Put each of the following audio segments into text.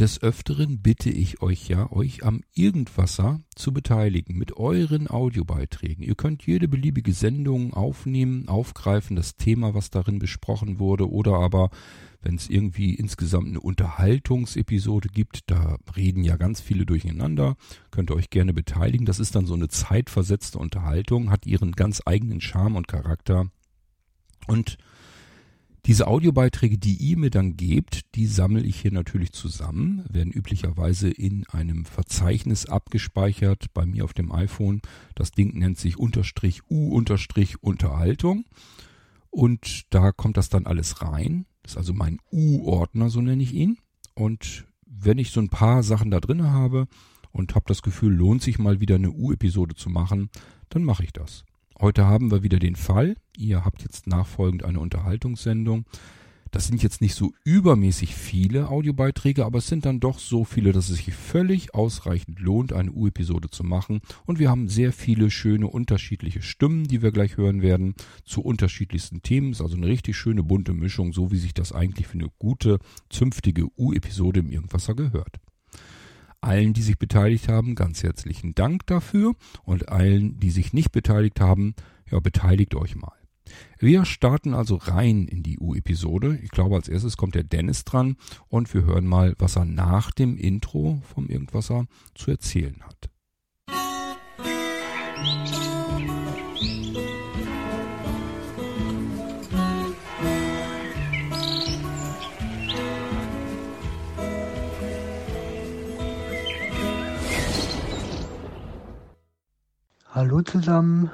Des Öfteren bitte ich euch ja, euch am Irgendwasser zu beteiligen mit euren Audiobeiträgen. Ihr könnt jede beliebige Sendung aufnehmen, aufgreifen, das Thema, was darin besprochen wurde, oder aber, wenn es irgendwie insgesamt eine Unterhaltungsepisode gibt, da reden ja ganz viele durcheinander, könnt ihr euch gerne beteiligen. Das ist dann so eine zeitversetzte Unterhaltung, hat ihren ganz eigenen Charme und Charakter. Und diese Audiobeiträge, die ihr mir dann gebt, die sammle ich hier natürlich zusammen, werden üblicherweise in einem Verzeichnis abgespeichert bei mir auf dem iPhone. Das Ding nennt sich unterstrich U unterstrich Unterhaltung und da kommt das dann alles rein. Das ist also mein U-Ordner, so nenne ich ihn. Und wenn ich so ein paar Sachen da drin habe und habe das Gefühl, lohnt sich mal wieder eine U-Episode zu machen, dann mache ich das. Heute haben wir wieder den Fall. Ihr habt jetzt nachfolgend eine Unterhaltungssendung. Das sind jetzt nicht so übermäßig viele Audiobeiträge, aber es sind dann doch so viele, dass es sich völlig ausreichend lohnt, eine U-Episode zu machen. Und wir haben sehr viele schöne unterschiedliche Stimmen, die wir gleich hören werden, zu unterschiedlichsten Themen. Es ist also eine richtig schöne bunte Mischung, so wie sich das eigentlich für eine gute, zünftige U-Episode im Irgendwasser gehört allen, die sich beteiligt haben, ganz herzlichen Dank dafür und allen, die sich nicht beteiligt haben, ja, beteiligt euch mal. Wir starten also rein in die U-Episode. Ich glaube, als erstes kommt der Dennis dran und wir hören mal, was er nach dem Intro vom Irgendwasser zu erzählen hat. Hallo zusammen,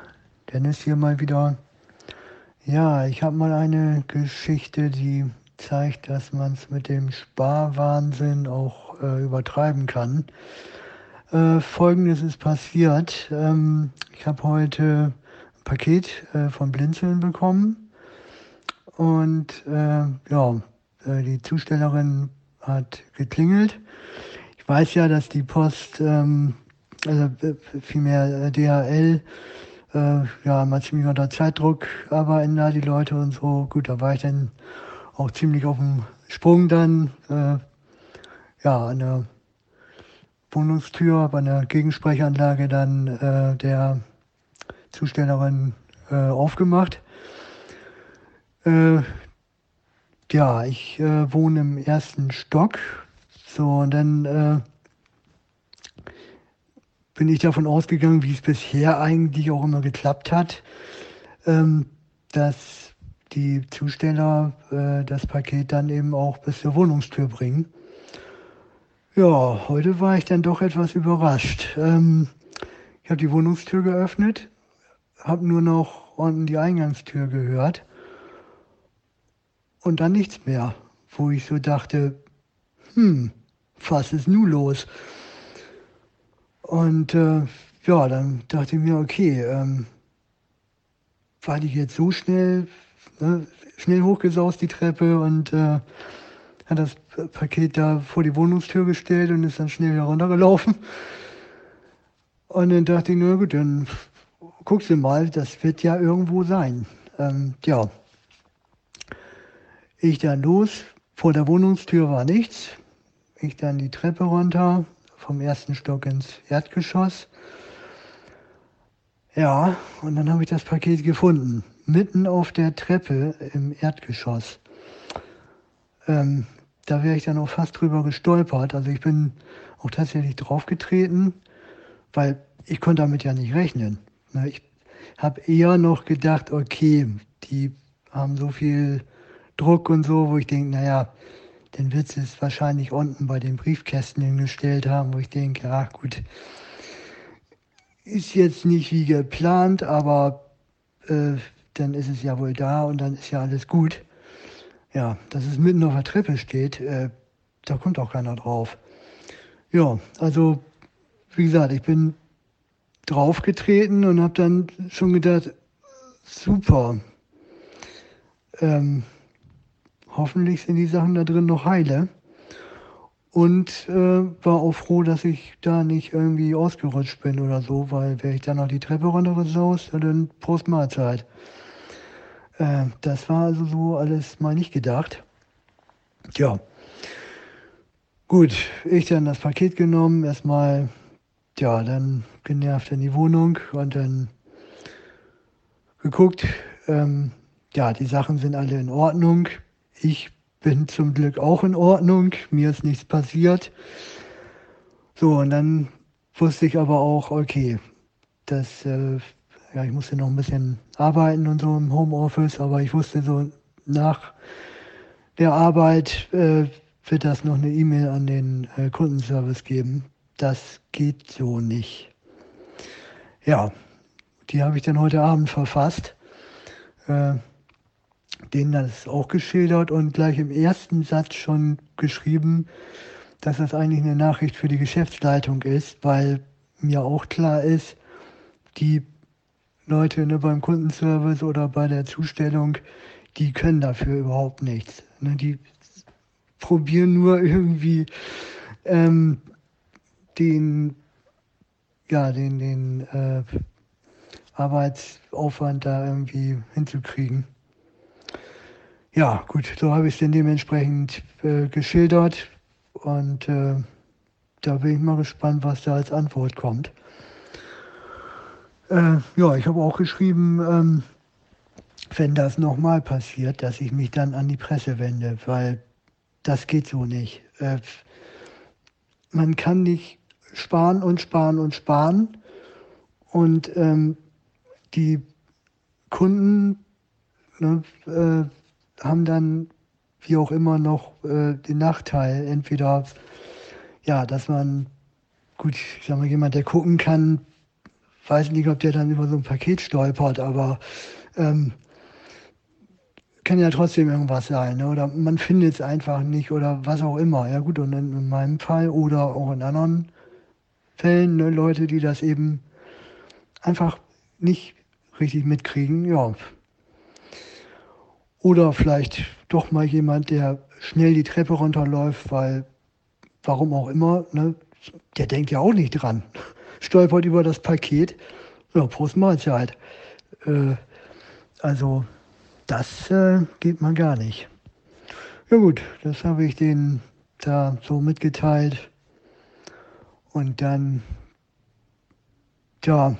Dennis hier mal wieder. Ja, ich habe mal eine Geschichte, die zeigt, dass man es mit dem Sparwahnsinn auch äh, übertreiben kann. Äh, Folgendes ist passiert. Ähm, ich habe heute ein Paket äh, von Blinzeln bekommen und äh, ja, äh, die Zustellerin hat geklingelt. Ich weiß ja, dass die Post ähm, also äh, vielmehr äh, DHL, äh, ja, mal ziemlich unter Zeitdruck arbeiten da die Leute und so. Gut, da war ich dann auch ziemlich auf dem Sprung dann, äh, ja, an der Wohnungstür, bei einer Gegensprechanlage dann äh, der Zustellerin äh, aufgemacht. Äh, ja, ich äh, wohne im ersten Stock. So, und dann äh, bin ich davon ausgegangen, wie es bisher eigentlich auch immer geklappt hat, ähm, dass die Zusteller äh, das Paket dann eben auch bis zur Wohnungstür bringen. Ja, heute war ich dann doch etwas überrascht. Ähm, ich habe die Wohnungstür geöffnet, habe nur noch unten die Eingangstür gehört und dann nichts mehr, wo ich so dachte, hm, was ist nun los? Und äh, ja, dann dachte ich mir, okay, ähm, war die jetzt so schnell, ne, schnell hochgesaust die Treppe und äh, hat das Paket da vor die Wohnungstür gestellt und ist dann schnell wieder runtergelaufen. Und dann dachte ich, na gut, dann guckst du mal, das wird ja irgendwo sein. Ähm, ja, ich dann los, vor der Wohnungstür war nichts. Ich dann die Treppe runter, vom ersten Stock ins Erdgeschoss. Ja, und dann habe ich das Paket gefunden, mitten auf der Treppe im Erdgeschoss. Ähm, da wäre ich dann auch fast drüber gestolpert. Also ich bin auch tatsächlich draufgetreten, weil ich konnte damit ja nicht rechnen. Ich habe eher noch gedacht, okay, die haben so viel Druck und so, wo ich denke, naja, dann wird sie es wahrscheinlich unten bei den Briefkästen hingestellt haben, wo ich denke, ach gut, ist jetzt nicht wie geplant, aber äh, dann ist es ja wohl da und dann ist ja alles gut. Ja, dass es mitten auf der Treppe steht, äh, da kommt auch keiner drauf. Ja, also wie gesagt, ich bin draufgetreten und habe dann schon gedacht, super. Ähm, hoffentlich sind die Sachen da drin noch heile. Und äh, war auch froh, dass ich da nicht irgendwie ausgerutscht bin oder so, weil wäre ich dann noch die Treppe runtergesaust, dann Prost Mahlzeit. Äh, das war also so alles mal nicht gedacht. Ja. Gut, ich dann das Paket genommen, erstmal, ja, dann genervt in die Wohnung und dann geguckt, ähm, ja, die Sachen sind alle in Ordnung. Ich bin zum Glück auch in Ordnung, mir ist nichts passiert. So, und dann wusste ich aber auch, okay, das, äh, ja, ich musste noch ein bisschen arbeiten und so im Homeoffice, aber ich wusste so nach der Arbeit äh, wird das noch eine E-Mail an den äh, Kundenservice geben. Das geht so nicht. Ja, die habe ich dann heute Abend verfasst. Äh, denen das auch geschildert und gleich im ersten Satz schon geschrieben, dass das eigentlich eine Nachricht für die Geschäftsleitung ist, weil mir auch klar ist, die Leute ne, beim Kundenservice oder bei der Zustellung, die können dafür überhaupt nichts. Ne, die probieren nur irgendwie ähm, den, ja, den, den äh, Arbeitsaufwand da irgendwie hinzukriegen. Ja, gut, so habe ich es dann dementsprechend äh, geschildert und äh, da bin ich mal gespannt, was da als Antwort kommt. Äh, ja, ich habe auch geschrieben, ähm, wenn das nochmal passiert, dass ich mich dann an die Presse wende, weil das geht so nicht. Äh, man kann nicht sparen und sparen und sparen und ähm, die Kunden ne, äh, haben dann wie auch immer noch äh, den Nachteil, entweder ja, dass man gut, ich sag mal, jemand, der gucken kann, weiß nicht, ob der dann über so ein Paket stolpert, aber ähm, kann ja trotzdem irgendwas sein, ne? oder man findet es einfach nicht oder was auch immer. Ja gut, und in, in meinem Fall oder auch in anderen Fällen, ne, Leute, die das eben einfach nicht richtig mitkriegen, ja. Oder vielleicht doch mal jemand, der schnell die Treppe runterläuft, weil, warum auch immer, ne, der denkt ja auch nicht dran. Stolpert über das Paket. Ja, Prost Mahlzeit. Äh, also, das äh, geht man gar nicht. Ja gut, das habe ich denen da so mitgeteilt. Und dann, ja,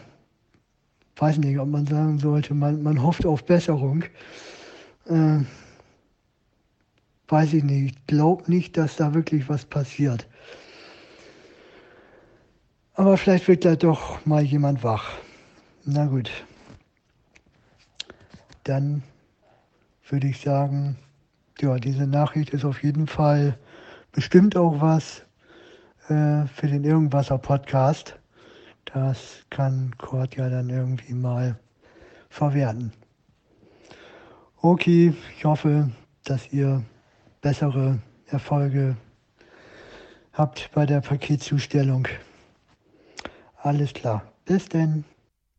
weiß nicht, ob man sagen sollte, man, man hofft auf Besserung. Äh, weiß ich nicht. Ich glaube nicht, dass da wirklich was passiert. Aber vielleicht wird da doch mal jemand wach. Na gut. Dann würde ich sagen, ja, diese Nachricht ist auf jeden Fall bestimmt auch was äh, für den Irgendwasser Podcast. Das kann Kurt ja dann irgendwie mal verwerten. Okay, ich hoffe, dass ihr bessere Erfolge habt bei der Paketzustellung. Alles klar. Bis denn.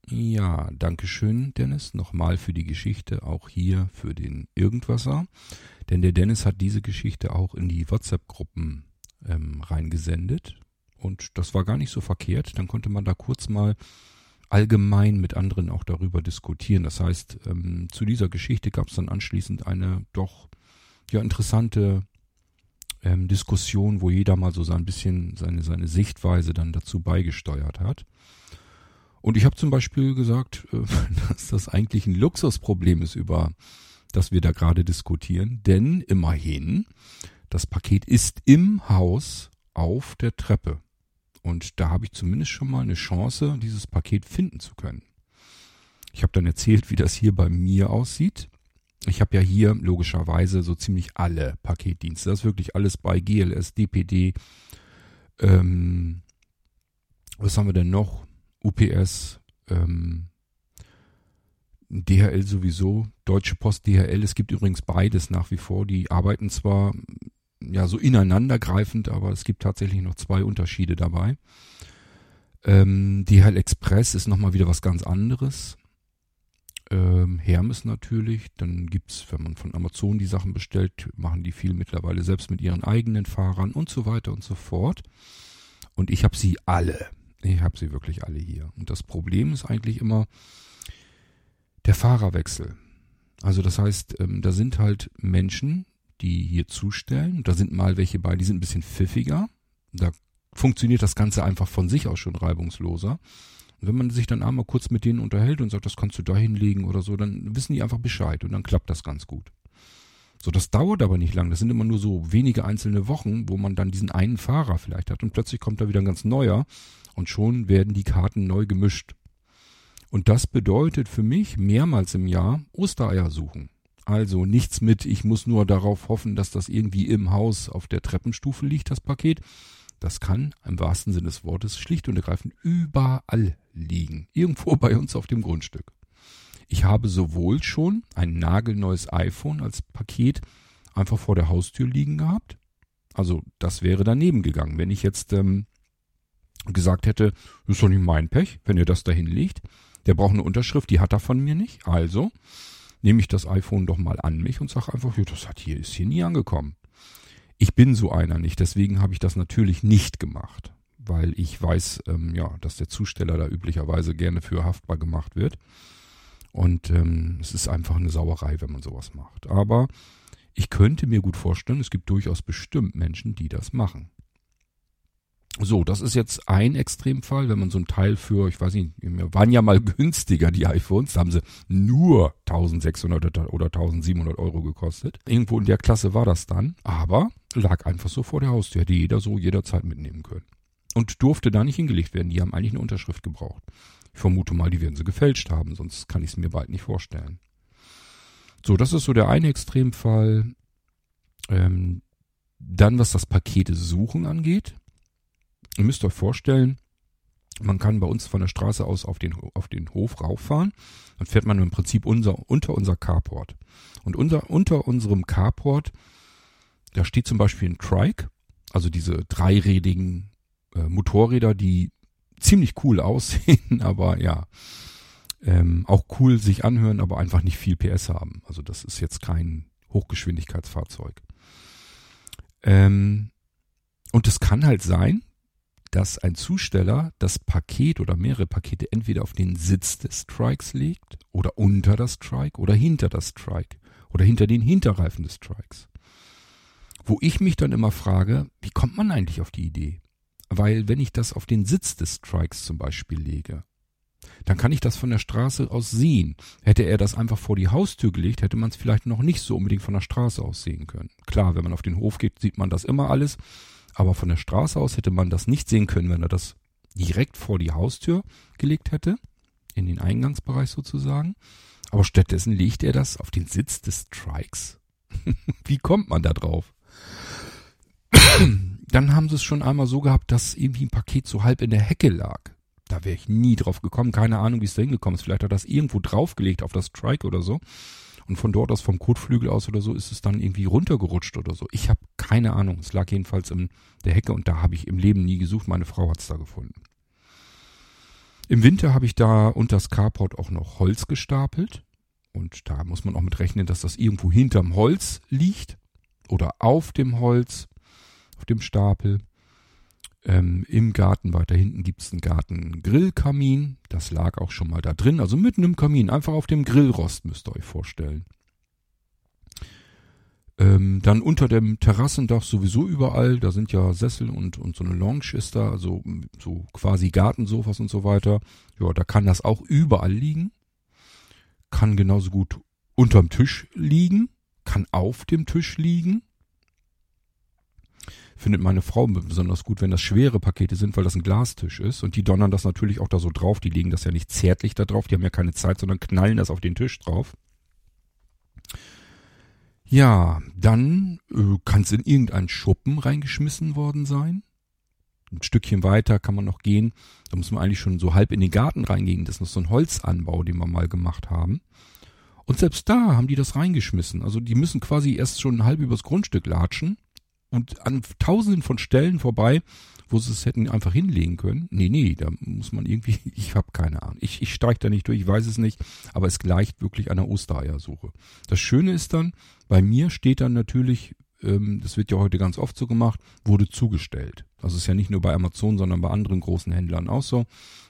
Ja, danke schön, Dennis, nochmal für die Geschichte, auch hier für den Irgendwasser. Denn der Dennis hat diese Geschichte auch in die WhatsApp-Gruppen ähm, reingesendet. Und das war gar nicht so verkehrt. Dann konnte man da kurz mal allgemein mit anderen auch darüber diskutieren. Das heißt, ähm, zu dieser Geschichte gab es dann anschließend eine doch ja interessante ähm, Diskussion, wo jeder mal so sein bisschen seine, seine Sichtweise dann dazu beigesteuert hat. Und ich habe zum Beispiel gesagt, äh, dass das eigentlich ein Luxusproblem ist, über das wir da gerade diskutieren. Denn immerhin, das Paket ist im Haus auf der Treppe. Und da habe ich zumindest schon mal eine Chance, dieses Paket finden zu können. Ich habe dann erzählt, wie das hier bei mir aussieht. Ich habe ja hier logischerweise so ziemlich alle Paketdienste. Das ist wirklich alles bei GLS, DPD. Ähm, was haben wir denn noch? UPS, ähm, DHL sowieso, Deutsche Post, DHL. Es gibt übrigens beides nach wie vor. Die arbeiten zwar ja so ineinandergreifend, aber es gibt tatsächlich noch zwei Unterschiede dabei. Ähm, DHL Express ist nochmal wieder was ganz anderes. Ähm, Hermes natürlich. Dann gibt's, wenn man von Amazon die Sachen bestellt, machen die viel mittlerweile selbst mit ihren eigenen Fahrern und so weiter und so fort. Und ich habe sie alle. Ich habe sie wirklich alle hier. Und das Problem ist eigentlich immer der Fahrerwechsel. Also das heißt, ähm, da sind halt Menschen, die hier zustellen. Da sind mal welche bei, die sind ein bisschen pfiffiger. Da funktioniert das Ganze einfach von sich aus schon reibungsloser. Und wenn man sich dann einmal kurz mit denen unterhält und sagt, das kannst du da hinlegen oder so, dann wissen die einfach Bescheid und dann klappt das ganz gut. So, das dauert aber nicht lang. Das sind immer nur so wenige einzelne Wochen, wo man dann diesen einen Fahrer vielleicht hat und plötzlich kommt da wieder ein ganz neuer und schon werden die Karten neu gemischt. Und das bedeutet für mich mehrmals im Jahr Ostereier suchen. Also nichts mit, ich muss nur darauf hoffen, dass das irgendwie im Haus auf der Treppenstufe liegt, das Paket. Das kann im wahrsten Sinne des Wortes schlicht und ergreifend überall liegen. Irgendwo bei uns auf dem Grundstück. Ich habe sowohl schon ein nagelneues iPhone als Paket einfach vor der Haustür liegen gehabt. Also das wäre daneben gegangen. Wenn ich jetzt ähm, gesagt hätte, das ist doch nicht mein Pech, wenn ihr das dahin legt. Der braucht eine Unterschrift, die hat er von mir nicht. Also nehme ich das iPhone doch mal an mich und sage einfach, ja, das hat hier, ist hier nie angekommen. Ich bin so einer nicht, deswegen habe ich das natürlich nicht gemacht, weil ich weiß, ähm, ja, dass der Zusteller da üblicherweise gerne für haftbar gemacht wird. Und ähm, es ist einfach eine Sauerei, wenn man sowas macht. Aber ich könnte mir gut vorstellen, es gibt durchaus bestimmt Menschen, die das machen. So, das ist jetzt ein Extremfall, wenn man so ein Teil für, ich weiß nicht, waren ja mal günstiger, die iPhones, da haben sie nur 1600 oder 1700 Euro gekostet. Irgendwo in der Klasse war das dann, aber lag einfach so vor der Haustür, hätte jeder so jederzeit mitnehmen können. Und durfte da nicht hingelegt werden, die haben eigentlich eine Unterschrift gebraucht. Ich vermute mal, die werden sie gefälscht haben, sonst kann ich es mir bald nicht vorstellen. So, das ist so der eine Extremfall. Ähm, dann, was das Pakete suchen angeht, Ihr müsst euch vorstellen, man kann bei uns von der Straße aus auf den, auf den Hof rauffahren. Dann fährt man im Prinzip unser, unter unser Carport. Und unter, unter unserem Carport, da steht zum Beispiel ein Trike, also diese dreirädigen äh, Motorräder, die ziemlich cool aussehen, aber ja, ähm, auch cool sich anhören, aber einfach nicht viel PS haben. Also das ist jetzt kein Hochgeschwindigkeitsfahrzeug. Ähm, und es kann halt sein, dass ein Zusteller das Paket oder mehrere Pakete entweder auf den Sitz des Strikes legt oder unter das Trike oder hinter das Trike oder hinter den Hinterreifen des Trikes. Wo ich mich dann immer frage, wie kommt man eigentlich auf die Idee? Weil wenn ich das auf den Sitz des Trikes zum Beispiel lege, dann kann ich das von der Straße aus sehen. Hätte er das einfach vor die Haustür gelegt, hätte man es vielleicht noch nicht so unbedingt von der Straße aus sehen können. Klar, wenn man auf den Hof geht, sieht man das immer alles. Aber von der Straße aus hätte man das nicht sehen können, wenn er das direkt vor die Haustür gelegt hätte, in den Eingangsbereich sozusagen. Aber stattdessen legt er das auf den Sitz des Strikes. Wie kommt man da drauf? Dann haben sie es schon einmal so gehabt, dass irgendwie ein Paket so halb in der Hecke lag. Da wäre ich nie drauf gekommen. Keine Ahnung, wie es da hingekommen ist. Vielleicht hat er das irgendwo draufgelegt auf das Strike oder so. Und von dort aus vom Kotflügel aus oder so ist es dann irgendwie runtergerutscht oder so. Ich habe keine Ahnung. Es lag jedenfalls in der Hecke und da habe ich im Leben nie gesucht. Meine Frau hat es da gefunden. Im Winter habe ich da unter das Carport auch noch Holz gestapelt. Und da muss man auch mit rechnen, dass das irgendwo hinterm Holz liegt oder auf dem Holz, auf dem Stapel. Ähm, Im Garten weiter hinten gibt's einen Garten-Grillkamin. Das lag auch schon mal da drin. Also mitten im Kamin, einfach auf dem Grillrost müsst ihr euch vorstellen. Ähm, dann unter dem Terrassendach sowieso überall. Da sind ja Sessel und, und so eine Lounge ist da. Also so quasi Gartensofas und so weiter. Ja, da kann das auch überall liegen. Kann genauso gut unterm Tisch liegen. Kann auf dem Tisch liegen findet meine Frau besonders gut, wenn das schwere Pakete sind, weil das ein Glastisch ist. Und die donnern das natürlich auch da so drauf. Die legen das ja nicht zärtlich da drauf. Die haben ja keine Zeit, sondern knallen das auf den Tisch drauf. Ja, dann äh, kann es in irgendeinen Schuppen reingeschmissen worden sein. Ein Stückchen weiter kann man noch gehen. Da muss man eigentlich schon so halb in den Garten reingehen. Das ist noch so ein Holzanbau, den wir mal gemacht haben. Und selbst da haben die das reingeschmissen. Also die müssen quasi erst schon halb übers Grundstück latschen und an tausenden von Stellen vorbei, wo sie es hätten einfach hinlegen können. Nee, nee, da muss man irgendwie, ich habe keine Ahnung. Ich, ich steige da nicht durch, ich weiß es nicht, aber es gleicht wirklich einer Ostereiersuche. Das Schöne ist dann, bei mir steht dann natürlich, ähm, das wird ja heute ganz oft so gemacht, wurde zugestellt. Das ist ja nicht nur bei Amazon, sondern bei anderen großen Händlern auch so,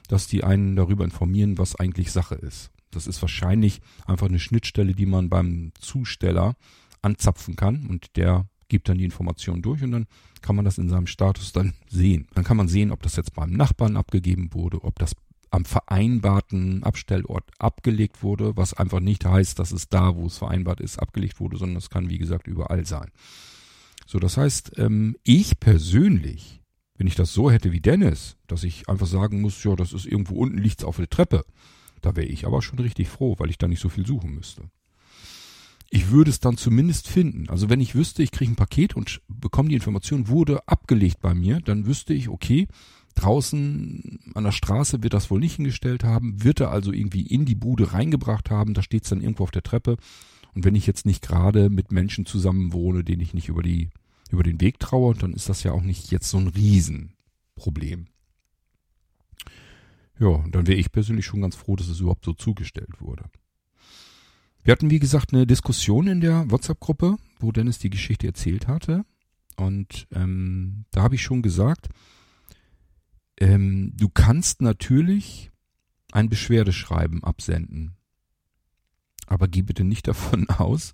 dass die einen darüber informieren, was eigentlich Sache ist. Das ist wahrscheinlich einfach eine Schnittstelle, die man beim Zusteller anzapfen kann und der gibt dann die Information durch und dann kann man das in seinem Status dann sehen. Dann kann man sehen, ob das jetzt beim Nachbarn abgegeben wurde, ob das am vereinbarten Abstellort abgelegt wurde, was einfach nicht heißt, dass es da, wo es vereinbart ist, abgelegt wurde, sondern es kann, wie gesagt, überall sein. So, das heißt, ähm, ich persönlich, wenn ich das so hätte wie Dennis, dass ich einfach sagen muss, ja, das ist irgendwo unten, liegt's auf der Treppe, da wäre ich aber schon richtig froh, weil ich da nicht so viel suchen müsste. Ich würde es dann zumindest finden. Also wenn ich wüsste, ich kriege ein Paket und bekomme die Information, wurde abgelegt bei mir, dann wüsste ich, okay, draußen an der Straße wird das wohl nicht hingestellt haben, wird er also irgendwie in die Bude reingebracht haben, da steht es dann irgendwo auf der Treppe. Und wenn ich jetzt nicht gerade mit Menschen zusammen wohne, denen ich nicht über die über den Weg traue, dann ist das ja auch nicht jetzt so ein Riesenproblem. Ja, dann wäre ich persönlich schon ganz froh, dass es überhaupt so zugestellt wurde. Wir hatten, wie gesagt, eine Diskussion in der WhatsApp-Gruppe, wo Dennis die Geschichte erzählt hatte. Und ähm, da habe ich schon gesagt, ähm, du kannst natürlich ein Beschwerdeschreiben absenden. Aber geh bitte nicht davon aus,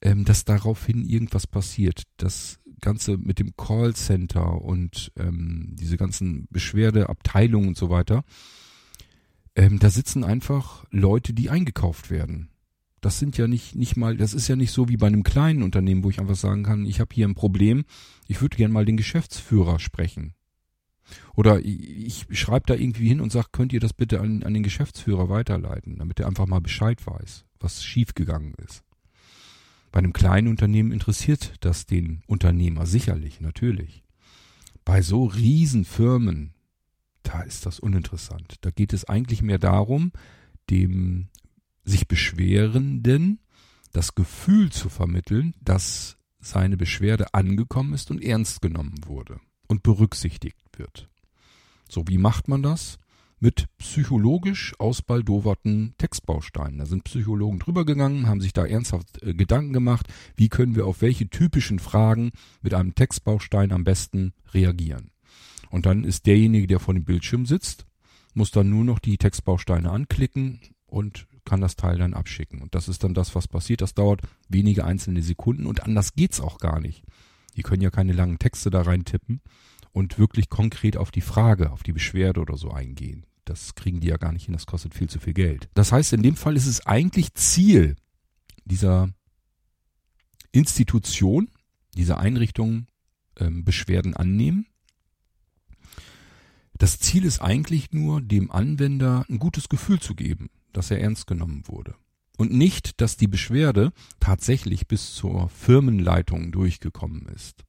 ähm, dass daraufhin irgendwas passiert. Das Ganze mit dem Callcenter und ähm, diese ganzen Beschwerdeabteilungen und so weiter, ähm, da sitzen einfach Leute, die eingekauft werden. Das sind ja nicht, nicht mal, das ist ja nicht so wie bei einem kleinen Unternehmen, wo ich einfach sagen kann, ich habe hier ein Problem, ich würde gern mal den Geschäftsführer sprechen. Oder ich, ich schreibe da irgendwie hin und sage, könnt ihr das bitte an, an den Geschäftsführer weiterleiten, damit er einfach mal Bescheid weiß, was schiefgegangen ist. Bei einem kleinen Unternehmen interessiert das den Unternehmer sicherlich, natürlich. Bei so riesen Firmen, da ist das uninteressant. Da geht es eigentlich mehr darum, dem sich Beschwerenden das Gefühl zu vermitteln, dass seine Beschwerde angekommen ist und ernst genommen wurde und berücksichtigt wird. So, wie macht man das? Mit psychologisch ausbaldoverten Textbausteinen. Da sind Psychologen drüber gegangen, haben sich da ernsthaft äh, Gedanken gemacht, wie können wir auf welche typischen Fragen mit einem Textbaustein am besten reagieren. Und dann ist derjenige, der vor dem Bildschirm sitzt, muss dann nur noch die Textbausteine anklicken und kann das Teil dann abschicken. Und das ist dann das, was passiert. Das dauert wenige einzelne Sekunden und anders geht's auch gar nicht. Die können ja keine langen Texte da rein tippen und wirklich konkret auf die Frage, auf die Beschwerde oder so eingehen. Das kriegen die ja gar nicht hin, das kostet viel zu viel Geld. Das heißt, in dem Fall ist es eigentlich Ziel dieser Institution, dieser Einrichtung ähm, Beschwerden annehmen. Das Ziel ist eigentlich nur, dem Anwender ein gutes Gefühl zu geben, dass er ernst genommen wurde. Und nicht, dass die Beschwerde tatsächlich bis zur Firmenleitung durchgekommen ist.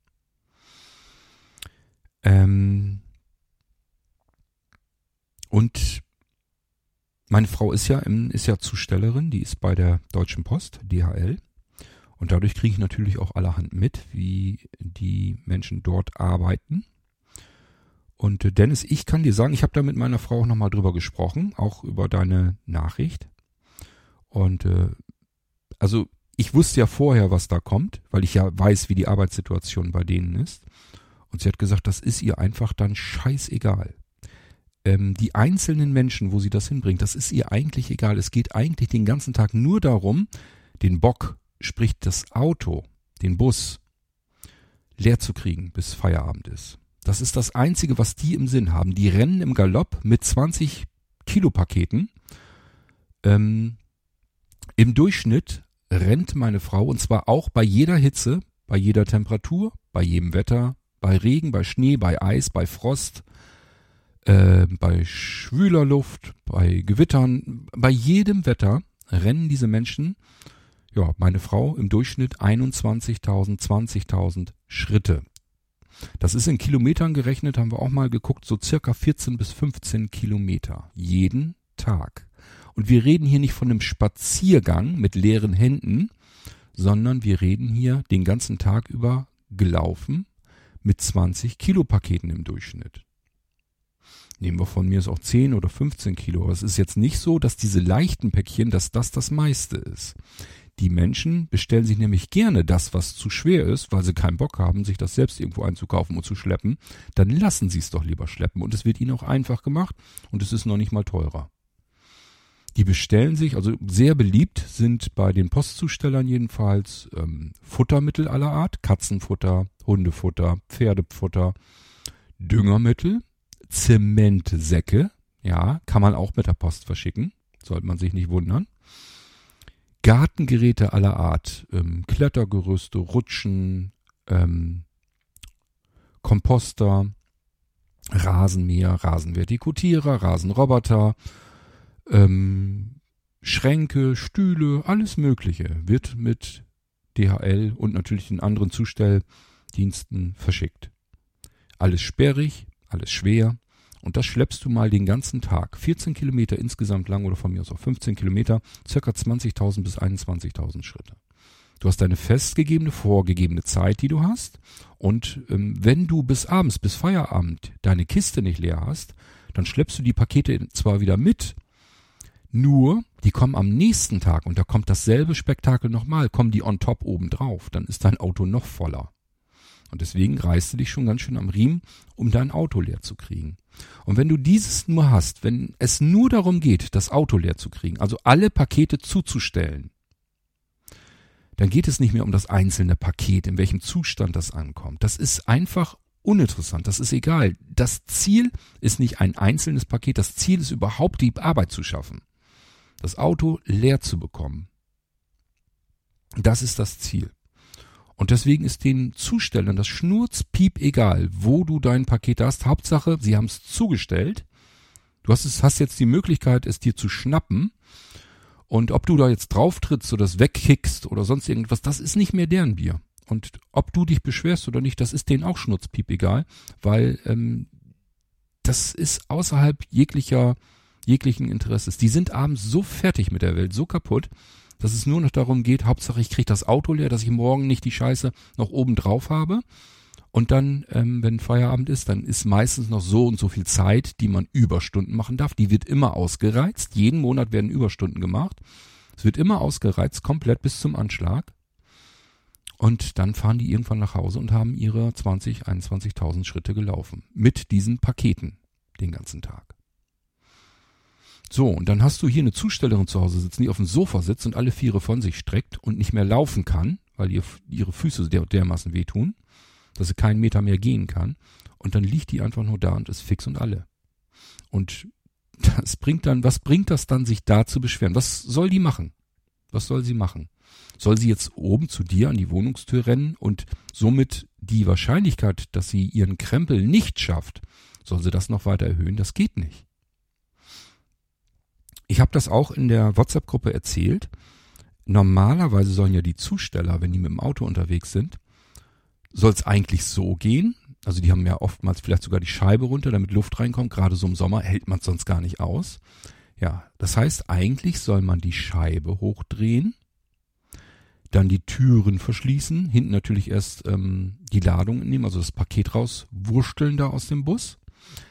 Ähm und meine Frau ist ja, ist ja Zustellerin, die ist bei der Deutschen Post, DHL. Und dadurch kriege ich natürlich auch allerhand mit, wie die Menschen dort arbeiten. Und äh, Dennis, ich kann dir sagen, ich habe da mit meiner Frau auch nochmal drüber gesprochen, auch über deine Nachricht. Und äh, also ich wusste ja vorher, was da kommt, weil ich ja weiß, wie die Arbeitssituation bei denen ist. Und sie hat gesagt, das ist ihr einfach dann scheißegal. Ähm, die einzelnen Menschen, wo sie das hinbringt, das ist ihr eigentlich egal. Es geht eigentlich den ganzen Tag nur darum, den Bock, sprich das Auto, den Bus, leer zu kriegen, bis Feierabend ist. Das ist das Einzige, was die im Sinn haben. Die rennen im Galopp mit 20 Kilo Paketen. Ähm, Im Durchschnitt rennt meine Frau, und zwar auch bei jeder Hitze, bei jeder Temperatur, bei jedem Wetter, bei Regen, bei Schnee, bei Eis, bei Frost, äh, bei schwüler Luft, bei Gewittern, bei jedem Wetter rennen diese Menschen, ja, meine Frau im Durchschnitt 21.000, 20.000 Schritte. Das ist in Kilometern gerechnet, haben wir auch mal geguckt, so circa 14 bis 15 Kilometer. Jeden Tag. Und wir reden hier nicht von einem Spaziergang mit leeren Händen, sondern wir reden hier den ganzen Tag über gelaufen mit 20 Kilo Paketen im Durchschnitt. Nehmen wir von mir ist auch 10 oder 15 Kilo. Aber es ist jetzt nicht so, dass diese leichten Päckchen, dass das das meiste ist. Die Menschen bestellen sich nämlich gerne das, was zu schwer ist, weil sie keinen Bock haben, sich das selbst irgendwo einzukaufen und zu schleppen. Dann lassen sie es doch lieber schleppen und es wird ihnen auch einfach gemacht und es ist noch nicht mal teurer. Die bestellen sich, also sehr beliebt sind bei den Postzustellern jedenfalls ähm, Futtermittel aller Art, Katzenfutter, Hundefutter, Pferdefutter, Düngermittel, Zementsäcke, ja, kann man auch mit der Post verschicken, sollte man sich nicht wundern. Gartengeräte aller Art, ähm, Klettergerüste, Rutschen, ähm, Komposter, Rasenmäher, Rasenvertikutierer, Rasenroboter, ähm, Schränke, Stühle, alles Mögliche wird mit DHL und natürlich den anderen Zustelldiensten verschickt. Alles sperrig, alles schwer und das schleppst du mal den ganzen Tag. 14 Kilometer insgesamt lang oder von mir aus auch 15 Kilometer, circa 20.000 bis 21.000 Schritte. Du hast deine festgegebene, vorgegebene Zeit, die du hast. Und ähm, wenn du bis abends, bis Feierabend deine Kiste nicht leer hast, dann schleppst du die Pakete zwar wieder mit, nur die kommen am nächsten Tag und da kommt dasselbe Spektakel nochmal, kommen die on top oben drauf, dann ist dein Auto noch voller. Und deswegen reißt du dich schon ganz schön am Riemen, um dein Auto leer zu kriegen. Und wenn du dieses nur hast, wenn es nur darum geht, das Auto leer zu kriegen, also alle Pakete zuzustellen, dann geht es nicht mehr um das einzelne Paket, in welchem Zustand das ankommt. Das ist einfach uninteressant, das ist egal. Das Ziel ist nicht ein einzelnes Paket, das Ziel ist überhaupt die Arbeit zu schaffen. Das Auto leer zu bekommen. Das ist das Ziel. Und deswegen ist den Zustellern das Schnurzpiep egal, wo du dein Paket hast. Hauptsache, sie haben es zugestellt. Du hast, es, hast jetzt die Möglichkeit, es dir zu schnappen und ob du da jetzt drauf trittst oder das wegkickst oder sonst irgendwas, das ist nicht mehr deren Bier. Und ob du dich beschwerst oder nicht, das ist denen auch schnurzpiep egal, weil ähm, das ist außerhalb jeglicher jeglichen Interesses. Die sind abends so fertig mit der Welt, so kaputt, dass es nur noch darum geht, Hauptsache ich kriege das Auto leer, dass ich morgen nicht die Scheiße noch oben drauf habe und dann, ähm, wenn Feierabend ist, dann ist meistens noch so und so viel Zeit, die man Überstunden machen darf. Die wird immer ausgereizt. Jeden Monat werden Überstunden gemacht. Es wird immer ausgereizt, komplett bis zum Anschlag. Und dann fahren die irgendwann nach Hause und haben ihre 20, 21.000 Schritte gelaufen. Mit diesen Paketen den ganzen Tag. So, und dann hast du hier eine Zustellerin zu Hause sitzen, die auf dem Sofa sitzt und alle Viere von sich streckt und nicht mehr laufen kann, weil ihr, ihre Füße der, dermaßen wehtun dass sie keinen Meter mehr gehen kann. Und dann liegt die einfach nur da und ist fix und alle. Und das bringt dann, was bringt das dann, sich da zu beschweren? Was soll die machen? Was soll sie machen? Soll sie jetzt oben zu dir an die Wohnungstür rennen und somit die Wahrscheinlichkeit, dass sie ihren Krempel nicht schafft, soll sie das noch weiter erhöhen? Das geht nicht. Ich habe das auch in der WhatsApp-Gruppe erzählt. Normalerweise sollen ja die Zusteller, wenn die mit dem Auto unterwegs sind, soll es eigentlich so gehen. Also die haben ja oftmals vielleicht sogar die Scheibe runter, damit Luft reinkommt. Gerade so im Sommer hält man es sonst gar nicht aus. Ja, das heißt, eigentlich soll man die Scheibe hochdrehen, dann die Türen verschließen, hinten natürlich erst ähm, die Ladung nehmen, also das Paket rauswursteln da aus dem Bus,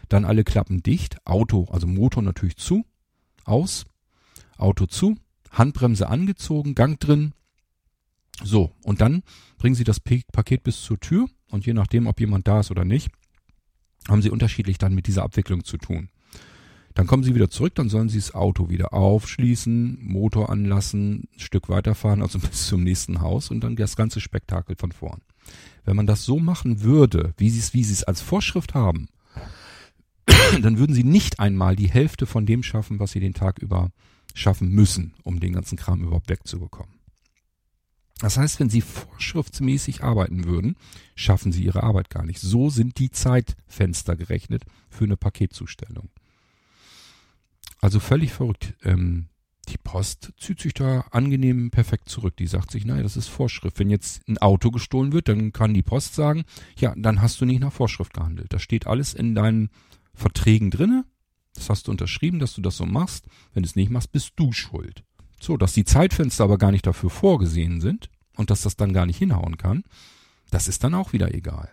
dann alle Klappen dicht, Auto, also Motor natürlich zu, aus, Auto zu, Handbremse angezogen, Gang drin, so, und dann bringen Sie das Paket bis zur Tür und je nachdem, ob jemand da ist oder nicht, haben Sie unterschiedlich dann mit dieser Abwicklung zu tun. Dann kommen Sie wieder zurück, dann sollen Sie das Auto wieder aufschließen, Motor anlassen, ein Stück weiterfahren, also bis zum nächsten Haus und dann das ganze Spektakel von vorn. Wenn man das so machen würde, wie Sie es, wie Sie es als Vorschrift haben, dann würden Sie nicht einmal die Hälfte von dem schaffen, was Sie den Tag über schaffen müssen, um den ganzen Kram überhaupt wegzubekommen. Das heißt, wenn Sie vorschriftsmäßig arbeiten würden, schaffen Sie Ihre Arbeit gar nicht. So sind die Zeitfenster gerechnet für eine Paketzustellung. Also völlig verrückt. Ähm, die Post zieht sich da angenehm perfekt zurück. Die sagt sich, naja, das ist Vorschrift. Wenn jetzt ein Auto gestohlen wird, dann kann die Post sagen, ja, dann hast du nicht nach Vorschrift gehandelt. Das steht alles in deinen Verträgen drinne. Das hast du unterschrieben, dass du das so machst. Wenn du es nicht machst, bist du schuld. So, dass die Zeitfenster aber gar nicht dafür vorgesehen sind und dass das dann gar nicht hinhauen kann, das ist dann auch wieder egal.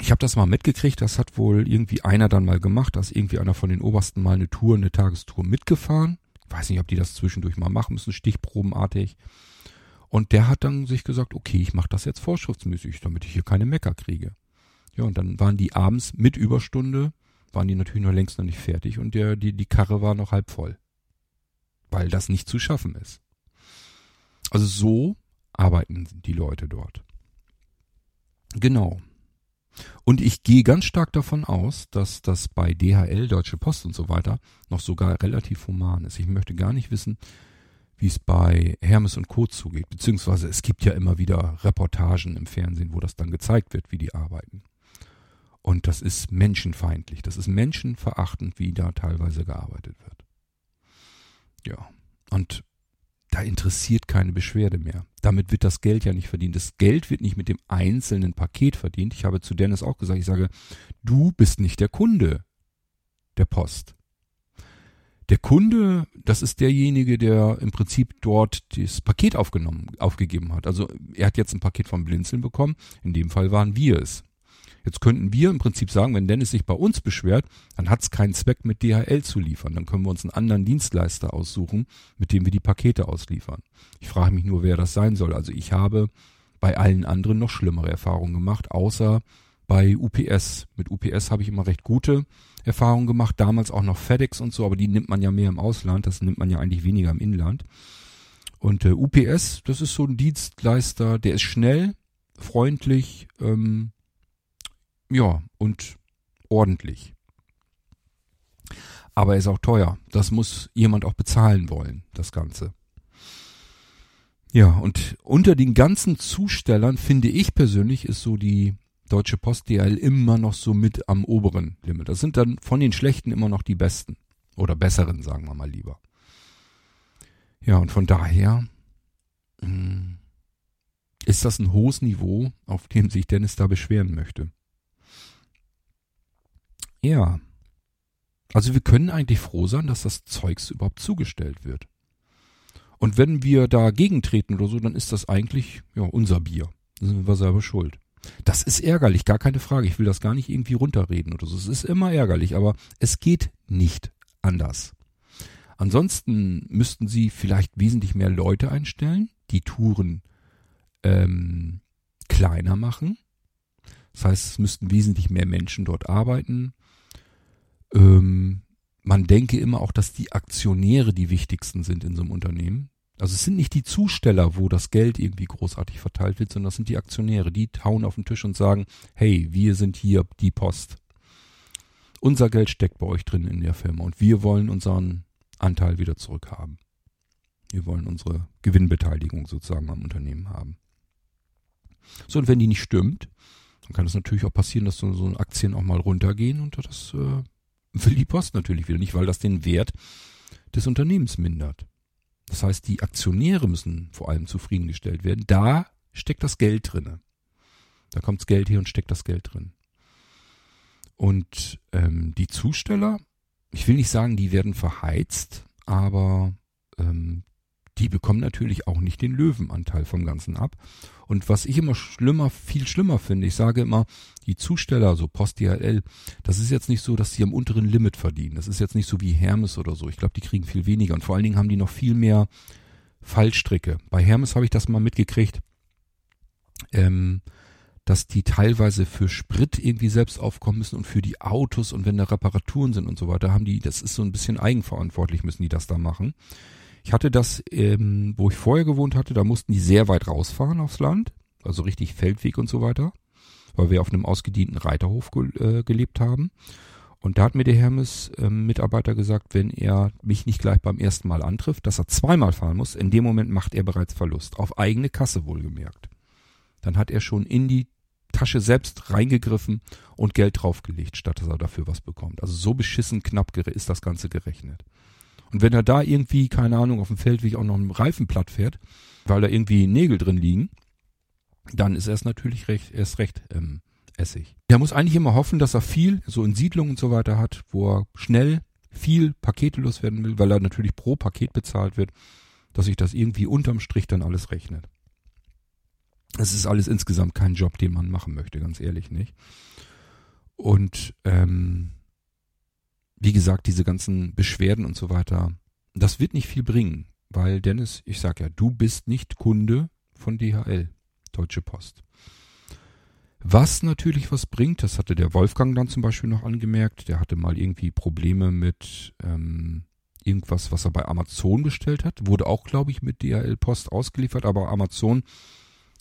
Ich habe das mal mitgekriegt, das hat wohl irgendwie einer dann mal gemacht, dass irgendwie einer von den Obersten mal eine Tour, eine Tagestour mitgefahren. Ich weiß nicht, ob die das zwischendurch mal machen müssen, stichprobenartig. Und der hat dann sich gesagt, okay, ich mache das jetzt vorschriftsmäßig, damit ich hier keine Mecker kriege. Ja, und dann waren die abends mit Überstunde waren die natürlich noch längst noch nicht fertig und der, die, die Karre war noch halb voll. Weil das nicht zu schaffen ist. Also so arbeiten die Leute dort. Genau. Und ich gehe ganz stark davon aus, dass das bei DHL, Deutsche Post und so weiter noch sogar relativ human ist. Ich möchte gar nicht wissen, wie es bei Hermes und Co. zugeht. Beziehungsweise es gibt ja immer wieder Reportagen im Fernsehen, wo das dann gezeigt wird, wie die arbeiten. Und das ist menschenfeindlich. Das ist menschenverachtend, wie da teilweise gearbeitet wird. Ja. Und da interessiert keine Beschwerde mehr. Damit wird das Geld ja nicht verdient. Das Geld wird nicht mit dem einzelnen Paket verdient. Ich habe zu Dennis auch gesagt, ich sage, du bist nicht der Kunde der Post. Der Kunde, das ist derjenige, der im Prinzip dort das Paket aufgenommen, aufgegeben hat. Also er hat jetzt ein Paket vom Blinzeln bekommen. In dem Fall waren wir es. Jetzt könnten wir im Prinzip sagen, wenn Dennis sich bei uns beschwert, dann hat es keinen Zweck, mit DHL zu liefern. Dann können wir uns einen anderen Dienstleister aussuchen, mit dem wir die Pakete ausliefern. Ich frage mich nur, wer das sein soll. Also ich habe bei allen anderen noch schlimmere Erfahrungen gemacht, außer bei UPS. Mit UPS habe ich immer recht gute Erfahrungen gemacht, damals auch noch FedEx und so, aber die nimmt man ja mehr im Ausland, das nimmt man ja eigentlich weniger im Inland. Und äh, UPS, das ist so ein Dienstleister, der ist schnell, freundlich, ähm, ja, und ordentlich. Aber er ist auch teuer. Das muss jemand auch bezahlen wollen, das Ganze. Ja, und unter den ganzen Zustellern finde ich persönlich ist so die Deutsche Post DL immer noch so mit am oberen Limit. Das sind dann von den schlechten immer noch die besten. Oder besseren, sagen wir mal lieber. Ja, und von daher hm, ist das ein hohes Niveau, auf dem sich Dennis da beschweren möchte. Ja. Also wir können eigentlich froh sein, dass das Zeugs überhaupt zugestellt wird. Und wenn wir dagegen treten oder so, dann ist das eigentlich ja unser Bier. Da sind wir selber schuld. Das ist ärgerlich, gar keine Frage. Ich will das gar nicht irgendwie runterreden oder so. Es ist immer ärgerlich, aber es geht nicht anders. Ansonsten müssten sie vielleicht wesentlich mehr Leute einstellen, die Touren ähm, kleiner machen. Das heißt, es müssten wesentlich mehr Menschen dort arbeiten. Ähm, man denke immer auch, dass die Aktionäre die wichtigsten sind in so einem Unternehmen. Also es sind nicht die Zusteller, wo das Geld irgendwie großartig verteilt wird, sondern das sind die Aktionäre. Die tauen auf den Tisch und sagen, hey, wir sind hier die Post. Unser Geld steckt bei euch drin in der Firma und wir wollen unseren Anteil wieder zurückhaben. Wir wollen unsere Gewinnbeteiligung sozusagen am Unternehmen haben. So, und wenn die nicht stimmt, dann kann es natürlich auch passieren, dass so, so Aktien auch mal runtergehen und das äh, will die Post natürlich wieder nicht, weil das den Wert des Unternehmens mindert. Das heißt, die Aktionäre müssen vor allem zufriedengestellt werden. Da steckt das Geld drinne. Da kommt das Geld her und steckt das Geld drin. Und ähm, die Zusteller, ich will nicht sagen, die werden verheizt, aber ähm, die bekommen natürlich auch nicht den Löwenanteil vom Ganzen ab. Und was ich immer schlimmer, viel schlimmer finde, ich sage immer, die Zusteller, so Post DHL, das ist jetzt nicht so, dass sie am unteren Limit verdienen. Das ist jetzt nicht so wie Hermes oder so. Ich glaube, die kriegen viel weniger. Und vor allen Dingen haben die noch viel mehr Fallstricke. Bei Hermes habe ich das mal mitgekriegt, ähm, dass die teilweise für Sprit irgendwie selbst aufkommen müssen und für die Autos und wenn da Reparaturen sind und so weiter, haben die, das ist so ein bisschen eigenverantwortlich, müssen die das da machen. Ich hatte das, ähm, wo ich vorher gewohnt hatte, da mussten die sehr weit rausfahren aufs Land, also richtig Feldweg und so weiter, weil wir auf einem ausgedienten Reiterhof ge äh, gelebt haben. Und da hat mir der Hermes-Mitarbeiter ähm, gesagt, wenn er mich nicht gleich beim ersten Mal antrifft, dass er zweimal fahren muss, in dem Moment macht er bereits Verlust. Auf eigene Kasse wohlgemerkt. Dann hat er schon in die Tasche selbst reingegriffen und Geld draufgelegt, statt dass er dafür was bekommt. Also so beschissen knapp ist das Ganze gerechnet. Und wenn er da irgendwie, keine Ahnung, auf dem Feldweg auch noch einen Reifen platt fährt, weil da irgendwie Nägel drin liegen, dann ist er es natürlich recht, erst recht ähm, Essig. Er muss eigentlich immer hoffen, dass er viel, so in Siedlungen und so weiter hat, wo er schnell viel Pakete loswerden will, weil er natürlich pro Paket bezahlt wird, dass sich das irgendwie unterm Strich dann alles rechnet. Es ist alles insgesamt kein Job, den man machen möchte, ganz ehrlich nicht. Und ähm, wie gesagt, diese ganzen Beschwerden und so weiter, das wird nicht viel bringen, weil Dennis, ich sag ja, du bist nicht Kunde von DHL, Deutsche Post. Was natürlich was bringt, das hatte der Wolfgang dann zum Beispiel noch angemerkt, der hatte mal irgendwie Probleme mit ähm, irgendwas, was er bei Amazon bestellt hat. Wurde auch, glaube ich, mit DHL-Post ausgeliefert, aber Amazon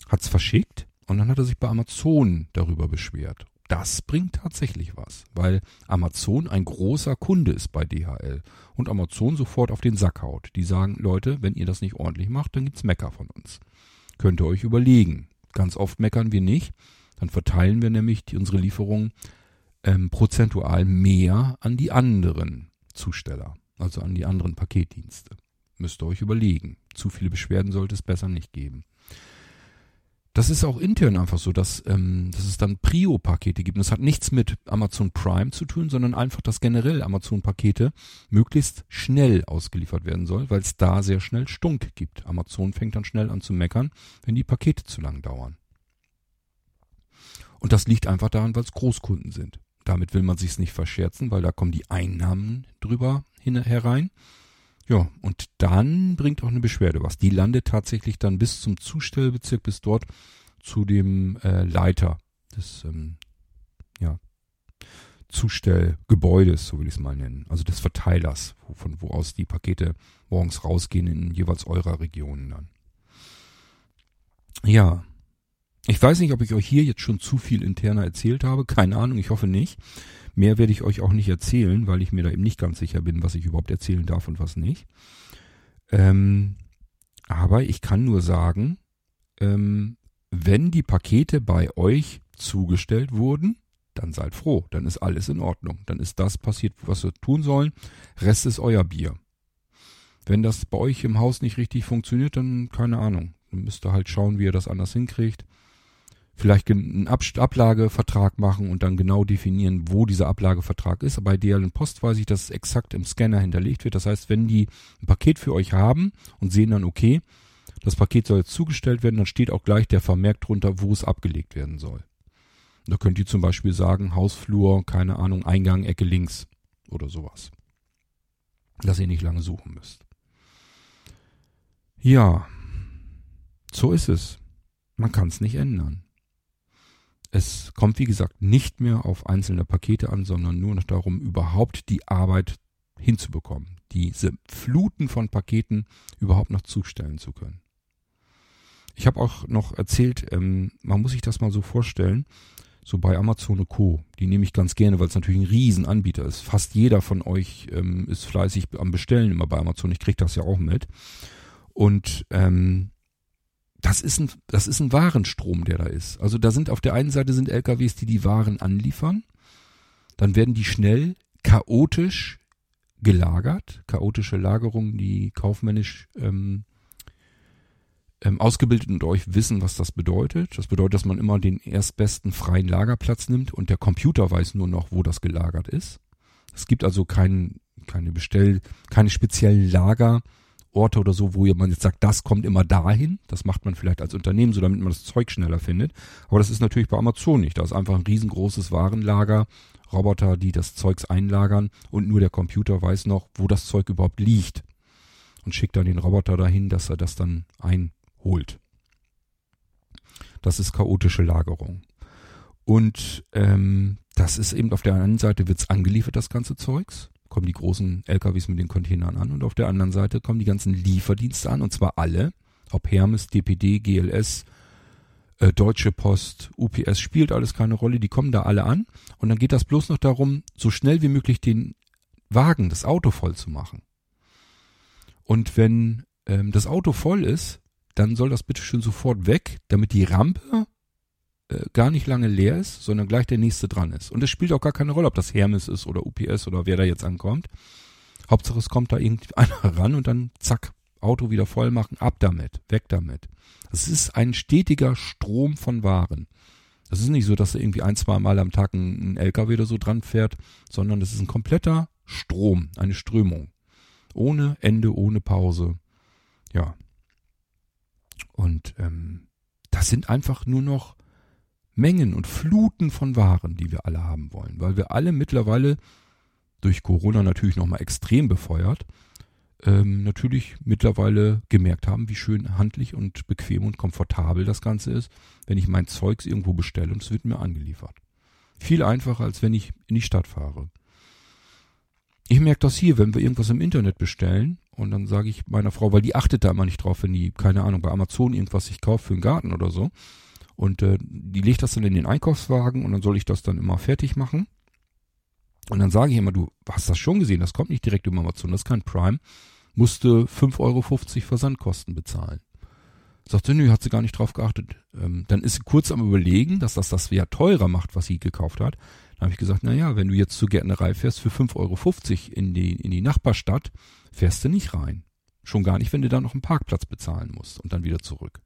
hat's verschickt und dann hat er sich bei Amazon darüber beschwert. Das bringt tatsächlich was, weil Amazon ein großer Kunde ist bei DHL und Amazon sofort auf den Sack haut. Die sagen, Leute, wenn ihr das nicht ordentlich macht, dann gibt's Mecker von uns. Könnt ihr euch überlegen. Ganz oft meckern wir nicht. Dann verteilen wir nämlich die, unsere Lieferungen ähm, prozentual mehr an die anderen Zusteller, also an die anderen Paketdienste. Müsst ihr euch überlegen. Zu viele Beschwerden sollte es besser nicht geben. Das ist auch intern einfach so, dass, ähm, dass es dann Prio-Pakete gibt. Und das hat nichts mit Amazon Prime zu tun, sondern einfach, dass generell Amazon-Pakete möglichst schnell ausgeliefert werden soll, weil es da sehr schnell Stunk gibt. Amazon fängt dann schnell an zu meckern, wenn die Pakete zu lang dauern. Und das liegt einfach daran, weil es Großkunden sind. Damit will man sich's nicht verscherzen, weil da kommen die Einnahmen drüber herein. Ja, und dann bringt auch eine Beschwerde was. Die landet tatsächlich dann bis zum Zustellbezirk, bis dort zu dem äh, Leiter des ähm, ja, Zustellgebäudes, so will ich es mal nennen. Also des Verteilers, wo, von wo aus die Pakete morgens rausgehen in jeweils eurer Regionen dann. Ja. Ich weiß nicht, ob ich euch hier jetzt schon zu viel interner erzählt habe. Keine Ahnung, ich hoffe nicht. Mehr werde ich euch auch nicht erzählen, weil ich mir da eben nicht ganz sicher bin, was ich überhaupt erzählen darf und was nicht. Ähm, aber ich kann nur sagen, ähm, wenn die Pakete bei euch zugestellt wurden, dann seid froh, dann ist alles in Ordnung. Dann ist das passiert, was wir tun sollen. Rest ist euer Bier. Wenn das bei euch im Haus nicht richtig funktioniert, dann keine Ahnung. Dann müsst ihr halt schauen, wie ihr das anders hinkriegt vielleicht einen Ablagevertrag machen und dann genau definieren, wo dieser Ablagevertrag ist. Bei DL und Post weiß ich, dass es exakt im Scanner hinterlegt wird. Das heißt, wenn die ein Paket für euch haben und sehen dann, okay, das Paket soll jetzt zugestellt werden, dann steht auch gleich der Vermerk drunter, wo es abgelegt werden soll. Da könnt ihr zum Beispiel sagen, Hausflur, keine Ahnung, Eingang, Ecke links oder sowas. Dass ihr nicht lange suchen müsst. Ja, so ist es. Man kann es nicht ändern. Es kommt, wie gesagt, nicht mehr auf einzelne Pakete an, sondern nur noch darum, überhaupt die Arbeit hinzubekommen, diese Fluten von Paketen überhaupt noch zustellen zu können. Ich habe auch noch erzählt, ähm, man muss sich das mal so vorstellen, so bei Amazon Co. Die nehme ich ganz gerne, weil es natürlich ein Riesenanbieter ist. Fast jeder von euch ähm, ist fleißig am Bestellen immer bei Amazon. Ich kriege das ja auch mit. Und ähm, das ist ein, das ist ein Warenstrom, der da ist. Also da sind auf der einen Seite sind LKWs, die die Waren anliefern. Dann werden die schnell chaotisch gelagert. Chaotische Lagerung, die kaufmännisch ähm, ähm, ausgebildet und euch wissen, was das bedeutet. Das bedeutet, dass man immer den erstbesten freien Lagerplatz nimmt und der Computer weiß nur noch, wo das gelagert ist. Es gibt also kein, keine Bestell, keine speziellen Lager, Orte oder so, wo man jetzt sagt, das kommt immer dahin. Das macht man vielleicht als Unternehmen so, damit man das Zeug schneller findet. Aber das ist natürlich bei Amazon nicht. Da ist einfach ein riesengroßes Warenlager, Roboter, die das Zeugs einlagern und nur der Computer weiß noch, wo das Zeug überhaupt liegt. Und schickt dann den Roboter dahin, dass er das dann einholt. Das ist chaotische Lagerung. Und ähm, das ist eben auf der einen Seite wird's angeliefert, das ganze Zeugs kommen die großen LKWs mit den Containern an und auf der anderen Seite kommen die ganzen Lieferdienste an und zwar alle, ob Hermes, DPD, GLS, äh, Deutsche Post, UPS spielt alles keine Rolle, die kommen da alle an und dann geht das bloß noch darum, so schnell wie möglich den Wagen, das Auto voll zu machen. Und wenn ähm, das Auto voll ist, dann soll das bitte schön sofort weg, damit die Rampe gar nicht lange leer ist, sondern gleich der nächste dran ist. Und es spielt auch gar keine Rolle, ob das Hermes ist oder UPS oder wer da jetzt ankommt. Hauptsache es kommt da irgendeiner ran und dann zack, Auto wieder voll machen, ab damit, weg damit. Es ist ein stetiger Strom von Waren. Es ist nicht so, dass da irgendwie ein, zwei Mal am Tag ein, ein LKW oder so dran fährt, sondern es ist ein kompletter Strom, eine Strömung. Ohne Ende, ohne Pause. Ja. Und ähm, das sind einfach nur noch Mengen und Fluten von Waren, die wir alle haben wollen, weil wir alle mittlerweile durch Corona natürlich nochmal extrem befeuert, ähm, natürlich mittlerweile gemerkt haben, wie schön handlich und bequem und komfortabel das Ganze ist, wenn ich mein Zeugs irgendwo bestelle und es wird mir angeliefert. Viel einfacher, als wenn ich in die Stadt fahre. Ich merke das hier, wenn wir irgendwas im Internet bestellen und dann sage ich meiner Frau, weil die achtet da immer nicht drauf, wenn die, keine Ahnung, bei Amazon irgendwas sich kauft für einen Garten oder so. Und äh, die legt das dann in den Einkaufswagen und dann soll ich das dann immer fertig machen. Und dann sage ich immer, du hast das schon gesehen, das kommt nicht direkt über Amazon, das ist kein Prime. Musste 5,50 Euro Versandkosten bezahlen. Sagte, nö, hat sie gar nicht drauf geachtet. Ähm, dann ist sie kurz am überlegen, dass das das ja teurer macht, was sie gekauft hat. Dann habe ich gesagt, na ja, wenn du jetzt zur Gärtnerei fährst für 5,50 Euro in die, in die Nachbarstadt, fährst du nicht rein. Schon gar nicht, wenn du da noch einen Parkplatz bezahlen musst und dann wieder zurück.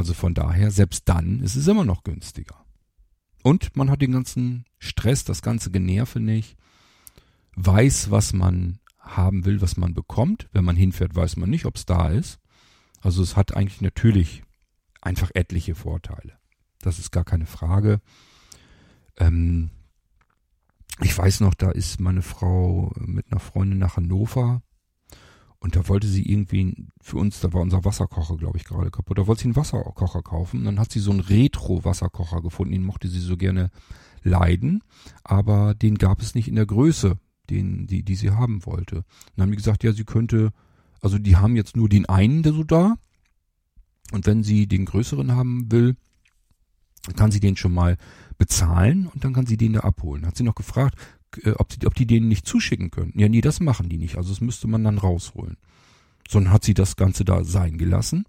Also von daher, selbst dann ist es immer noch günstiger. Und man hat den ganzen Stress, das ganze Generve nicht, weiß, was man haben will, was man bekommt. Wenn man hinfährt, weiß man nicht, ob es da ist. Also es hat eigentlich natürlich einfach etliche Vorteile. Das ist gar keine Frage. Ähm, ich weiß noch, da ist meine Frau mit einer Freundin nach Hannover und da wollte sie irgendwie für uns, da war unser Wasserkocher, glaube ich, gerade kaputt. Da wollte sie einen Wasserkocher kaufen. Und dann hat sie so einen Retro-Wasserkocher gefunden. Den mochte sie so gerne leiden. Aber den gab es nicht in der Größe, den, die, die sie haben wollte. Und dann haben die gesagt, ja, sie könnte, also die haben jetzt nur den einen, der so da. Und wenn sie den größeren haben will, kann sie den schon mal bezahlen und dann kann sie den da abholen. Hat sie noch gefragt, ob, die, ob die denen nicht zuschicken können. Ja, nee, das machen die nicht. Also das müsste man dann rausholen. Sondern hat sie das Ganze da sein gelassen,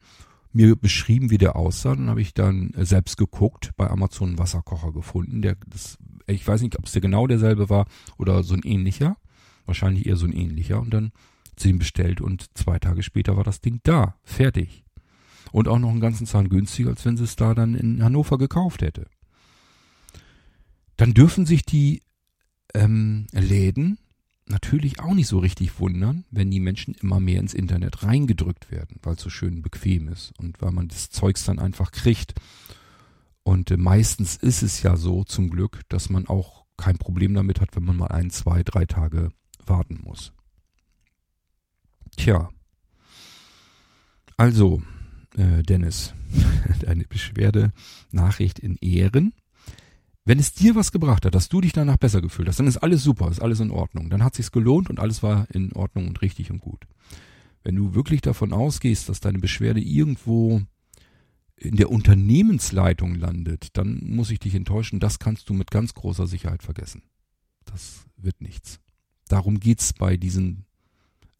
mir beschrieben, wie der aussah. Dann habe ich dann äh, selbst geguckt, bei Amazon einen Wasserkocher gefunden. Der, das, ich weiß nicht, ob es der genau derselbe war oder so ein ähnlicher. Wahrscheinlich eher so ein ähnlicher. Und dann sie ihn bestellt und zwei Tage später war das Ding da, fertig. Und auch noch einen ganzen Zahn günstiger, als wenn sie es da dann in Hannover gekauft hätte. Dann dürfen sich die ähm, Läden natürlich auch nicht so richtig wundern, wenn die Menschen immer mehr ins Internet reingedrückt werden, weil es so schön bequem ist und weil man das Zeugs dann einfach kriegt. Und äh, meistens ist es ja so zum Glück, dass man auch kein Problem damit hat, wenn man mal ein, zwei, drei Tage warten muss. Tja. Also, äh, Dennis, deine Beschwerde, Nachricht in Ehren. Wenn es dir was gebracht hat, dass du dich danach besser gefühlt hast, dann ist alles super, ist alles in Ordnung. Dann hat sich's gelohnt und alles war in Ordnung und richtig und gut. Wenn du wirklich davon ausgehst, dass deine Beschwerde irgendwo in der Unternehmensleitung landet, dann muss ich dich enttäuschen, das kannst du mit ganz großer Sicherheit vergessen. Das wird nichts. Darum geht's bei diesen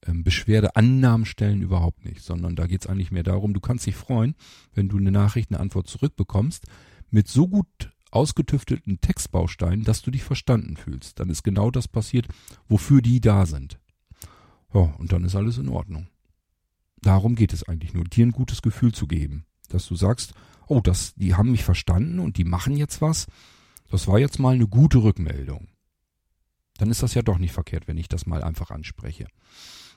ähm, Beschwerdeannahmenstellen überhaupt nicht, sondern da geht's eigentlich mehr darum, du kannst dich freuen, wenn du eine Nachricht, eine Antwort zurückbekommst, mit so gut ausgetüftelten Textbaustein, dass du dich verstanden fühlst. Dann ist genau das passiert, wofür die da sind. Ja, und dann ist alles in Ordnung. Darum geht es eigentlich nur, dir ein gutes Gefühl zu geben, dass du sagst, oh, das, die haben mich verstanden und die machen jetzt was. Das war jetzt mal eine gute Rückmeldung. Dann ist das ja doch nicht verkehrt, wenn ich das mal einfach anspreche.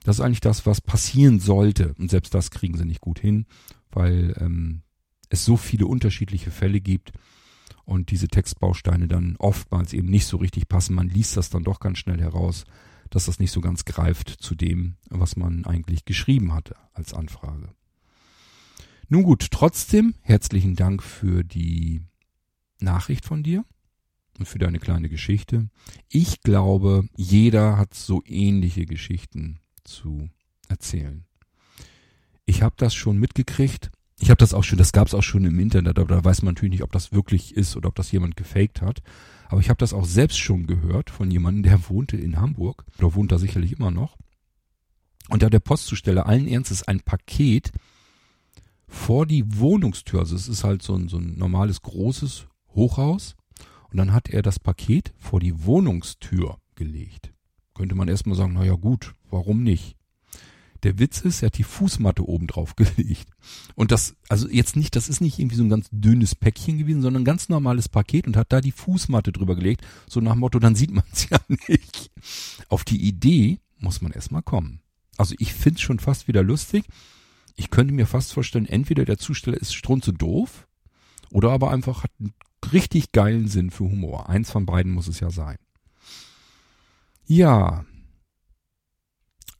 Das ist eigentlich das, was passieren sollte. Und selbst das kriegen sie nicht gut hin, weil ähm, es so viele unterschiedliche Fälle gibt, und diese Textbausteine dann oftmals eben nicht so richtig passen. Man liest das dann doch ganz schnell heraus, dass das nicht so ganz greift zu dem, was man eigentlich geschrieben hatte als Anfrage. Nun gut, trotzdem herzlichen Dank für die Nachricht von dir und für deine kleine Geschichte. Ich glaube, jeder hat so ähnliche Geschichten zu erzählen. Ich habe das schon mitgekriegt ich habe das auch schon, das gab es auch schon im Internet, aber da weiß man natürlich nicht, ob das wirklich ist oder ob das jemand gefaked hat. Aber ich habe das auch selbst schon gehört von jemandem, der wohnte in Hamburg, oder wohnt da sicherlich immer noch. Und da der Postzusteller allen Ernstes ein Paket vor die Wohnungstür, also es ist halt so ein, so ein normales großes Hochhaus, und dann hat er das Paket vor die Wohnungstür gelegt. Könnte man erstmal sagen, naja gut, warum nicht? Der Witz ist, er hat die Fußmatte oben drauf gelegt. Und das, also jetzt nicht, das ist nicht irgendwie so ein ganz dünnes Päckchen gewesen, sondern ein ganz normales Paket und hat da die Fußmatte drüber gelegt. So nach Motto, dann sieht man es ja nicht. Auf die Idee muss man erstmal kommen. Also ich finde es schon fast wieder lustig. Ich könnte mir fast vorstellen, entweder der Zusteller ist strunze doof oder aber einfach hat einen richtig geilen Sinn für Humor. Eins von beiden muss es ja sein. Ja,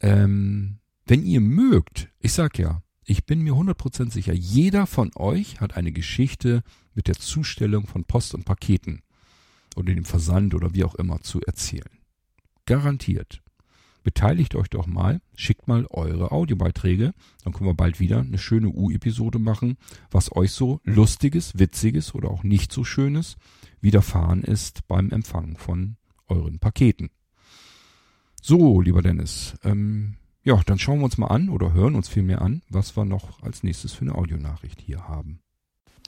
Ähm, wenn ihr mögt, ich sag ja, ich bin mir 100% sicher, jeder von euch hat eine Geschichte mit der Zustellung von Post und Paketen oder dem Versand oder wie auch immer zu erzählen. Garantiert. Beteiligt euch doch mal, schickt mal eure Audiobeiträge, dann können wir bald wieder eine schöne U-Episode machen, was euch so lustiges, witziges oder auch nicht so schönes widerfahren ist beim Empfang von euren Paketen. So, lieber Dennis, ähm, ja, dann schauen wir uns mal an oder hören uns vielmehr an, was wir noch als nächstes für eine Audionachricht hier haben.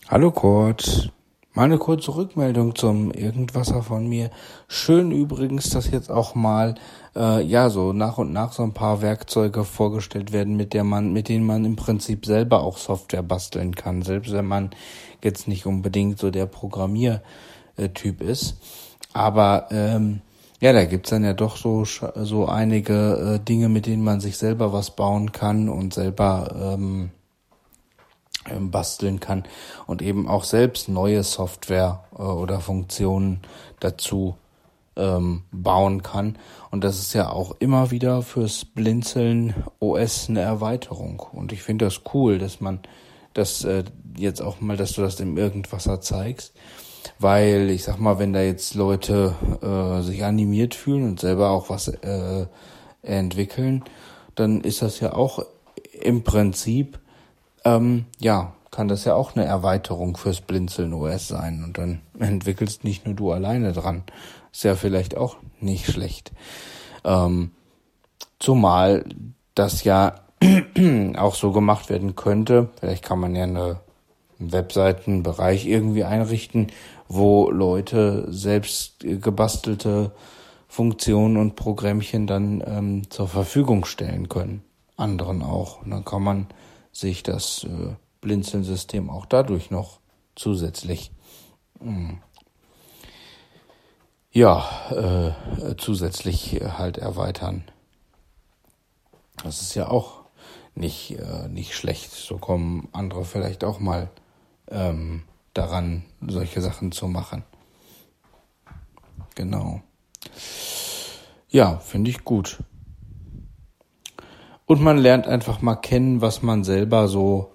Hallo Kurt, mal eine kurze Rückmeldung zum Irgendwasser von mir. Schön übrigens, dass jetzt auch mal äh, ja so nach und nach so ein paar Werkzeuge vorgestellt werden, mit der man, mit denen man im Prinzip selber auch Software basteln kann, selbst wenn man jetzt nicht unbedingt so der Programmiertyp ist. Aber ähm, ja, da gibt's dann ja doch so, so einige äh, Dinge, mit denen man sich selber was bauen kann und selber ähm, ähm, basteln kann und eben auch selbst neue Software äh, oder Funktionen dazu ähm, bauen kann. Und das ist ja auch immer wieder fürs Blinzeln OS eine Erweiterung. Und ich finde das cool, dass man das äh, jetzt auch mal, dass du das im Irgendwasser zeigst weil ich sag mal, wenn da jetzt Leute äh, sich animiert fühlen und selber auch was äh, entwickeln, dann ist das ja auch im Prinzip, ähm, ja, kann das ja auch eine Erweiterung fürs Blinzeln OS sein und dann entwickelst nicht nur du alleine dran. Ist ja vielleicht auch nicht schlecht. Ähm, zumal das ja auch so gemacht werden könnte. Vielleicht kann man ja eine Webseitenbereich irgendwie einrichten, wo Leute selbst gebastelte Funktionen und Programmchen dann ähm, zur Verfügung stellen können. Anderen auch. Und dann kann man sich das äh, Blinzeln-System auch dadurch noch zusätzlich mh, hm, ja äh, zusätzlich halt erweitern. Das ist ja auch nicht äh, nicht schlecht. So kommen andere vielleicht auch mal ähm, daran, solche Sachen zu machen. Genau. Ja, finde ich gut. Und man lernt einfach mal kennen, was man selber so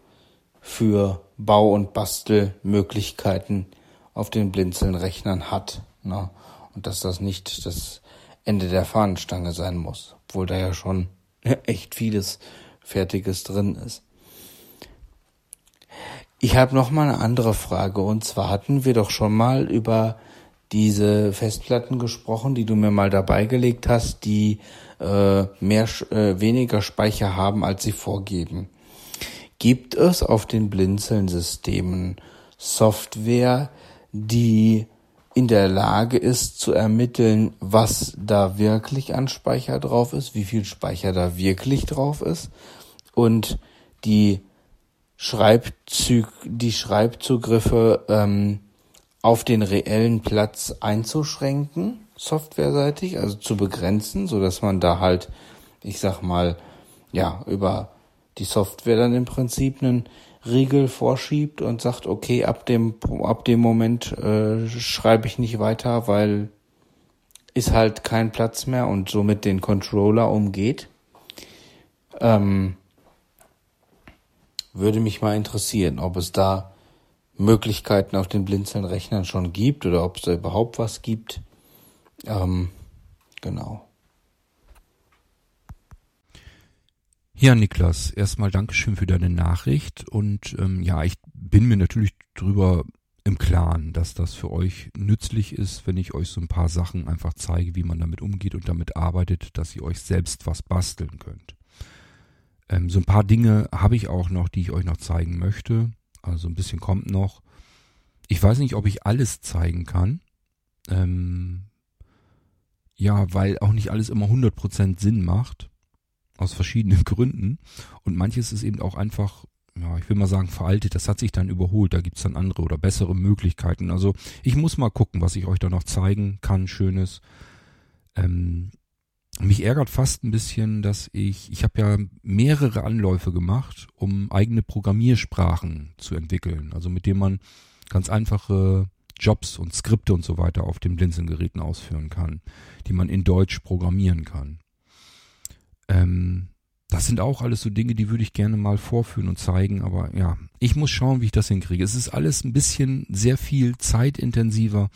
für Bau- und Bastelmöglichkeiten auf den Blinzeln-Rechnern hat. Ne? Und dass das nicht das Ende der Fahnenstange sein muss, obwohl da ja schon echt vieles Fertiges drin ist. Ich habe noch mal eine andere Frage und zwar hatten wir doch schon mal über diese Festplatten gesprochen, die du mir mal dabei gelegt hast, die äh, mehr äh, weniger Speicher haben, als sie vorgeben. Gibt es auf den Blinzeln-Systemen Software, die in der Lage ist zu ermitteln, was da wirklich an Speicher drauf ist, wie viel Speicher da wirklich drauf ist und die Schreibzug, die Schreibzugriffe ähm, auf den reellen Platz einzuschränken, softwareseitig, also zu begrenzen, so dass man da halt, ich sag mal, ja, über die Software dann im Prinzip einen Riegel vorschiebt und sagt, okay, ab dem, ab dem Moment äh, schreibe ich nicht weiter, weil ist halt kein Platz mehr und somit den Controller umgeht. Ähm, würde mich mal interessieren, ob es da Möglichkeiten auf den Blinzeln-Rechnern schon gibt oder ob es da überhaupt was gibt. Ähm, genau. Ja, Niklas, erstmal Dankeschön für deine Nachricht und ähm, ja, ich bin mir natürlich drüber im Klaren, dass das für euch nützlich ist, wenn ich euch so ein paar Sachen einfach zeige, wie man damit umgeht und damit arbeitet, dass ihr euch selbst was basteln könnt. Ähm, so ein paar Dinge habe ich auch noch, die ich euch noch zeigen möchte. Also ein bisschen kommt noch. Ich weiß nicht, ob ich alles zeigen kann. Ähm, ja, weil auch nicht alles immer 100% Sinn macht. Aus verschiedenen Gründen. Und manches ist eben auch einfach, ja, ich will mal sagen, veraltet. Das hat sich dann überholt. Da gibt's dann andere oder bessere Möglichkeiten. Also ich muss mal gucken, was ich euch da noch zeigen kann. Schönes. Ähm, mich ärgert fast ein bisschen, dass ich, ich habe ja mehrere Anläufe gemacht, um eigene Programmiersprachen zu entwickeln, also mit denen man ganz einfache Jobs und Skripte und so weiter auf den Blinzelgeräten ausführen kann, die man in Deutsch programmieren kann. Ähm, das sind auch alles so Dinge, die würde ich gerne mal vorführen und zeigen, aber ja, ich muss schauen, wie ich das hinkriege. Es ist alles ein bisschen sehr viel zeitintensiver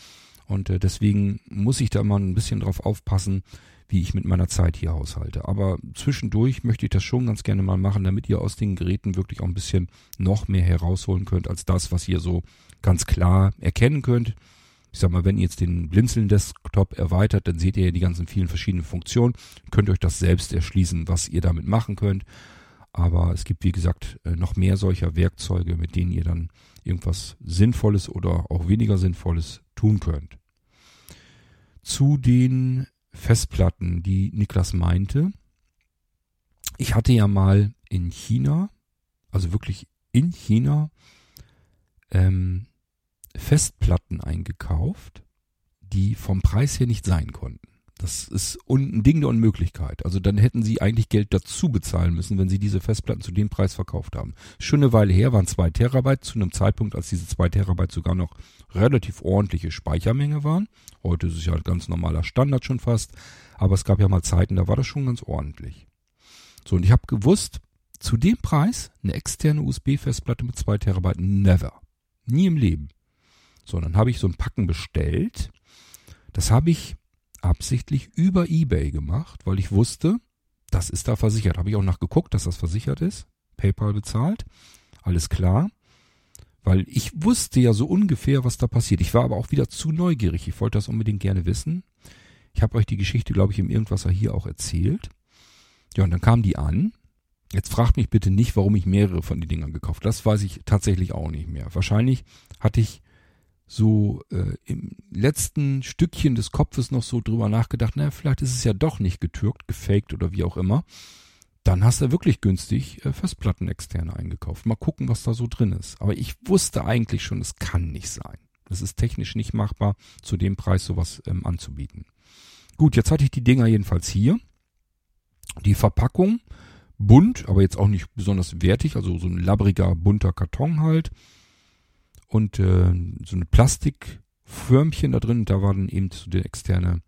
und äh, deswegen muss ich da mal ein bisschen drauf aufpassen, wie ich mit meiner Zeit hier haushalte. Aber zwischendurch möchte ich das schon ganz gerne mal machen, damit ihr aus den Geräten wirklich auch ein bisschen noch mehr herausholen könnt als das, was ihr so ganz klar erkennen könnt. Ich sag mal, wenn ihr jetzt den Blinzeln-Desktop erweitert, dann seht ihr ja die ganzen vielen verschiedenen Funktionen, könnt euch das selbst erschließen, was ihr damit machen könnt. Aber es gibt, wie gesagt, äh, noch mehr solcher Werkzeuge, mit denen ihr dann irgendwas Sinnvolles oder auch weniger Sinnvolles tun könnt. Zu den Festplatten, die Niklas meinte. Ich hatte ja mal in China, also wirklich in China, ähm, Festplatten eingekauft, die vom Preis her nicht sein konnten. Das ist ein Ding der Unmöglichkeit. Also dann hätten sie eigentlich Geld dazu bezahlen müssen, wenn sie diese Festplatten zu dem Preis verkauft haben. Schon eine Weile her waren zwei Terabyte zu einem Zeitpunkt, als diese zwei Terabyte sogar noch relativ ordentliche Speichermenge waren. Heute ist es ja ganz normaler Standard schon fast. Aber es gab ja mal Zeiten, da war das schon ganz ordentlich. So, und ich habe gewusst, zu dem Preis eine externe USB-Festplatte mit zwei Terabyte never. Nie im Leben. So, dann habe ich so ein Packen bestellt. Das habe ich absichtlich über eBay gemacht, weil ich wusste, das ist da versichert. Habe ich auch nachgeguckt, dass das versichert ist. PayPal bezahlt. Alles klar. Weil ich wusste ja so ungefähr, was da passiert. Ich war aber auch wieder zu neugierig. Ich wollte das unbedingt gerne wissen. Ich habe euch die Geschichte, glaube ich, im Irgendwasser hier auch erzählt. Ja, und dann kam die an. Jetzt fragt mich bitte nicht, warum ich mehrere von den Dingern gekauft. Das weiß ich tatsächlich auch nicht mehr. Wahrscheinlich hatte ich so äh, im letzten Stückchen des Kopfes noch so drüber nachgedacht, naja, vielleicht ist es ja doch nicht getürkt, gefaked oder wie auch immer. Dann hast du wirklich günstig äh, Festplatten externe eingekauft. Mal gucken, was da so drin ist. Aber ich wusste eigentlich schon, es kann nicht sein. Es ist technisch nicht machbar, zu dem Preis sowas ähm, anzubieten. Gut, jetzt hatte ich die Dinger jedenfalls hier. Die Verpackung, bunt, aber jetzt auch nicht besonders wertig, also so ein labbriger, bunter Karton halt und äh, so eine Plastikförmchen da drin. Da war dann eben so die externe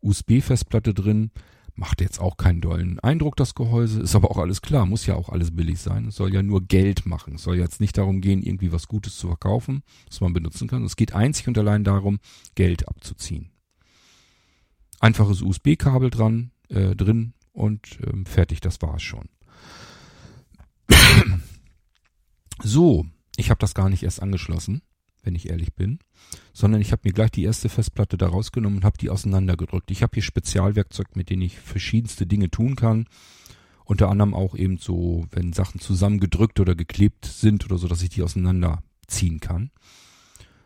USB-Festplatte drin. Macht jetzt auch keinen dollen Eindruck, das Gehäuse. Ist aber auch alles klar, muss ja auch alles billig sein. Es soll ja nur Geld machen. Es soll jetzt nicht darum gehen, irgendwie was Gutes zu verkaufen, was man benutzen kann. Es geht einzig und allein darum, Geld abzuziehen. Einfaches USB-Kabel dran, äh, drin und ähm, fertig, das war's schon. so, ich habe das gar nicht erst angeschlossen, wenn ich ehrlich bin, sondern ich habe mir gleich die erste Festplatte da rausgenommen und habe die auseinandergedrückt. Ich habe hier Spezialwerkzeug, mit denen ich verschiedenste Dinge tun kann. Unter anderem auch eben so, wenn Sachen zusammengedrückt oder geklebt sind oder so, dass ich die auseinanderziehen kann.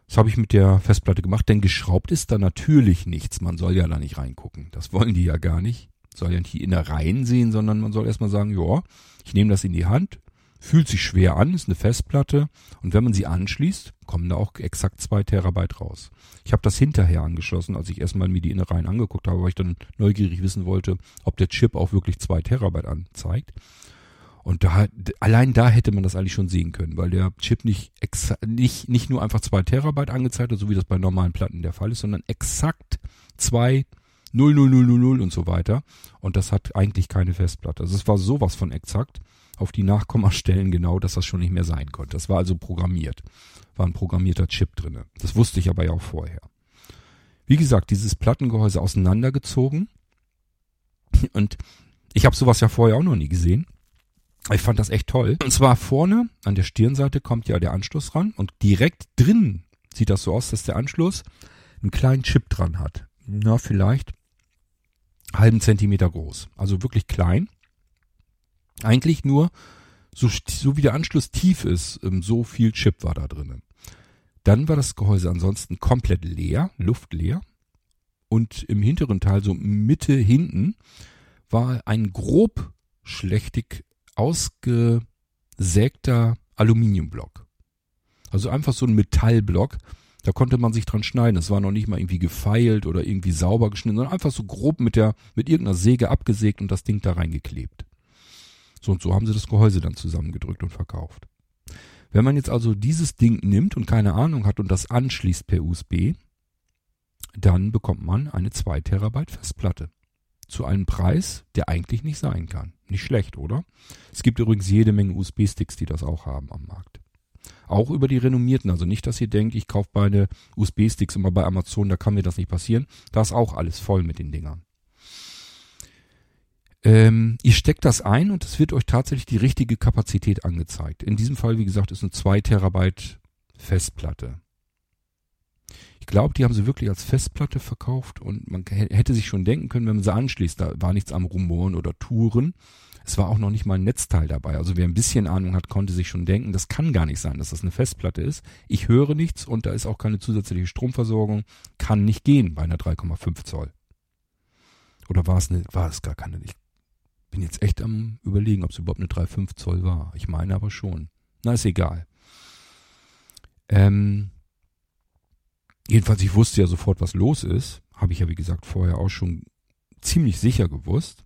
Das habe ich mit der Festplatte gemacht, denn geschraubt ist da natürlich nichts. Man soll ja da nicht reingucken. Das wollen die ja gar nicht. Soll ja nicht die Innereien sehen, sondern man soll erstmal sagen, ja, ich nehme das in die Hand, Fühlt sich schwer an, ist eine Festplatte und wenn man sie anschließt, kommen da auch exakt zwei Terabyte raus. Ich habe das hinterher angeschlossen, als ich erstmal mir die Innereien angeguckt habe, weil ich dann neugierig wissen wollte, ob der Chip auch wirklich zwei Terabyte anzeigt. Und da, allein da hätte man das eigentlich schon sehen können, weil der Chip nicht, nicht, nicht nur einfach zwei Terabyte angezeigt hat, so wie das bei normalen Platten der Fall ist, sondern exakt zwei 00000 und so weiter. Und das hat eigentlich keine Festplatte. Also es war sowas von exakt auf die Nachkommastellen genau, dass das schon nicht mehr sein konnte. Das war also programmiert. War ein programmierter Chip drinne. Das wusste ich aber ja auch vorher. Wie gesagt, dieses Plattengehäuse auseinandergezogen. Und ich habe sowas ja vorher auch noch nie gesehen. Ich fand das echt toll. Und zwar vorne an der Stirnseite kommt ja der Anschluss ran und direkt drin sieht das so aus, dass der Anschluss einen kleinen Chip dran hat. Na, vielleicht halben Zentimeter groß. Also wirklich klein. Eigentlich nur, so, so wie der Anschluss tief ist, ähm, so viel Chip war da drinnen. Dann war das Gehäuse ansonsten komplett leer, luftleer. Und im hinteren Teil, so Mitte hinten, war ein grob schlechtig ausgesägter Aluminiumblock. Also einfach so ein Metallblock. Da konnte man sich dran schneiden. Es war noch nicht mal irgendwie gefeilt oder irgendwie sauber geschnitten, sondern einfach so grob mit der, mit irgendeiner Säge abgesägt und das Ding da reingeklebt. So und so haben sie das Gehäuse dann zusammengedrückt und verkauft. Wenn man jetzt also dieses Ding nimmt und keine Ahnung hat und das anschließt per USB, dann bekommt man eine 2 Terabyte Festplatte zu einem Preis, der eigentlich nicht sein kann. Nicht schlecht, oder? Es gibt übrigens jede Menge USB-Sticks, die das auch haben am Markt. Auch über die renommierten. Also nicht, dass ihr denkt, ich kaufe meine USB-Sticks immer bei Amazon, da kann mir das nicht passieren. Da ist auch alles voll mit den Dingern. Ähm, ihr steckt das ein und es wird euch tatsächlich die richtige Kapazität angezeigt. In diesem Fall, wie gesagt, ist eine 2 Terabyte Festplatte. Ich glaube, die haben sie wirklich als Festplatte verkauft und man hätte sich schon denken können, wenn man sie anschließt, da war nichts am Rumoren oder Touren. Es war auch noch nicht mal ein Netzteil dabei. Also wer ein bisschen Ahnung hat, konnte sich schon denken, das kann gar nicht sein, dass das eine Festplatte ist. Ich höre nichts und da ist auch keine zusätzliche Stromversorgung. Kann nicht gehen bei einer 3,5 Zoll. Oder war es eine, war es gar keine? Ich bin jetzt echt am überlegen, ob es überhaupt eine 3,5 Zoll war. Ich meine aber schon. Na, ist egal. Ähm, jedenfalls, ich wusste ja sofort, was los ist. Habe ich ja, wie gesagt, vorher auch schon ziemlich sicher gewusst.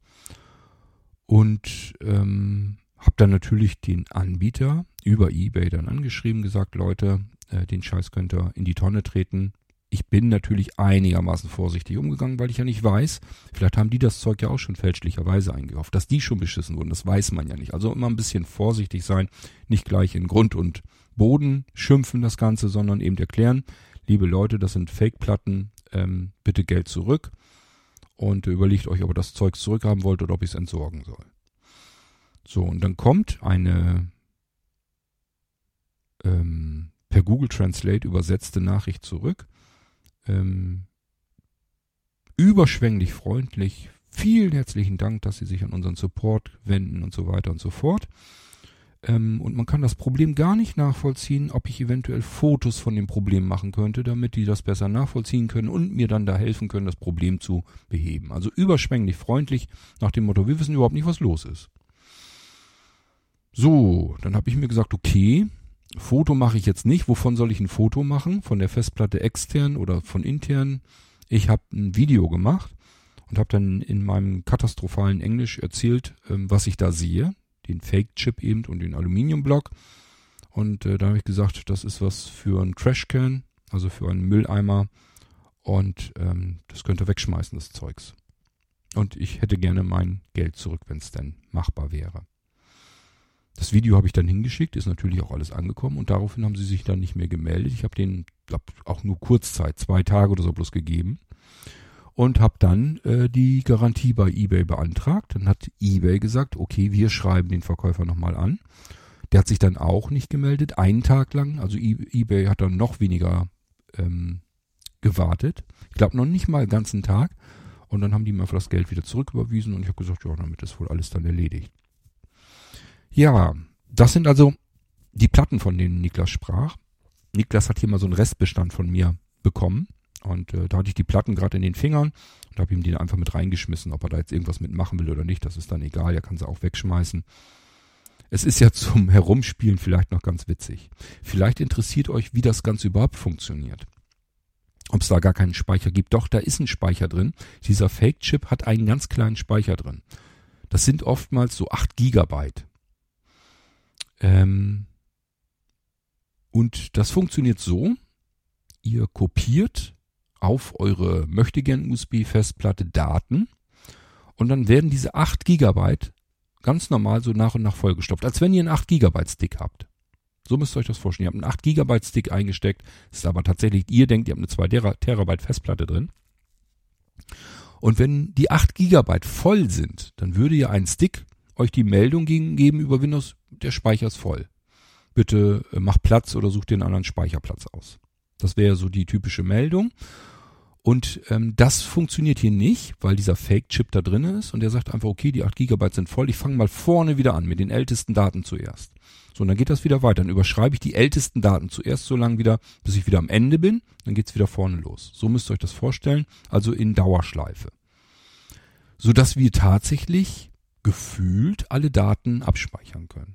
Und ähm, habe dann natürlich den Anbieter über eBay dann angeschrieben, gesagt, Leute, äh, den Scheiß könnt ihr in die Tonne treten. Ich bin natürlich einigermaßen vorsichtig umgegangen, weil ich ja nicht weiß, vielleicht haben die das Zeug ja auch schon fälschlicherweise eingekauft. Dass die schon beschissen wurden, das weiß man ja nicht. Also immer ein bisschen vorsichtig sein, nicht gleich in Grund und Boden schimpfen das Ganze, sondern eben erklären, liebe Leute, das sind Fake-Platten, ähm, bitte Geld zurück und überlegt euch, ob ihr das Zeug zurückhaben wollt oder ob ich es entsorgen soll. So, und dann kommt eine ähm, per Google Translate übersetzte Nachricht zurück. Ähm, überschwänglich freundlich. Vielen herzlichen Dank, dass Sie sich an unseren Support wenden und so weiter und so fort. Ähm, und man kann das Problem gar nicht nachvollziehen, ob ich eventuell Fotos von dem Problem machen könnte, damit die das besser nachvollziehen können und mir dann da helfen können, das Problem zu beheben. Also überschwänglich freundlich nach dem Motto, wir wissen überhaupt nicht, was los ist. So, dann habe ich mir gesagt, okay, Foto mache ich jetzt nicht. Wovon soll ich ein Foto machen? Von der Festplatte extern oder von intern? Ich habe ein Video gemacht und habe dann in meinem katastrophalen Englisch erzählt, ähm, was ich da sehe den Fake-Chip eben und den Aluminiumblock. Und äh, da habe ich gesagt, das ist was für ein Trashcan, also für einen Mülleimer. Und ähm, das könnte wegschmeißen, das Zeugs. Und ich hätte gerne mein Geld zurück, wenn es denn machbar wäre. Das Video habe ich dann hingeschickt, ist natürlich auch alles angekommen und daraufhin haben sie sich dann nicht mehr gemeldet. Ich habe denen glaub, auch nur Kurzzeit, zwei Tage oder so bloß gegeben und habe dann äh, die Garantie bei eBay beantragt. Dann hat eBay gesagt, okay, wir schreiben den Verkäufer nochmal an. Der hat sich dann auch nicht gemeldet, einen Tag lang. Also e eBay hat dann noch weniger ähm, gewartet. Ich glaube noch nicht mal den ganzen Tag. Und dann haben die mir einfach das Geld wieder zurücküberwiesen und ich habe gesagt, ja, damit ist wohl alles dann erledigt. Ja, das sind also die Platten, von denen Niklas sprach. Niklas hat hier mal so einen Restbestand von mir bekommen. Und äh, da hatte ich die Platten gerade in den Fingern und habe ihm die einfach mit reingeschmissen. Ob er da jetzt irgendwas mitmachen will oder nicht, das ist dann egal. Er kann sie auch wegschmeißen. Es ist ja zum Herumspielen vielleicht noch ganz witzig. Vielleicht interessiert euch, wie das Ganze überhaupt funktioniert. Ob es da gar keinen Speicher gibt. Doch, da ist ein Speicher drin. Dieser Fake-Chip hat einen ganz kleinen Speicher drin. Das sind oftmals so 8 Gigabyte. Ähm und das funktioniert so, ihr kopiert auf eure möchtegern USB-Festplatte Daten und dann werden diese 8 Gigabyte ganz normal so nach und nach vollgestopft, als wenn ihr einen 8 Gigabyte Stick habt. So müsst ihr euch das vorstellen. Ihr habt einen 8 Gigabyte Stick eingesteckt, das ist aber tatsächlich, ihr denkt, ihr habt eine 2 Terabyte Festplatte drin. Und wenn die 8 Gigabyte voll sind, dann würde ja ein Stick euch die Meldung geben über Windows, der Speicher ist voll. Bitte äh, macht Platz oder sucht den anderen Speicherplatz aus. Das wäre so die typische Meldung. Und ähm, das funktioniert hier nicht, weil dieser Fake-Chip da drin ist und der sagt einfach, okay, die 8 GB sind voll, ich fange mal vorne wieder an mit den ältesten Daten zuerst. So, und dann geht das wieder weiter. Dann überschreibe ich die ältesten Daten zuerst so lange wieder, bis ich wieder am Ende bin, dann geht's wieder vorne los. So müsst ihr euch das vorstellen, also in Dauerschleife. Sodass wir tatsächlich gefühlt alle Daten abspeichern können.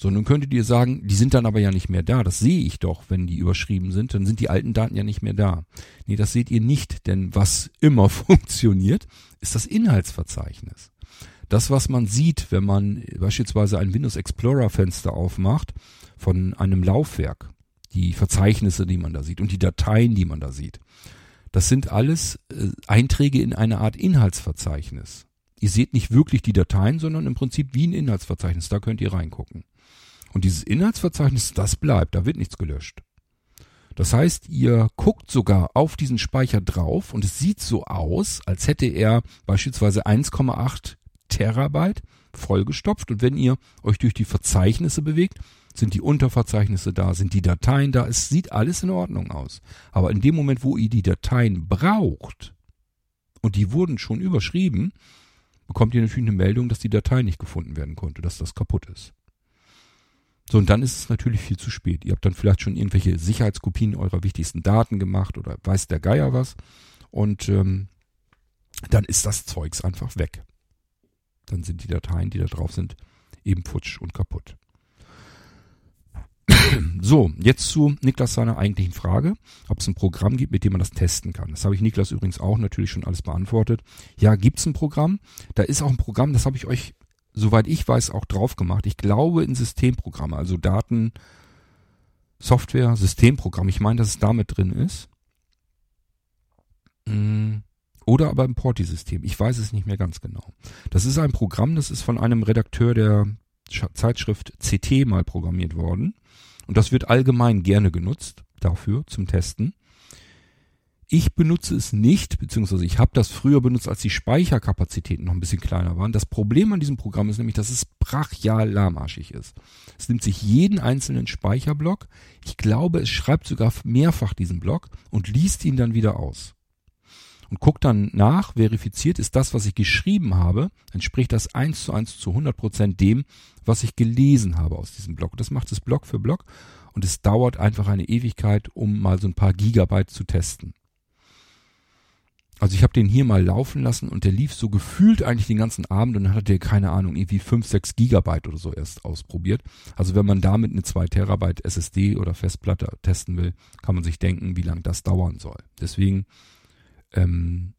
So, nun könntet ihr sagen, die sind dann aber ja nicht mehr da. Das sehe ich doch, wenn die überschrieben sind. Dann sind die alten Daten ja nicht mehr da. Nee, das seht ihr nicht, denn was immer funktioniert, ist das Inhaltsverzeichnis. Das, was man sieht, wenn man beispielsweise ein Windows Explorer Fenster aufmacht von einem Laufwerk, die Verzeichnisse, die man da sieht und die Dateien, die man da sieht. Das sind alles äh, Einträge in eine Art Inhaltsverzeichnis. Ihr seht nicht wirklich die Dateien, sondern im Prinzip wie ein Inhaltsverzeichnis. Da könnt ihr reingucken. Und dieses Inhaltsverzeichnis, das bleibt, da wird nichts gelöscht. Das heißt, ihr guckt sogar auf diesen Speicher drauf und es sieht so aus, als hätte er beispielsweise 1,8 Terabyte vollgestopft. Und wenn ihr euch durch die Verzeichnisse bewegt, sind die Unterverzeichnisse da, sind die Dateien da. Es sieht alles in Ordnung aus. Aber in dem Moment, wo ihr die Dateien braucht und die wurden schon überschrieben, bekommt ihr natürlich eine Meldung, dass die Datei nicht gefunden werden konnte, dass das kaputt ist. So, und dann ist es natürlich viel zu spät. Ihr habt dann vielleicht schon irgendwelche Sicherheitskopien eurer wichtigsten Daten gemacht oder weiß der Geier was. Und ähm, dann ist das Zeugs einfach weg. Dann sind die Dateien, die da drauf sind, eben futsch und kaputt. So, jetzt zu Niklas seiner eigentlichen Frage, ob es ein Programm gibt, mit dem man das testen kann. Das habe ich Niklas übrigens auch natürlich schon alles beantwortet. Ja, gibt es ein Programm. Da ist auch ein Programm, das habe ich euch soweit ich weiß, auch drauf gemacht. Ich glaube in Systemprogramme, also Daten, Software, Systemprogramm. Ich meine, dass es damit drin ist. Mm, oder aber im Porti-System. Ich weiß es nicht mehr ganz genau. Das ist ein Programm, das ist von einem Redakteur der Zeitschrift CT mal programmiert worden. Und das wird allgemein gerne genutzt dafür, zum Testen. Ich benutze es nicht, beziehungsweise ich habe das früher benutzt, als die Speicherkapazitäten noch ein bisschen kleiner waren. Das Problem an diesem Programm ist nämlich, dass es brachial lahmarschig ist. Es nimmt sich jeden einzelnen Speicherblock, ich glaube, es schreibt sogar mehrfach diesen Block und liest ihn dann wieder aus. Und guckt dann nach, verifiziert, ist das, was ich geschrieben habe, entspricht das eins zu eins zu 100 Prozent dem, was ich gelesen habe aus diesem Block. Das macht es Block für Block und es dauert einfach eine Ewigkeit, um mal so ein paar Gigabyte zu testen. Also ich habe den hier mal laufen lassen und der lief so gefühlt eigentlich den ganzen Abend und dann hat der, keine Ahnung, irgendwie 5, 6 Gigabyte oder so erst ausprobiert. Also wenn man damit eine 2 Terabyte SSD oder Festplatte testen will, kann man sich denken, wie lange das dauern soll. Deswegen ähm,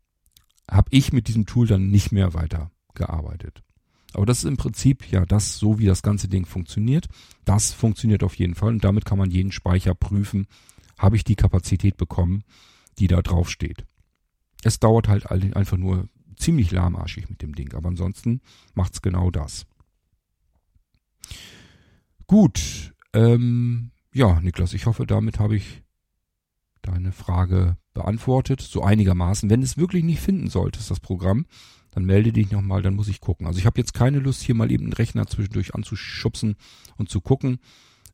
habe ich mit diesem Tool dann nicht mehr weiter gearbeitet. Aber das ist im Prinzip ja das, so wie das ganze Ding funktioniert. Das funktioniert auf jeden Fall und damit kann man jeden Speicher prüfen. Habe ich die Kapazität bekommen, die da drauf steht. Es dauert halt einfach nur ziemlich lahmarschig mit dem Ding, aber ansonsten macht's genau das. Gut, ähm, ja, Niklas, ich hoffe, damit habe ich deine Frage beantwortet, so einigermaßen. Wenn es wirklich nicht finden solltest, das Programm, dann melde dich nochmal, dann muss ich gucken. Also ich habe jetzt keine Lust, hier mal eben einen Rechner zwischendurch anzuschubsen und zu gucken.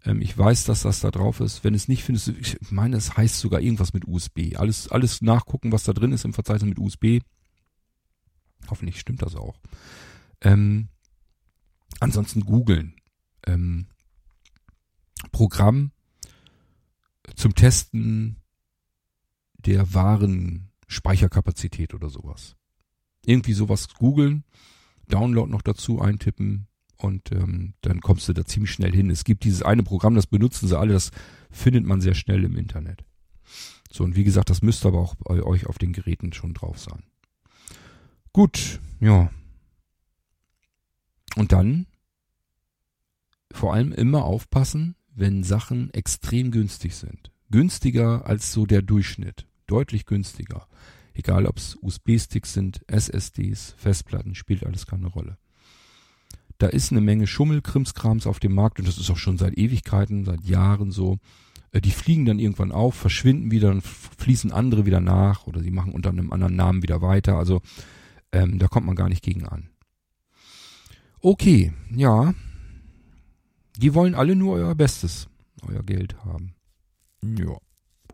Ähm, ich weiß, dass das da drauf ist. Wenn es nicht findest, ich meine, es heißt sogar irgendwas mit USB. Alles, alles nachgucken, was da drin ist im Verzeichnis mit USB. Hoffentlich stimmt das auch. Ähm, ansonsten googeln. Ähm, Programm zum Testen der wahren Speicherkapazität oder sowas. Irgendwie sowas googeln, Download noch dazu eintippen, und ähm, dann kommst du da ziemlich schnell hin. Es gibt dieses eine Programm, das benutzen sie alle, das findet man sehr schnell im Internet. So, und wie gesagt, das müsste aber auch bei euch auf den Geräten schon drauf sein. Gut, ja. Und dann vor allem immer aufpassen, wenn Sachen extrem günstig sind. Günstiger als so der Durchschnitt. Deutlich günstiger. Egal ob es USB-Sticks sind, SSDs, Festplatten, spielt alles keine Rolle. Da ist eine Menge Schummelkrimskrams auf dem Markt und das ist auch schon seit Ewigkeiten, seit Jahren so. Äh, die fliegen dann irgendwann auf, verschwinden wieder, dann fließen andere wieder nach oder sie machen unter einem anderen Namen wieder weiter. Also ähm, da kommt man gar nicht gegen an. Okay, ja. Die wollen alle nur euer Bestes, euer Geld haben. Ja.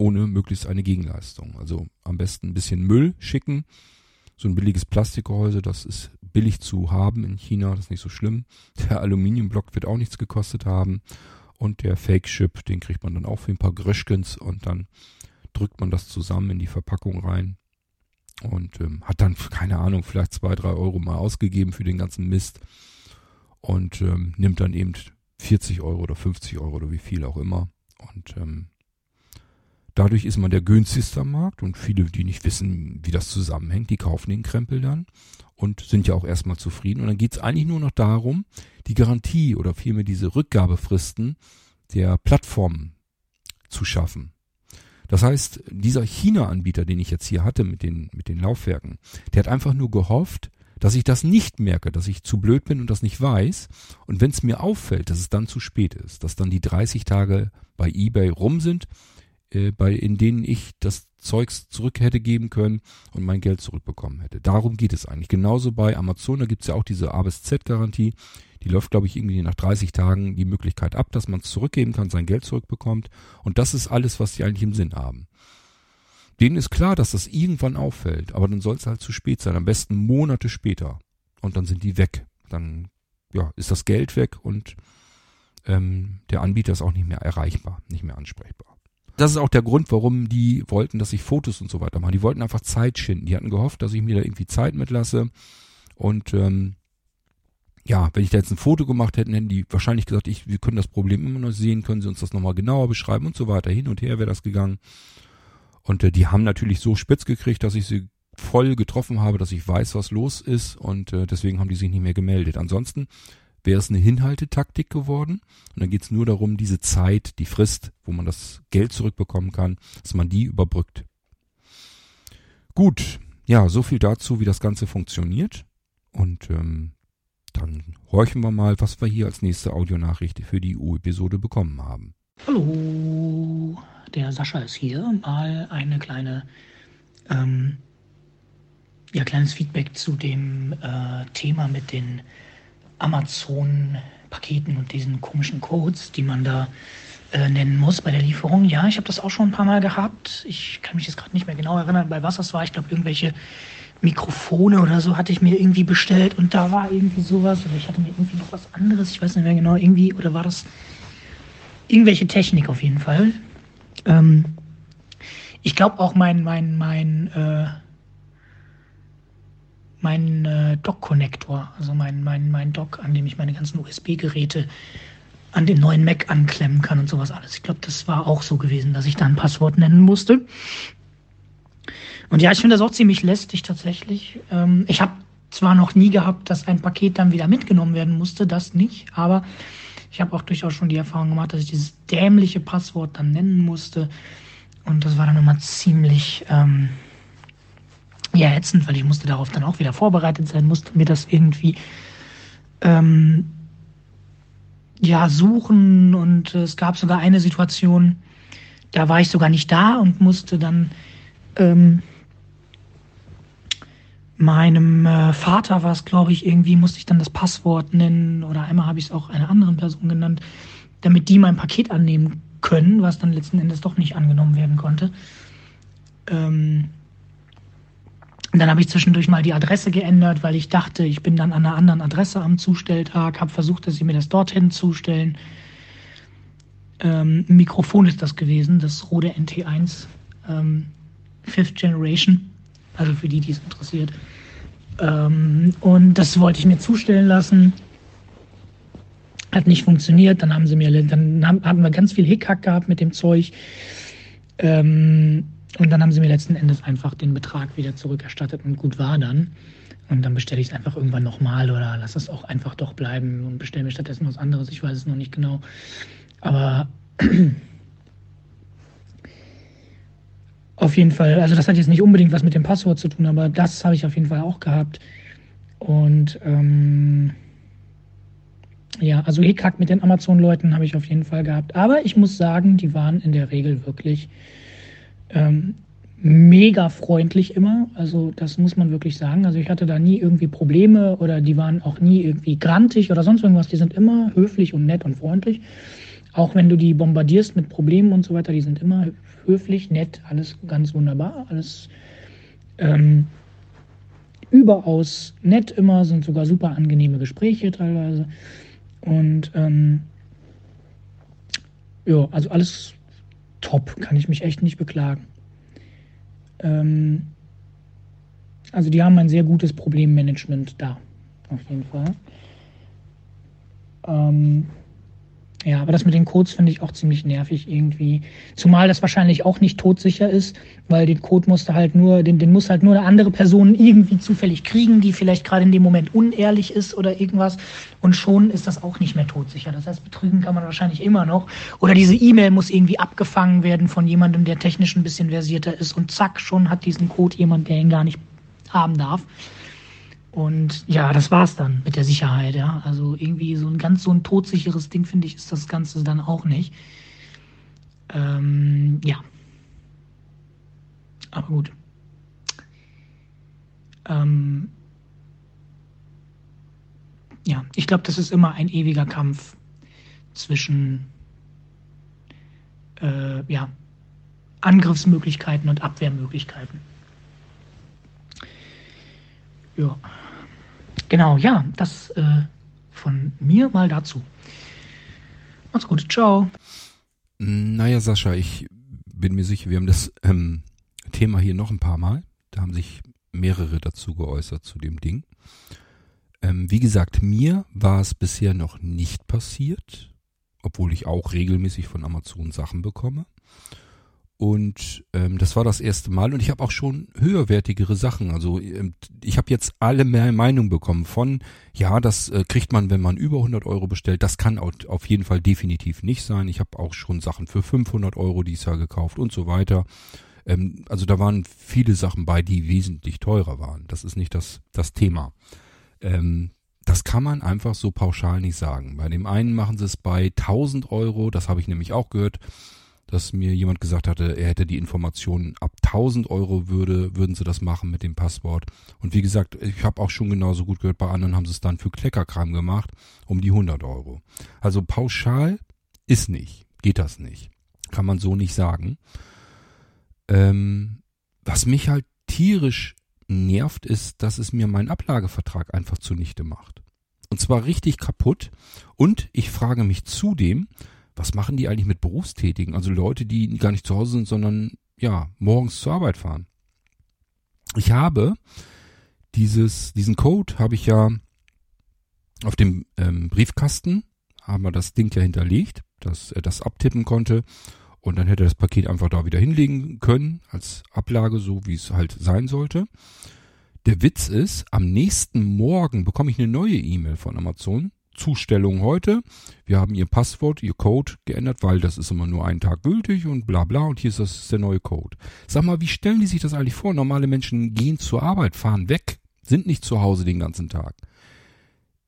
Ohne möglichst eine Gegenleistung. Also am besten ein bisschen Müll schicken. So ein billiges Plastikgehäuse, das ist billig zu haben in China, das ist nicht so schlimm. Der Aluminiumblock wird auch nichts gekostet haben. Und der Fake-Chip, den kriegt man dann auch für ein paar Gröschkens und dann drückt man das zusammen in die Verpackung rein und ähm, hat dann, keine Ahnung, vielleicht zwei, drei Euro mal ausgegeben für den ganzen Mist und ähm, nimmt dann eben 40 Euro oder 50 Euro oder wie viel auch immer und ähm, Dadurch ist man der günstigste am Markt und viele, die nicht wissen, wie das zusammenhängt, die kaufen den Krempel dann und sind ja auch erstmal zufrieden. Und dann geht es eigentlich nur noch darum, die Garantie oder vielmehr diese Rückgabefristen der Plattformen zu schaffen. Das heißt, dieser China-Anbieter, den ich jetzt hier hatte mit den, mit den Laufwerken, der hat einfach nur gehofft, dass ich das nicht merke, dass ich zu blöd bin und das nicht weiß. Und wenn es mir auffällt, dass es dann zu spät ist, dass dann die 30 Tage bei eBay rum sind, äh, bei, in denen ich das Zeugs zurück hätte geben können und mein Geld zurückbekommen hätte. Darum geht es eigentlich. Genauso bei Amazon, da gibt's ja auch diese A bis Z-Garantie. Die läuft, glaube ich, irgendwie nach 30 Tagen die Möglichkeit ab, dass man es zurückgeben kann, sein Geld zurückbekommt. Und das ist alles, was die eigentlich im Sinn haben. Denen ist klar, dass das irgendwann auffällt, aber dann soll es halt zu spät sein. Am besten Monate später. Und dann sind die weg. Dann ja, ist das Geld weg und ähm, der Anbieter ist auch nicht mehr erreichbar, nicht mehr ansprechbar. Das ist auch der Grund, warum die wollten, dass ich Fotos und so weiter mache. Die wollten einfach Zeit schinden. Die hatten gehofft, dass ich mir da irgendwie Zeit mitlasse. Und ähm, ja, wenn ich da jetzt ein Foto gemacht hätte, hätten die wahrscheinlich gesagt, ich, wir können das Problem immer noch sehen, können sie uns das nochmal genauer beschreiben und so weiter. Hin und her wäre das gegangen. Und äh, die haben natürlich so spitz gekriegt, dass ich sie voll getroffen habe, dass ich weiß, was los ist und äh, deswegen haben die sich nicht mehr gemeldet. Ansonsten wäre es eine Hinhaltetaktik geworden und dann geht es nur darum, diese Zeit, die Frist, wo man das Geld zurückbekommen kann, dass man die überbrückt. Gut, ja, so viel dazu, wie das Ganze funktioniert und ähm, dann horchen wir mal, was wir hier als nächste Audionachricht für die U-Episode bekommen haben. Hallo, der Sascha ist hier. Mal eine kleine, ähm, ja, kleines Feedback zu dem äh, Thema mit den Amazon-Paketen und diesen komischen Codes, die man da äh, nennen muss bei der Lieferung. Ja, ich habe das auch schon ein paar Mal gehabt. Ich kann mich jetzt gerade nicht mehr genau erinnern, bei was das war. Ich glaube, irgendwelche Mikrofone oder so hatte ich mir irgendwie bestellt und da war irgendwie sowas oder ich hatte mir irgendwie noch was anderes, ich weiß nicht mehr genau, irgendwie, oder war das irgendwelche Technik auf jeden Fall. Ähm, ich glaube auch mein, mein, mein, äh, mein äh, Dock-Connector, also mein, mein, mein Dock, an dem ich meine ganzen USB-Geräte an den neuen Mac anklemmen kann und sowas alles. Ich glaube, das war auch so gewesen, dass ich da ein Passwort nennen musste. Und ja, ich finde das auch ziemlich lästig tatsächlich. Ähm, ich habe zwar noch nie gehabt, dass ein Paket dann wieder mitgenommen werden musste, das nicht, aber ich habe auch durchaus schon die Erfahrung gemacht, dass ich dieses dämliche Passwort dann nennen musste. Und das war dann immer ziemlich ähm, ja, ätzend, weil ich musste darauf dann auch wieder vorbereitet sein, musste mir das irgendwie ähm, ja suchen und äh, es gab sogar eine Situation, da war ich sogar nicht da und musste dann ähm, meinem äh, Vater war es, glaube ich, irgendwie, musste ich dann das Passwort nennen oder einmal habe ich es auch einer anderen Person genannt, damit die mein Paket annehmen können, was dann letzten Endes doch nicht angenommen werden konnte. Ähm, und dann habe ich zwischendurch mal die Adresse geändert, weil ich dachte, ich bin dann an einer anderen Adresse am Zustelltag, habe versucht, dass sie mir das dorthin zustellen. Ähm, Mikrofon ist das gewesen, das Rode NT1 ähm, Fifth Generation. Also für die, die es interessiert. Ähm, und das wollte ich mir zustellen lassen. Hat nicht funktioniert. Dann haben sie mir, dann haben, haben wir ganz viel Hickhack gehabt mit dem Zeug. Ähm, und dann haben sie mir letzten Endes einfach den Betrag wieder zurückerstattet und gut war dann. Und dann bestelle ich es einfach irgendwann nochmal oder lasse es auch einfach doch bleiben und bestelle mir stattdessen was anderes. Ich weiß es noch nicht genau. Aber Auf jeden Fall, also das hat jetzt nicht unbedingt was mit dem Passwort zu tun, aber das habe ich auf jeden Fall auch gehabt. Und ähm, ja, also Hickhack mit den Amazon-Leuten habe ich auf jeden Fall gehabt. Aber ich muss sagen, die waren in der Regel wirklich ähm, mega freundlich immer. Also das muss man wirklich sagen. Also ich hatte da nie irgendwie Probleme oder die waren auch nie irgendwie grantig oder sonst irgendwas. Die sind immer höflich und nett und freundlich. Auch wenn du die bombardierst mit Problemen und so weiter, die sind immer höflich, nett, alles ganz wunderbar, alles ähm, überaus nett immer, sind sogar super angenehme Gespräche teilweise. Und ähm, ja, also alles top, kann ich mich echt nicht beklagen. Ähm, also die haben ein sehr gutes Problemmanagement da, auf jeden Fall. Ähm, Ja, aber das mit den Codes finde ich auch ziemlich nervig irgendwie. Zumal das wahrscheinlich auch nicht todsicher ist, weil den Code musste halt nur, den, den muss halt nur eine andere Person irgendwie zufällig kriegen, die vielleicht gerade in dem Moment unehrlich ist oder irgendwas. Und schon ist das auch nicht mehr todsicher. Das heißt, betrügen kann man wahrscheinlich immer noch. Oder diese E-Mail muss irgendwie abgefangen werden von jemandem, der technisch ein bisschen versierter ist. Und zack, schon hat diesen Code jemand, der ihn gar nicht haben darf. Und ja, das war's dann mit der Sicherheit, ja. Also irgendwie so ein ganz so ein todsicheres Ding, finde ich, ist das Ganze dann auch nicht. Ähm, ja. Aber gut. Ähm, ja, ich glaube, das ist immer ein ewiger Kampf zwischen äh, ja, Angriffsmöglichkeiten und Abwehrmöglichkeiten. Ja. Genau, ja, das äh, von mir mal dazu. Macht's gut, ciao. Naja, Sascha, ich bin mir sicher, wir haben das ähm, Thema hier noch ein paar Mal. Da haben sich mehrere dazu geäußert zu dem Ding. Ähm, wie gesagt, mir war es bisher noch nicht passiert, obwohl ich auch regelmäßig von Amazon Sachen bekomme. Und ähm, das war das erste Mal und ich habe auch schon höherwertigere Sachen. Also ähm, ich habe jetzt alle mehr Meinung bekommen von, ja, das äh, kriegt man, wenn man über 100 Euro bestellt. Das kann auch, auf jeden Fall definitiv nicht sein. Ich habe auch schon Sachen für 500 Euro dieses Jahr gekauft und so weiter. Ähm, also da waren viele Sachen bei, die wesentlich teurer waren. Das ist nicht das, das Thema. Ähm, das kann man einfach so pauschal nicht sagen. Bei dem einen machen sie es bei 1000 Euro, das habe ich nämlich auch gehört dass mir jemand gesagt hatte, er hätte die Informationen ab 1000 Euro würde, würden sie das machen mit dem Passwort. Und wie gesagt, ich habe auch schon genauso gut gehört, bei anderen haben sie es dann für Kleckerkram gemacht, um die 100 Euro. Also pauschal ist nicht, geht das nicht. Kann man so nicht sagen. Ähm, was mich halt tierisch nervt, ist, dass es mir meinen Ablagevertrag einfach zunichte macht. Und zwar richtig kaputt. Und ich frage mich zudem, was machen die eigentlich mit Berufstätigen? Also Leute, die gar nicht zu Hause sind, sondern ja, morgens zur Arbeit fahren. Ich habe dieses, diesen Code habe ich ja auf dem ähm, Briefkasten, haben wir das Ding ja hinterlegt, dass er das abtippen konnte und dann hätte er das Paket einfach da wieder hinlegen können als Ablage, so wie es halt sein sollte. Der Witz ist, am nächsten Morgen bekomme ich eine neue E-Mail von Amazon Zustellung heute. Wir haben Ihr Passwort, Ihr Code geändert, weil das ist immer nur einen Tag gültig und bla bla und hier ist das ist der neue Code. Sag mal, wie stellen die sich das eigentlich vor? Normale Menschen gehen zur Arbeit, fahren weg, sind nicht zu Hause den ganzen Tag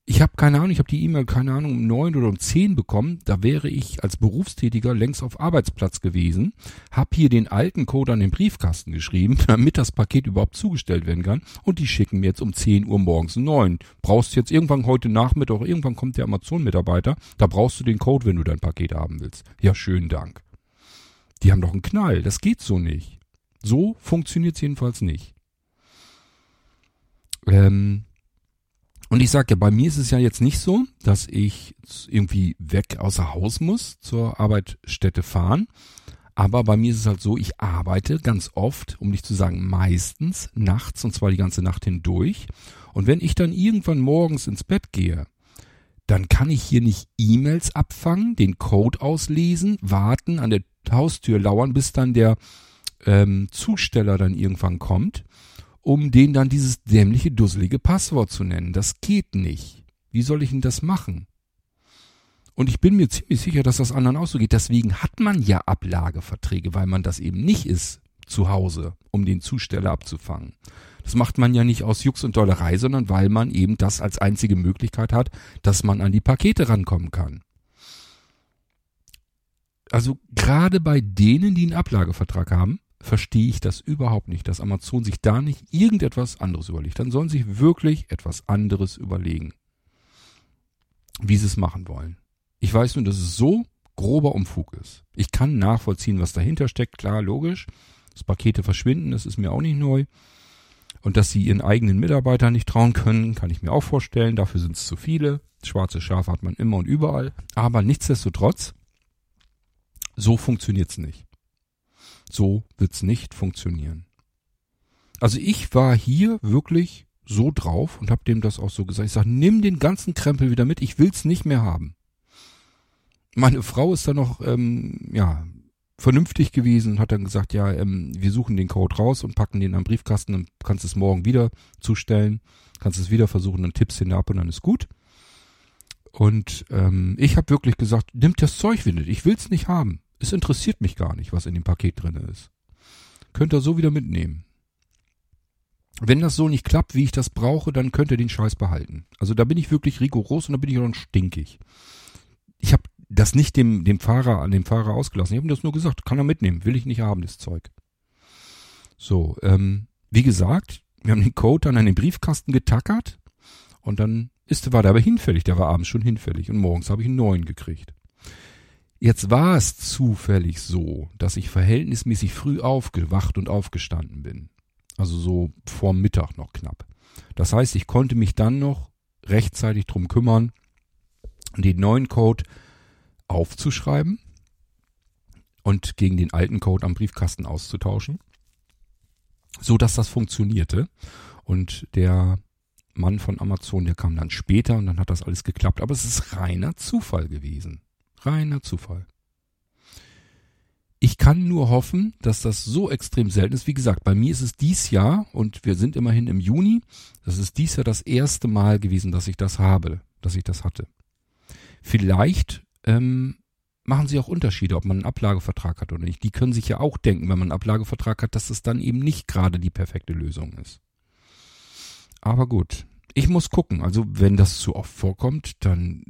ich habe keine Ahnung, ich habe die E-Mail, keine Ahnung, um neun oder um zehn bekommen. Da wäre ich als Berufstätiger längst auf Arbeitsplatz gewesen, habe hier den alten Code an den Briefkasten geschrieben, damit das Paket überhaupt zugestellt werden kann. Und die schicken mir jetzt um zehn Uhr morgens neun. Brauchst jetzt irgendwann heute Nachmittag, irgendwann kommt der Amazon-Mitarbeiter, da brauchst du den Code, wenn du dein Paket haben willst. Ja, schönen Dank. Die haben doch einen Knall, das geht so nicht. So funktioniert's jedenfalls nicht. Ähm, und ich sage ja, bei mir ist es ja jetzt nicht so, dass ich irgendwie weg außer Haus muss, zur Arbeitsstätte fahren. Aber bei mir ist es halt so, ich arbeite ganz oft, um nicht zu sagen meistens, nachts und zwar die ganze Nacht hindurch. Und wenn ich dann irgendwann morgens ins Bett gehe, dann kann ich hier nicht E-Mails abfangen, den Code auslesen, warten, an der Haustür lauern, bis dann der ähm, Zusteller dann irgendwann kommt um den dann dieses dämliche, dusselige Passwort zu nennen. Das geht nicht. Wie soll ich denn das machen? Und ich bin mir ziemlich sicher, dass das anderen auch so geht. Deswegen hat man ja Ablageverträge, weil man das eben nicht ist zu Hause, um den Zusteller abzufangen. Das macht man ja nicht aus Jux und Dollerei, sondern weil man eben das als einzige Möglichkeit hat, dass man an die Pakete rankommen kann. Also gerade bei denen, die einen Ablagevertrag haben, verstehe ich das überhaupt nicht, dass Amazon sich da nicht irgendetwas anderes überlegt. Dann sollen sie sich wirklich etwas anderes überlegen, wie sie es machen wollen. Ich weiß nur, dass es so grober Umfug ist. Ich kann nachvollziehen, was dahinter steckt, klar, logisch. Dass Pakete verschwinden, das ist mir auch nicht neu. Und dass sie ihren eigenen Mitarbeitern nicht trauen können, kann ich mir auch vorstellen. Dafür sind es zu viele. Schwarze Schafe hat man immer und überall. Aber nichtsdestotrotz, so funktioniert's nicht. So wird's nicht funktionieren. Also ich war hier wirklich so drauf und habe dem das auch so gesagt. Ich sage, nimm den ganzen Krempel wieder mit, ich will's nicht mehr haben. meine Frau ist dann noch, ähm, ja, vernünftig gewesen und hat dann gesagt, ja, ähm, wir suchen den Code raus und packen den am Briefkasten und kannst es morgen wieder zustellen, kannst es wieder versuchen, dann tippst ihn ab und dann ist gut. Und ähm, ich habe wirklich gesagt, nimmt das Zeug wieder, ich will's nicht haben. Es interessiert mich gar nicht, was in dem Paket drin ist. Könnt ihr so wieder mitnehmen. Wenn das so nicht klappt, wie ich das brauche, dann könnt ihr den Scheiß behalten. Also da bin ich wirklich rigoros und da bin ich auch noch stinkig. Ich habe das nicht dem, dem Fahrer, an dem Fahrer ausgelassen. Ich habe ihm das nur gesagt, kann er mitnehmen, will ich nicht haben, das Zeug. So, ähm, wie gesagt, wir haben den Code dann an den Briefkasten getackert und dann ist, war der aber hinfällig, der war abends schon hinfällig und morgens habe ich einen neuen gekriegt. Jetzt war es zufällig so, dass ich verhältnismäßig früh aufgewacht und aufgestanden bin. Also so vorm Mittag noch knapp. Das heißt, ich konnte mich dann noch rechtzeitig drum kümmern, den neuen Code aufzuschreiben und gegen den alten Code am Briefkasten auszutauschen, so dass das funktionierte. Und der Mann von Amazon, der kam dann später und dann hat das alles geklappt. Aber es ist reiner Zufall gewesen. Reiner Zufall. Ich kann nur hoffen, dass das so extrem selten ist. Wie gesagt, bei mir ist es dies Jahr und wir sind immerhin im Juni. Das ist dies Jahr das erste Mal gewesen, dass ich das habe, dass ich das hatte. Vielleicht ähm, machen sie auch Unterschiede, ob man einen Ablagevertrag hat oder nicht. Die können sich ja auch denken, wenn man einen Ablagevertrag hat, dass es dann eben nicht gerade die perfekte Lösung ist. Aber gut, ich muss gucken. Also wenn das zu oft vorkommt, dann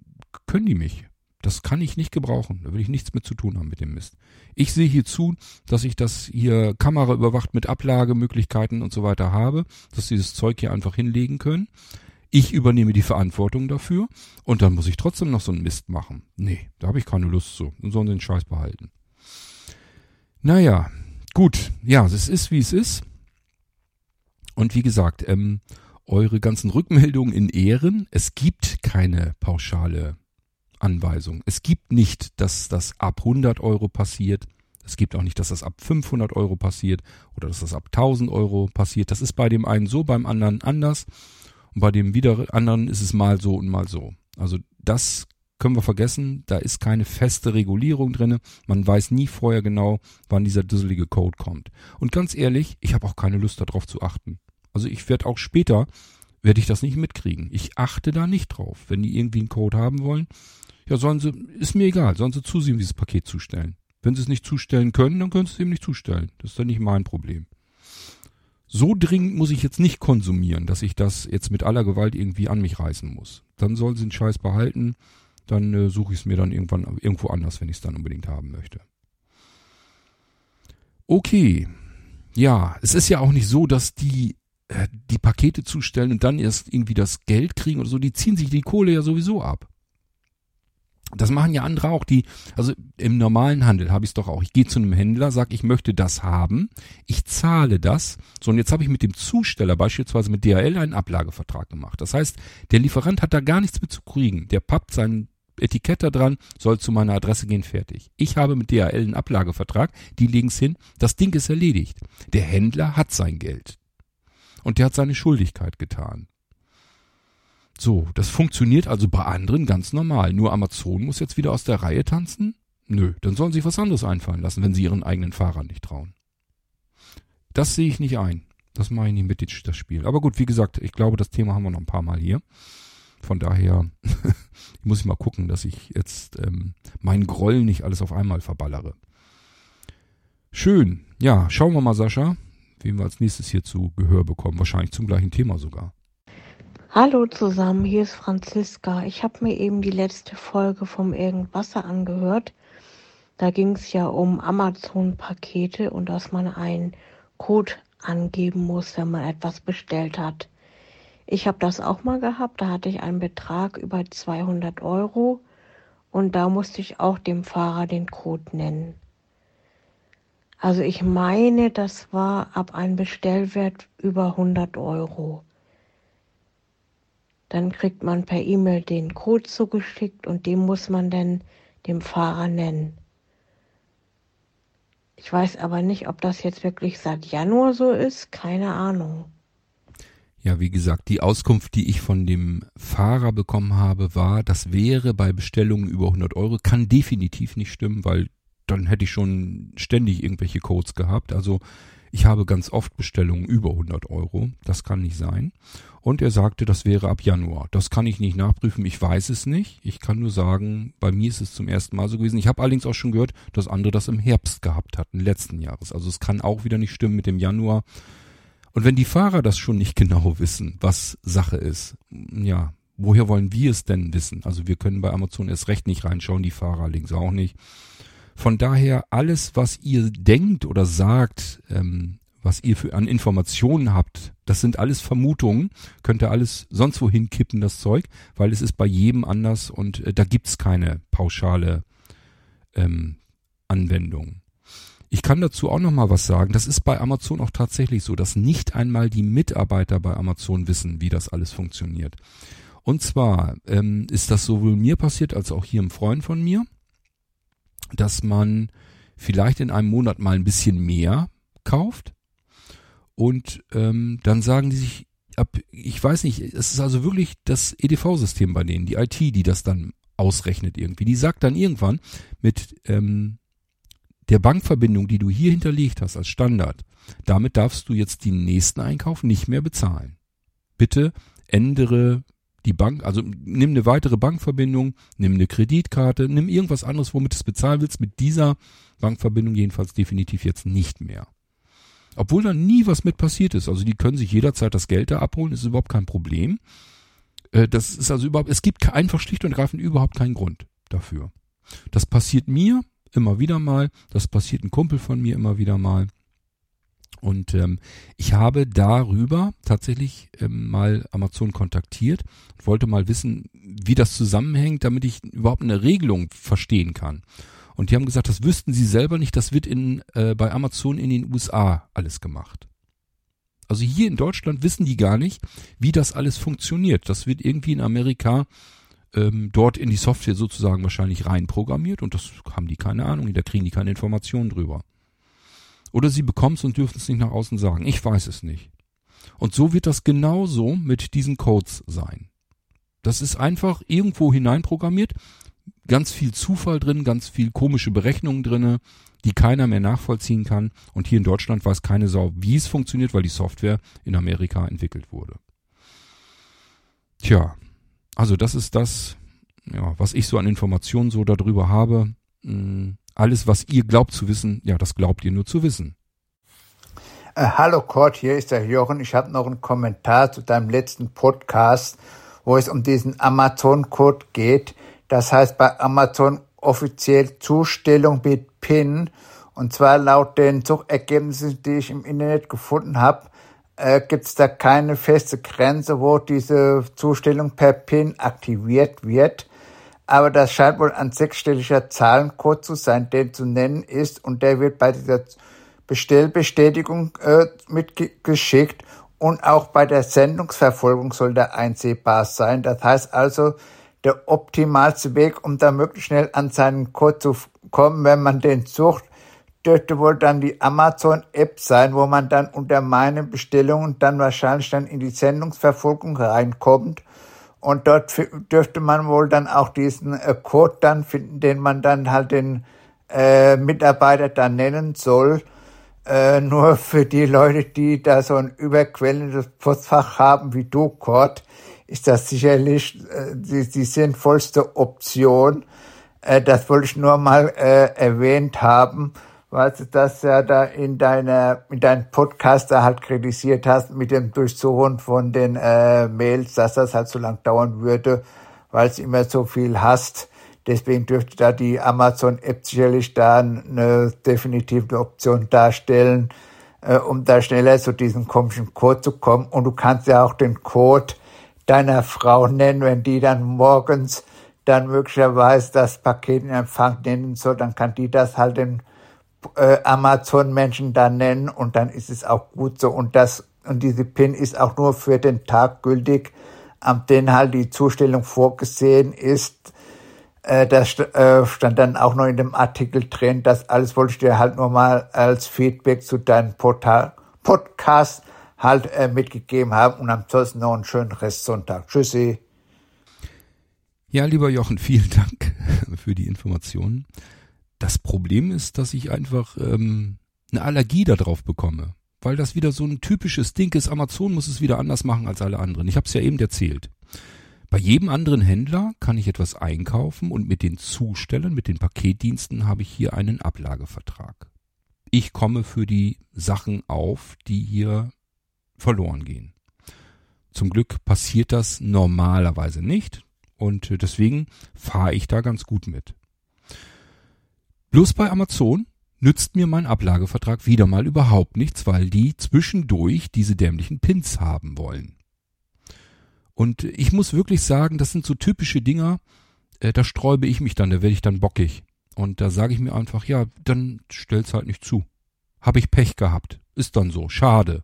können die mich. Das kann ich nicht gebrauchen. Da will ich nichts mit zu tun haben mit dem Mist. Ich sehe hier zu, dass ich das hier Kamera überwacht mit Ablagemöglichkeiten und so weiter habe, dass sie das Zeug hier einfach hinlegen können. Ich übernehme die Verantwortung dafür und dann muss ich trotzdem noch so einen Mist machen. Nee, da habe ich keine Lust zu. Dann sollen sie den Scheiß behalten. Naja, gut. Ja, es ist, wie es ist. Und wie gesagt, ähm, eure ganzen Rückmeldungen in Ehren. Es gibt keine pauschale Anweisung. Es gibt nicht, dass das ab 100 Euro passiert. Es gibt auch nicht, dass das ab 500 Euro passiert oder dass das ab 1000 Euro passiert. Das ist bei dem einen so, beim anderen anders. Und bei dem wieder anderen ist es mal so und mal so. Also das können wir vergessen. Da ist keine feste Regulierung drinne. Man weiß nie vorher genau, wann dieser dusselige Code kommt. Und ganz ehrlich, ich habe auch keine Lust darauf zu achten. Also ich werde auch später, werde ich das nicht mitkriegen. Ich achte da nicht drauf. Wenn die irgendwie einen Code haben wollen, ja, sollen sie, ist mir egal, sollen sie zusehen, das Paket zustellen. Wenn sie es nicht zustellen können, dann können sie es eben nicht zustellen. Das ist dann nicht mein Problem so dringend muss ich jetzt nicht konsumieren, dass ich das jetzt mit aller Gewalt irgendwie an mich reißen muss. Dann soll sie den Scheiß behalten, dann äh, suche ich es mir dann irgendwann irgendwo anders, wenn ich es dann unbedingt haben möchte. Okay. Ja, es ist ja auch nicht so, dass die äh, die Pakete zustellen und dann erst irgendwie das Geld kriegen oder so. Die ziehen sich die Kohle ja sowieso ab. Das machen ja andere auch, die, also im normalen Handel habe ich es doch auch. Ich gehe zu einem Händler, sage, ich möchte das haben, ich zahle das. So, und jetzt habe ich mit dem Zusteller, beispielsweise mit DHL, einen Ablagevertrag gemacht. Das heißt, der Lieferant hat da gar nichts mit zu kriegen. Der pappt sein Etikett da dran, soll zu meiner Adresse gehen, fertig. Ich habe mit DHL einen Ablagevertrag, die legen's hin, das Ding ist erledigt. Der Händler hat sein Geld. Und der hat seine Schuldigkeit getan. So, das funktioniert also bei anderen ganz normal. Nur Amazon muss jetzt wieder aus der Reihe tanzen? Nö, dann sollen sie sich was anderes einfallen lassen, wenn sie ihren eigenen Fahrern nicht trauen. Das sehe ich nicht ein. Das mache ich nicht mit, das Spiel. Aber gut, wie gesagt, ich glaube, das Thema haben wir noch ein paar Mal hier. Von daher muss ich mal gucken, dass ich jetzt ähm, meinen Groll nicht alles auf einmal verballere. Schön. Ja, schauen wir mal, Sascha, wen wir als nächstes hier zu Gehör bekommen. Wahrscheinlich zum gleichen Thema sogar. Hallo zusammen, hier ist Franziska. Ich habe mir eben die letzte Folge vom Irgendwasser angehört. Da ging es ja um Amazon-Pakete und dass man einen Code angeben muss, wenn man etwas bestellt hat. Ich habe das auch mal gehabt. Da hatte ich einen Betrag über 200 Euro und da musste ich auch dem Fahrer den Code nennen. Also ich meine, das war ab einem Bestellwert über 100 Euro. Dann kriegt man per E-Mail den Code zugeschickt und den muss man dann dem Fahrer nennen. Ich weiß aber nicht, ob das jetzt wirklich seit Januar so ist. Keine Ahnung. Ja, wie gesagt, die Auskunft, die ich von dem Fahrer bekommen habe, war, das wäre bei Bestellungen über 100 Euro, kann definitiv nicht stimmen, weil dann hätte ich schon ständig irgendwelche Codes gehabt. Also ich habe ganz oft Bestellungen über 100 Euro. Das kann nicht sein. Und er sagte, das wäre ab Januar. Das kann ich nicht nachprüfen. Ich weiß es nicht. Ich kann nur sagen, bei mir ist es zum ersten Mal so gewesen. Ich habe allerdings auch schon gehört, dass andere das im Herbst gehabt hatten, letzten Jahres. Also es kann auch wieder nicht stimmen mit dem Januar. Und wenn die Fahrer das schon nicht genau wissen, was Sache ist, ja, woher wollen wir es denn wissen? Also wir können bei Amazon erst recht nicht reinschauen, die Fahrer links auch nicht. Von daher alles, was ihr denkt oder sagt, ähm, was ihr für an Informationen habt, das sind alles Vermutungen, könnt ihr alles sonst wohin kippen, das Zeug, weil es ist bei jedem anders und äh, da gibt's keine pauschale ähm, Anwendung. Ich kann dazu auch noch mal was sagen. Das ist bei Amazon auch tatsächlich so, dass nicht einmal die Mitarbeiter bei Amazon wissen, wie das alles funktioniert. Und zwar ähm, ist das sowohl mir passiert als auch hier einem Freund von mir, dass man vielleicht in einem Monat mal ein bisschen mehr kauft und ähm, dann sagen die sich ab, ich weiß nicht, es ist also wirklich das EDV-System bei denen, die IT, die das dann ausrechnet irgendwie. Die sagt dann irgendwann mit ähm, der Bankverbindung, die du hier hinterlegt hast als Standard, damit darfst du jetzt den nächsten Einkauf nicht mehr bezahlen. Bitte ändere die Bank, also nimm eine weitere Bankverbindung, nimm eine Kreditkarte, nimm irgendwas anderes, womit du es bezahlen willst, mit dieser Bankverbindung jedenfalls definitiv jetzt nicht mehr. Obwohl da nie was mit passiert ist. Also die können sich jederzeit das Geld da abholen, ist überhaupt kein Problem. Äh, das ist also überhaupt, es gibt einfach schlicht und ergreifend überhaupt keinen Grund dafür. Das passiert mir immer wieder mal. Das passiert ein Kumpel von mir immer wieder mal. Und ähm, ich habe darüber tatsächlich ähm, mal Amazon kontaktiert und wollte mal wissen, wie das zusammenhängt, damit ich überhaupt eine Regelung verstehen kann. Und die haben gesagt, das wüssten sie selber nicht, das wird in, äh, bei Amazon in den USA alles gemacht. Also hier in Deutschland wissen die gar nicht, wie das alles funktioniert. Das wird irgendwie in Amerika ähm, dort in die Software sozusagen wahrscheinlich reinprogrammiert und das haben die keine Ahnung, da kriegen die keine Informationen drüber. Oder sie bekommen es und dürfen es nicht nach außen sagen. Ich weiß es nicht. Und so wird das genauso mit diesen Codes sein. Das ist einfach irgendwo hineinprogrammiert, ganz viel Zufall drin, ganz viel komische Berechnungen drinne, die keiner mehr nachvollziehen kann. Und hier in Deutschland weiß keine Sau, wie es funktioniert, weil die Software in Amerika entwickelt wurde. Tja, also das ist das, ja, was ich so an Informationen so darüber habe. Hm, alles, was ihr glaubt zu wissen, ja, das glaubt ihr nur zu wissen. Äh, hallo Kurt, hier ist der Jochen. Ich habe noch einen Kommentar zu deinem letzten Podcast, wo es um diesen Amazon-Code geht. Das heißt bei Amazon offiziell Zustellung mit PIN. Und zwar laut den Suchergebnissen, die ich im Internet gefunden habe, äh, gibt es da keine feste Grenze, wo diese Zustellung per PIN aktiviert wird. Aber das scheint wohl ein sechsstelliger Zahlencode zu sein, der zu nennen ist und der wird bei dieser Bestellbestätigung äh, mitgeschickt und auch bei der Sendungsverfolgung soll der einsehbar sein. Das heißt also, der optimalste Weg, um da möglichst schnell an seinen Code zu kommen, wenn man den sucht, dürfte wohl dann die Amazon-App sein, wo man dann unter meinen Bestellungen dann wahrscheinlich dann in die Sendungsverfolgung reinkommt. Und dort dürfte man wohl dann auch diesen äh, Code dann finden, den man dann halt den äh, Mitarbeiter dann nennen soll. Äh, nur für die Leute, die da so ein überquellendes Postfach haben wie du, Kurt, ist das sicherlich äh, die, die sinnvollste Option. Äh, das wollte ich nur mal äh, erwähnt haben weil du das ja da in deiner, in deinem Podcast da halt kritisiert hast mit dem Durchsuchen von den äh, Mails, dass das halt so lang dauern würde, weil es immer so viel hast. Deswegen dürfte da die Amazon-App sicherlich da eine definitive Option darstellen, äh, um da schneller zu diesem komischen Code zu kommen. Und du kannst ja auch den Code deiner Frau nennen, wenn die dann morgens dann möglicherweise das Paket in Empfang nehmen soll, dann kann die das halt den äh, Amazon-Menschen da nennen und dann ist es auch gut so. Und das und diese PIN ist auch nur für den Tag gültig, am den halt die Zustellung vorgesehen ist. Äh, das äh, stand dann auch noch in dem Artikel drin. Das alles wollte ich dir halt nur mal als Feedback zu deinem Portal Podcast halt äh, mitgegeben haben und ansonsten noch einen schönen Restsonntag. Tschüssi. Ja, lieber Jochen, vielen Dank für die Informationen. Das Problem ist, dass ich einfach ähm, eine Allergie darauf bekomme, weil das wieder so ein typisches Ding ist. Amazon muss es wieder anders machen als alle anderen. Ich habe es ja eben erzählt. Bei jedem anderen Händler kann ich etwas einkaufen und mit den Zustellern, mit den Paketdiensten habe ich hier einen Ablagevertrag. Ich komme für die Sachen auf, die hier verloren gehen. Zum Glück passiert das normalerweise nicht und deswegen fahre ich da ganz gut mit. Bloß bei Amazon nützt mir mein Ablagevertrag wieder mal überhaupt nichts, weil die zwischendurch diese dämlichen Pins haben wollen. Und ich muss wirklich sagen, das sind so typische Dinger, äh, da sträube ich mich dann, da werde ich dann bockig. Und da sage ich mir einfach, ja, dann stell's halt nicht zu. Hab ich Pech gehabt. Ist dann so. Schade.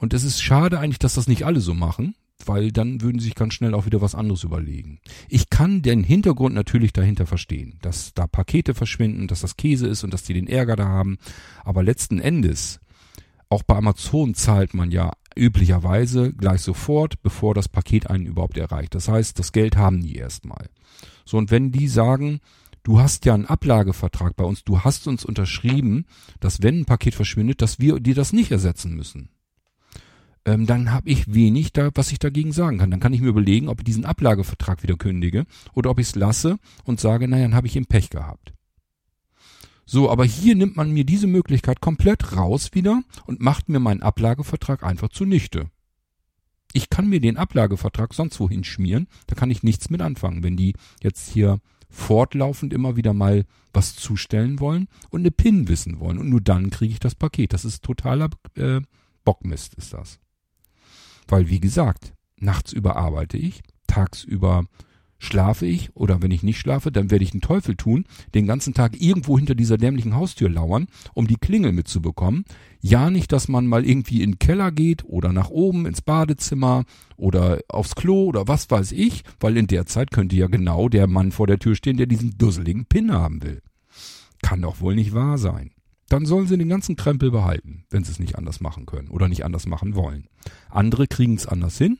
Und es ist schade eigentlich, dass das nicht alle so machen, weil dann würden sie sich ganz schnell auch wieder was anderes überlegen. Ich kann den Hintergrund natürlich dahinter verstehen, dass da Pakete verschwinden, dass das Käse ist und dass die den Ärger da haben. Aber letzten Endes, auch bei Amazon zahlt man ja üblicherweise gleich sofort, bevor das Paket einen überhaupt erreicht. Das heißt, das Geld haben die erstmal. So, und wenn die sagen, du hast ja einen Ablagevertrag bei uns, du hast uns unterschrieben, dass wenn ein Paket verschwindet, dass wir dir das nicht ersetzen müssen ähm, dann habe ich wenig da, was ich dagegen sagen kann. Dann kann ich mir überlegen, ob ich diesen Ablagevertrag wieder kündige oder ob ich es lasse und sage, naja, dann habe ich ihm Pech gehabt. So, aber hier nimmt man mir diese Möglichkeit komplett raus wieder und macht mir meinen Ablagevertrag einfach zunichte. Ich kann mir den Ablagevertrag sonst wohin schmieren, da kann ich nichts mit anfangen, wenn die jetzt hier fortlaufend immer wieder mal was zustellen wollen und eine PIN wissen wollen und nur dann kriege ich das Paket. Das ist totaler äh, Bockmist ist das. Weil, wie gesagt, nachts überarbeite ich, tagsüber schlafe ich oder wenn ich nicht schlafe, dann werde ich einen Teufel tun, den ganzen Tag irgendwo hinter dieser dämlichen Haustür lauern, um die Klingel mitzubekommen. Ja, nicht, dass man mal irgendwie in den Keller geht oder nach oben ins Badezimmer oder aufs Klo oder was weiß ich, weil in der Zeit könnte ja genau der Mann vor der Tür stehen, der diesen dusseligen Pin haben will. Kann doch wohl nicht wahr sein dann sollen sie den ganzen Krempel behalten, wenn sie es nicht anders machen können oder nicht anders machen wollen. Andere kriegen es anders hin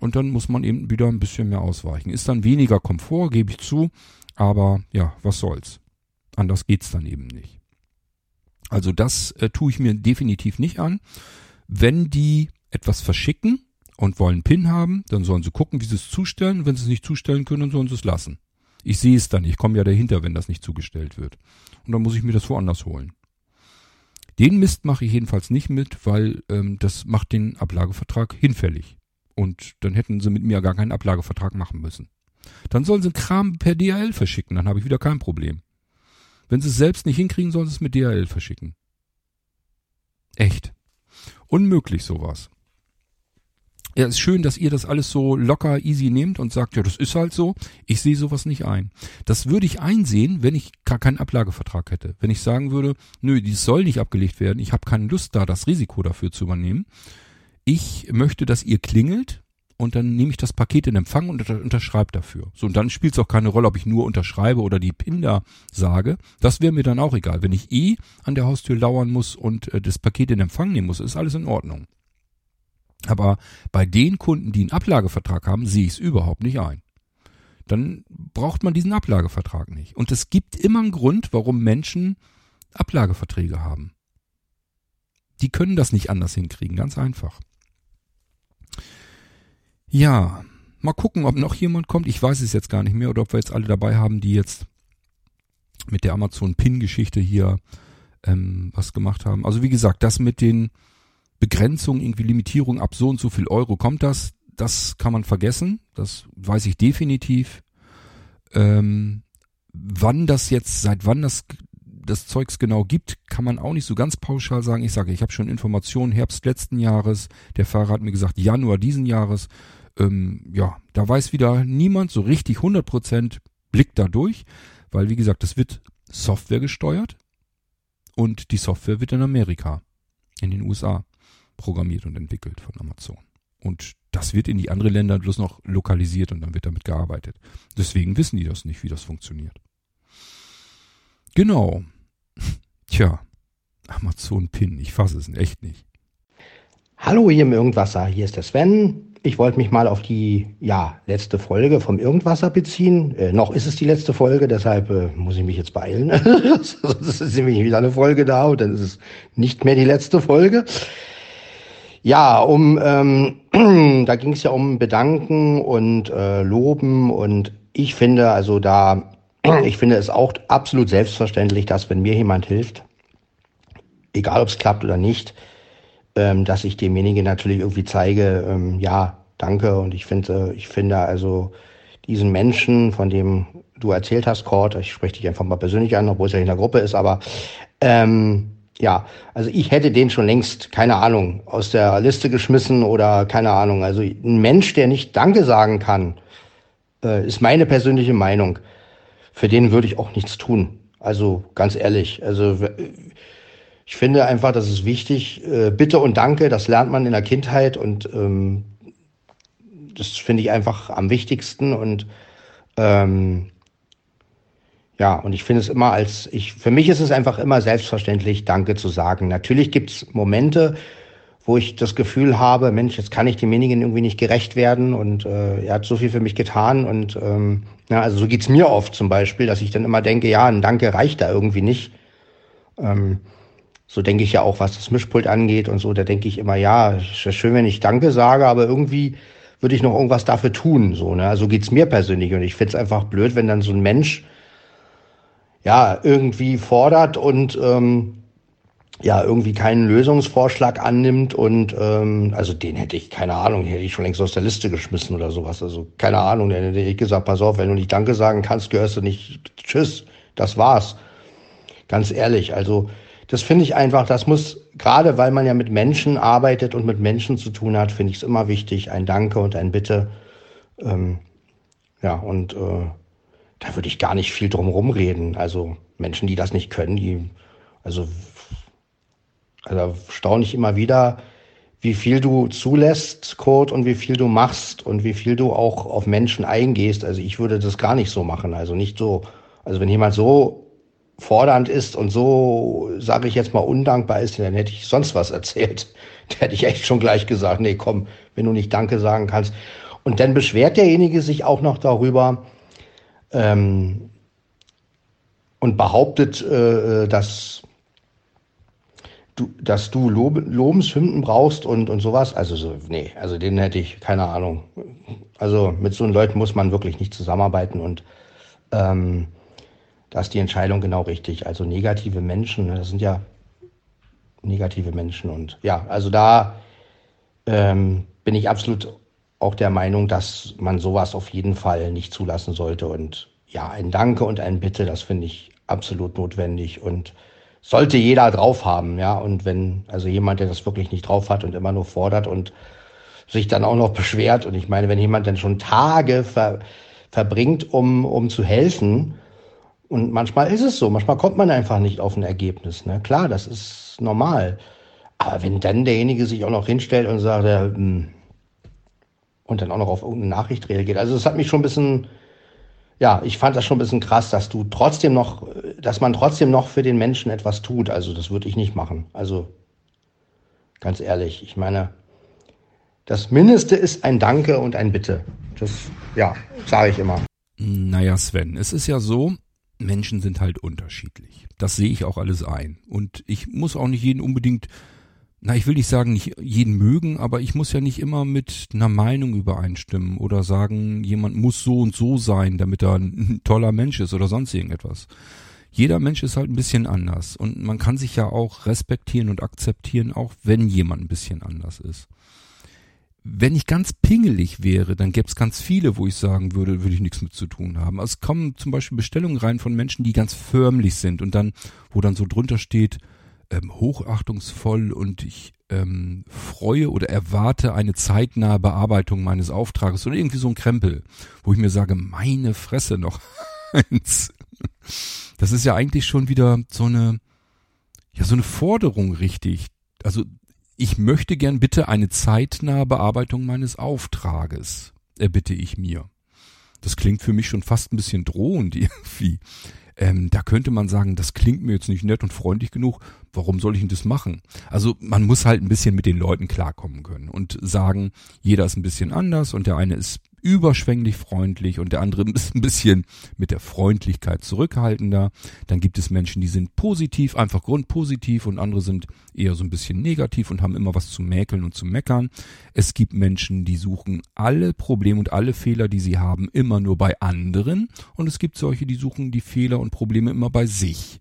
und dann muss man eben wieder ein bisschen mehr ausweichen. Ist dann weniger Komfort, gebe ich zu, aber ja, was soll's. Anders geht's dann eben nicht. Also das äh, tue ich mir definitiv nicht an. Wenn die etwas verschicken und wollen PIN haben, dann sollen sie gucken, wie sie es zustellen. Wenn sie es nicht zustellen können, dann sollen sie es lassen. Ich sehe es dann, ich komme ja dahinter, wenn das nicht zugestellt wird. Und dann muss ich mir das woanders holen. Den Mist mache ich jedenfalls nicht mit, weil ähm, das macht den Ablagevertrag hinfällig. Und dann hätten sie mit mir gar keinen Ablagevertrag machen müssen. Dann sollen sie Kram per DHL verschicken, dann habe ich wieder kein Problem. Wenn sie es selbst nicht hinkriegen, sollen sie es mit DHL verschicken. Echt. Unmöglich sowas. Ja, ist schön, dass ihr das alles so locker easy nehmt und sagt, ja, das ist halt so. Ich sehe sowas nicht ein. Das würde ich einsehen, wenn ich gar keinen Ablagevertrag hätte. Wenn ich sagen würde, nö, dies soll nicht abgelegt werden. Ich habe keine Lust da, das Risiko dafür zu übernehmen. Ich möchte, dass ihr klingelt und dann nehme ich das Paket in Empfang und unterschreibe dafür. So, und dann spielt es auch keine Rolle, ob ich nur unterschreibe oder die PIN da sage. Das wäre mir dann auch egal. Wenn ich eh an der Haustür lauern muss und äh, das Paket in Empfang nehmen muss, ist alles in Ordnung. Aber bei den Kunden, die einen Ablagevertrag haben, sehe ich es überhaupt nicht ein. Dann braucht man diesen Ablagevertrag nicht. Und es gibt immer einen Grund, warum Menschen Ablageverträge haben. Die können das nicht anders hinkriegen, ganz einfach. Ja, mal gucken, ob noch jemand kommt. Ich weiß es jetzt gar nicht mehr oder ob wir jetzt alle dabei haben, die jetzt mit der Amazon Pin-Geschichte hier ähm, was gemacht haben. Also wie gesagt, das mit den Begrenzung, irgendwie Limitierung ab so und so viel Euro kommt das. Das kann man vergessen. Das weiß ich definitiv. Ähm, wann das jetzt, seit wann das das Zeugs genau gibt, kann man auch nicht so ganz pauschal sagen. Ich sage, ich habe schon Informationen Herbst letzten Jahres. Der Fahrer hat mir gesagt Januar diesen Jahres. Ähm, ja, da weiß wieder niemand so richtig 100 Prozent Blick da durch, weil wie gesagt, das wird Software gesteuert und die Software wird in Amerika, in den USA programmiert und entwickelt von Amazon. Und das wird in die anderen Länder bloß noch lokalisiert und dann wird damit gearbeitet. Deswegen wissen die das nicht, wie das funktioniert. Genau. Tja, Amazon Pin, ich fasse es echt nicht. Hallo hier im Irgendwasser, hier ist der Sven. Ich wollte mich mal auf die ja, letzte Folge vom Irgendwasser beziehen. Äh, noch ist es die letzte Folge, deshalb äh, muss ich mich jetzt beeilen. Sonst ist nämlich wieder eine Folge da und dann ist es nicht mehr die letzte Folge. Ja, um ähm, da ging es ja um Bedanken und äh, Loben und ich finde, also da, ich finde es auch absolut selbstverständlich, dass wenn mir jemand hilft, egal ob es klappt oder nicht, ähm, dass ich demjenigen natürlich irgendwie zeige, ähm, ja, danke. Und ich finde, ich finde also diesen Menschen, von dem du erzählt hast, Cord, ich spreche dich einfach mal persönlich an, obwohl es ja in der Gruppe ist, aber ähm, ja, also ich hätte den schon längst, keine Ahnung, aus der Liste geschmissen oder keine Ahnung. Also ein Mensch, der nicht Danke sagen kann, äh, ist meine persönliche Meinung. Für den würde ich auch nichts tun. Also ganz ehrlich. Also ich finde einfach, das ist wichtig. Äh, Bitte und Danke, das lernt man in der Kindheit und ähm, das finde ich einfach am wichtigsten und ähm, ja, und ich finde es immer als, ich, für mich ist es einfach immer selbstverständlich, Danke zu sagen. Natürlich gibt es Momente, wo ich das Gefühl habe, Mensch, jetzt kann ich demjenigen irgendwie nicht gerecht werden und äh, er hat so viel für mich getan und ähm, ja, also so geht's mir oft zum Beispiel, dass ich dann immer denke, ja, ein Danke reicht da irgendwie nicht. Ähm, so denke ich ja auch, was das Mischpult angeht und so. Da denke ich immer, ja, ist ja schön, wenn ich Danke sage, aber irgendwie würde ich noch irgendwas dafür tun. So, ne? Also geht's mir persönlich. Und ich find's einfach blöd, wenn dann so ein Mensch ja irgendwie fordert und ähm, ja irgendwie keinen Lösungsvorschlag annimmt und ähm, also den hätte ich, keine Ahnung, den hätte ich schon längst aus der Liste geschmissen oder sowas. Also keine Ahnung, dann hätte ich gesagt, pass auf, wenn du nicht Danke sagen kannst, gehörst du nicht, tschüss, das war's. Ganz ehrlich, also das finde ich einfach, das muss, gerade weil man ja mit Menschen arbeitet und mit Menschen zu tun hat, finde ich es immer wichtig, ein Danke und ein Bitte. Ähm, ja, und äh, da würde ich gar nicht viel drum rumreden. Also Menschen, die das nicht können, die, also, also staune ich immer wieder, wie viel du zulässt, Kurt, und wie viel du machst und wie viel du auch auf Menschen eingehst. Also ich würde das gar nicht so machen. Also nicht so, also wenn jemand so fordernd ist und so, sage ich jetzt mal, undankbar ist, dann hätte ich sonst was erzählt. Da hätte ich echt schon gleich gesagt, nee, komm, wenn du nicht Danke sagen kannst. Und dann beschwert derjenige sich auch noch darüber ähm, und behauptet, äh, dass du, dass du Lob, Lobeshymnen brauchst und, und sowas. Also so, nee, also den hätte ich, keine Ahnung. Also mit so Leuten muss man wirklich nicht zusammenarbeiten und ähm, da ist die Entscheidung genau richtig. Also negative Menschen, ne, das sind ja negative Menschen. Und ja, also da ähm, bin ich absolut auch der Meinung, dass man sowas auf jeden Fall nicht zulassen sollte. Und ja, ein Danke und ein Bitte, das finde ich absolut notwendig und sollte jeder drauf haben, ja. Und wenn also jemand, der das wirklich nicht drauf hat und immer nur fordert und sich dann auch noch beschwert, und ich meine, wenn jemand dann schon Tage ver, verbringt, um, um zu helfen, und manchmal ist es so, manchmal kommt man einfach nicht auf ein Ergebnis. Ne? Klar, das ist normal. Aber wenn dann derjenige sich auch noch hinstellt und sagt, ja, hm, und dann auch noch auf irgendeine Nachricht reagiert. Also das hat mich schon ein bisschen, ja, ich fand das schon ein bisschen krass, dass du trotzdem noch, dass man trotzdem noch für den Menschen etwas tut. Also das würde ich nicht machen. Also ganz ehrlich, ich meine, das Mindeste ist ein Danke und ein Bitte. Das, ja, sage ich immer. Naja, Sven, es ist ja so, Menschen sind halt unterschiedlich. Das sehe ich auch alles ein. Und ich muss auch nicht jeden unbedingt, na, ich will nicht sagen, nicht jeden mögen, aber ich muss ja nicht immer mit einer Meinung übereinstimmen oder sagen, jemand muss so und so sein, damit er ein toller Mensch ist oder sonst irgendetwas. Jeder Mensch ist halt ein bisschen anders und man kann sich ja auch respektieren und akzeptieren, auch wenn jemand ein bisschen anders ist wenn ich ganz pingelig wäre, dann gäbe es ganz viele, wo ich sagen würde, würde ich nichts mit zu tun haben. Also es kommen zum Beispiel Bestellungen rein von Menschen, die ganz förmlich sind und dann, wo dann so drunter steht, ähm, hochachtungsvoll und ich ähm, freue oder erwarte eine zeitnahe Bearbeitung meines Auftrages oder irgendwie so ein Krempel, wo ich mir sage, meine Fresse noch eins. Das ist ja eigentlich schon wieder so eine, ja, so eine Forderung richtig. Also ich möchte gern bitte eine zeitnahe Bearbeitung meines Auftrages, erbitte ich mir. Das klingt für mich schon fast ein bisschen drohend irgendwie. Ähm, da könnte man sagen, das klingt mir jetzt nicht nett und freundlich genug. Warum soll ich denn das machen? Also man muss halt ein bisschen mit den Leuten klarkommen können und sagen, jeder ist ein bisschen anders und der eine ist überschwänglich freundlich und der andere ist ein bisschen mit der Freundlichkeit zurückhaltender. Dann gibt es Menschen, die sind positiv, einfach grundpositiv und andere sind eher so ein bisschen negativ und haben immer was zu mäkeln und zu meckern. Es gibt Menschen, die suchen alle Probleme und alle Fehler, die sie haben, immer nur bei anderen und es gibt solche, die suchen die Fehler und Probleme immer bei sich.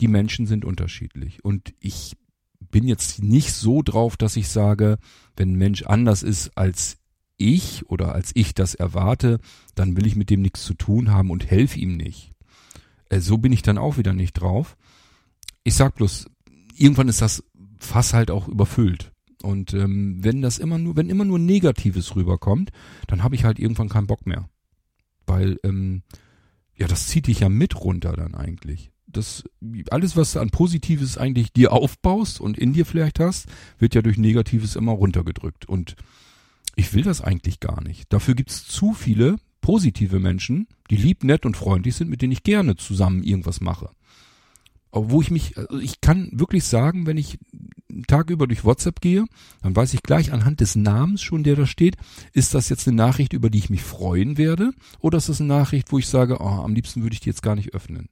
Die Menschen sind unterschiedlich und ich bin jetzt nicht so drauf, dass ich sage, wenn ein Mensch anders ist als ich oder als ich das erwarte, dann will ich mit dem nichts zu tun haben und helfe ihm nicht. Äh, so bin ich dann auch wieder nicht drauf. Ich sag bloß, irgendwann ist das Fass halt auch überfüllt. Und ähm, wenn das immer nur, wenn immer nur Negatives rüberkommt, dann habe ich halt irgendwann keinen Bock mehr. Weil, ähm, ja, das zieht dich ja mit runter dann eigentlich. Das, alles, was du an Positives eigentlich dir aufbaust und in dir vielleicht hast, wird ja durch Negatives immer runtergedrückt. Und ich will das eigentlich gar nicht. Dafür gibt's zu viele positive Menschen, die lieb, nett und freundlich sind, mit denen ich gerne zusammen irgendwas mache. Aber wo ich mich, also ich kann wirklich sagen, wenn ich einen Tag über durch WhatsApp gehe, dann weiß ich gleich anhand des Namens schon, der da steht, ist das jetzt eine Nachricht, über die ich mich freuen werde, oder ist das eine Nachricht, wo ich sage, oh, am liebsten würde ich die jetzt gar nicht öffnen.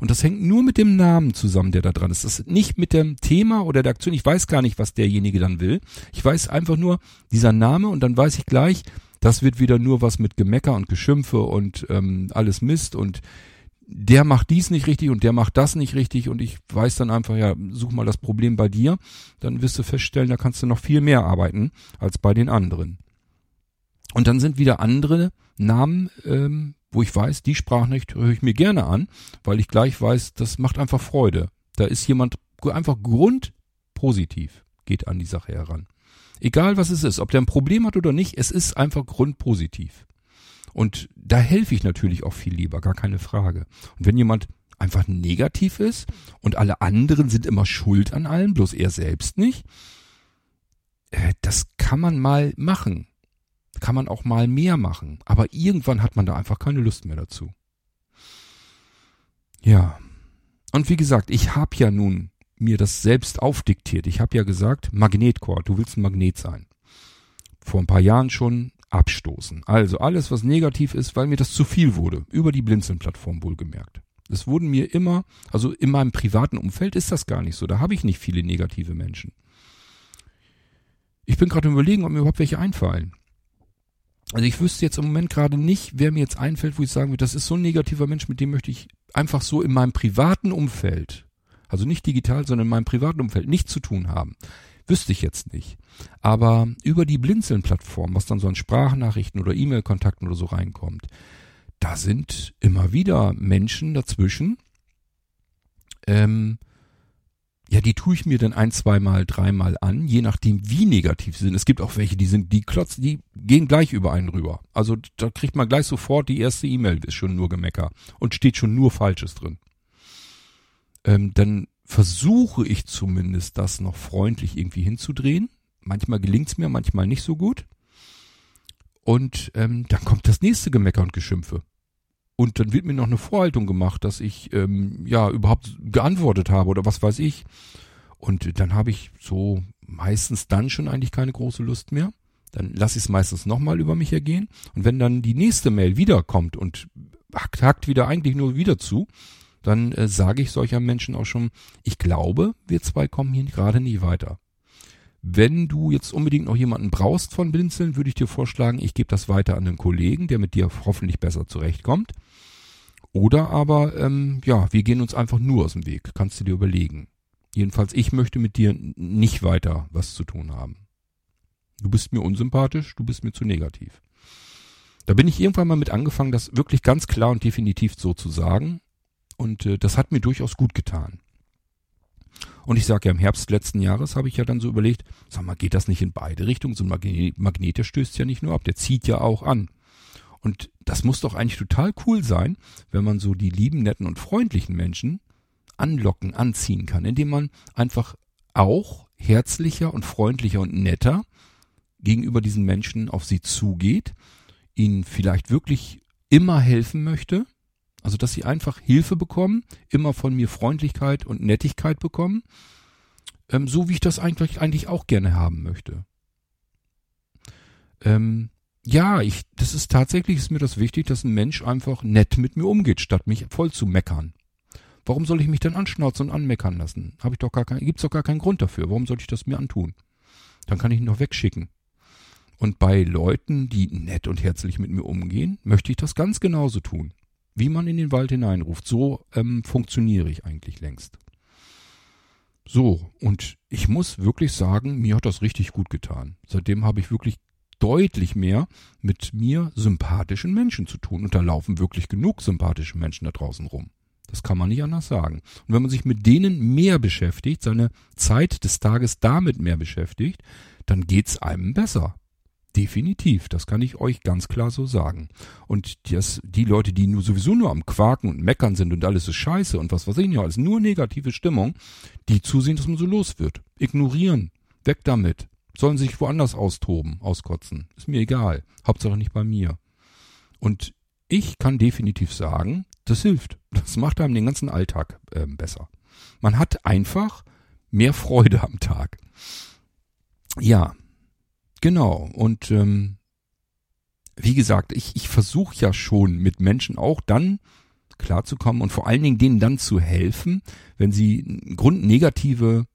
Und das hängt nur mit dem Namen zusammen, der da dran ist. Das ist nicht mit dem Thema oder der Aktion. Ich weiß gar nicht, was derjenige dann will. Ich weiß einfach nur dieser Name und dann weiß ich gleich, das wird wieder nur was mit Gemecker und Geschimpfe und ähm, alles Mist und der macht dies nicht richtig und der macht das nicht richtig und ich weiß dann einfach, ja, such mal das Problem bei dir, dann wirst du feststellen, da kannst du noch viel mehr arbeiten als bei den anderen. Und dann sind wieder andere Namen ähm, wo ich weiß, die Sprachnachricht höre ich mir gerne an, weil ich gleich weiß, das macht einfach Freude. Da ist jemand einfach grundpositiv, geht an die Sache heran. Egal was es ist, ob der ein Problem hat oder nicht, es ist einfach grundpositiv. Und da helfe ich natürlich auch viel lieber, gar keine Frage. Und wenn jemand einfach negativ ist und alle anderen sind immer schuld an allem, bloß er selbst nicht, äh, das kann man mal machen kann man auch mal mehr machen. Aber irgendwann hat man da einfach keine Lust mehr dazu. Ja. Und wie gesagt, ich habe ja nun mir das selbst aufdiktiert. Ich habe ja gesagt, Magnetcore, du willst ein Magnet sein. Vor ein paar Jahren schon abstoßen. Also alles, was negativ ist, weil mir das zu viel wurde. Über die Blinzeln-Plattform wohlgemerkt. Es wurden mir immer, also in meinem privaten Umfeld ist das gar nicht so. Da habe ich nicht viele negative Menschen. Ich bin gerade überlegen, ob mir überhaupt welche einfallen. Also ich wüsste jetzt im Moment gerade nicht, wer mir jetzt einfällt, wo ich sagen würde, das ist so ein negativer Mensch, mit dem möchte ich einfach so in meinem privaten Umfeld, also nicht digital, sondern in meinem privaten Umfeld nichts zu tun haben. Wüsste ich jetzt nicht. Aber über die Blinzeln-Plattform, was dann so an Sprachnachrichten oder E-Mail-Kontakten oder so reinkommt, da sind immer wieder Menschen dazwischen, ähm, ja, die tue ich mir dann ein, zweimal, dreimal an, je nachdem, wie negativ sie sind. Es gibt auch welche, die sind, die klotzen, die gehen gleich über einen rüber. Also da kriegt man gleich sofort die erste E-Mail, ist schon nur Gemecker und steht schon nur Falsches drin. Ähm, dann versuche ich zumindest, das noch freundlich irgendwie hinzudrehen. Manchmal gelingt's mir, manchmal nicht so gut. Und ähm, dann kommt das nächste Gemecker und Geschimpfe. Und dann wird mir noch eine Vorhaltung gemacht, dass ich ähm, ja überhaupt geantwortet habe oder was weiß ich. Und dann habe ich so meistens dann schon eigentlich keine große Lust mehr. Dann lasse ich es meistens nochmal über mich ergehen. Und wenn dann die nächste Mail wiederkommt und hackt, hackt wieder eigentlich nur wieder zu, dann äh, sage ich solcher Menschen auch schon, ich glaube, wir zwei kommen hier gerade nie weiter. Wenn du jetzt unbedingt noch jemanden brauchst von Blinzeln, würde ich dir vorschlagen, ich gebe das weiter an einen Kollegen, der mit dir hoffentlich besser zurechtkommt. Oder aber, ähm, ja, wir gehen uns einfach nur aus dem Weg. Kannst du dir überlegen. Jedenfalls, ich möchte mit dir nicht weiter was zu tun haben. Du bist mir unsympathisch, du bist mir zu negativ. Da bin ich irgendwann mal mit angefangen, das wirklich ganz klar und definitiv so zu sagen. Und äh, das hat mir durchaus gut getan. Und ich sage ja, im Herbst letzten Jahres habe ich ja dann so überlegt, sag mal, geht das nicht in beide Richtungen? So ein Magnet, Magnet, der stößt ja nicht nur ab, der zieht ja auch an. Und das muss doch eigentlich total cool sein, wenn man so die lieben, netten und freundlichen Menschen anlocken, anziehen kann, indem man einfach auch herzlicher und freundlicher und netter gegenüber diesen Menschen auf sie zugeht, ihnen vielleicht wirklich immer helfen möchte, Also, dass sie einfach Hilfe bekommen, immer von mir Freundlichkeit und Nettigkeit bekommen, ähm, so wie ich das eigentlich, eigentlich auch gerne haben möchte. Ähm, ja, ich, das ist tatsächlich, ist mir das wichtig, dass ein Mensch einfach nett mit mir umgeht, statt mich voll zu meckern. Warum soll ich mich denn anschnauzen und anmeckern lassen? Habe ich doch gar kein, gibt's doch gar keinen Grund dafür. Warum sollte ich das mir antun? Dann kann ich ihn doch wegschicken. Und bei Leuten, die nett und herzlich mit mir umgehen, möchte ich das ganz genauso tun. Wie man in den Wald hineinruft. So ähm, funktioniere ich eigentlich längst. So, und ich muss wirklich sagen, mir hat das richtig gut getan. Seitdem habe ich wirklich deutlich mehr mit mir sympathischen Menschen zu tun. Und da laufen wirklich genug sympathische Menschen da draußen rum. Das kann man nicht anders sagen. Und wenn man sich mit denen mehr beschäftigt, seine Zeit des Tages damit mehr beschäftigt, dann geht's einem besser. Definitiv, das kann ich euch ganz klar so sagen. Und das, die Leute, die nur sowieso nur am Quaken und Meckern sind und alles ist scheiße und was weiß ich nicht, alles nur negative Stimmung, die zusehen, dass man so los wird. Ignorieren. Weg damit. Sollen sich woanders austoben, auskotzen. Ist mir egal. Hauptsache nicht bei mir. Und ich kann definitiv sagen, das hilft. Das macht einem den ganzen Alltag äh, besser. Man hat einfach mehr Freude am Tag. Ja, genau. Und ähm, wie gesagt, ich, ich versuche ja schon mit Menschen auch dann klarzukommen und vor allen Dingen denen dann zu helfen, wenn sie grundnegative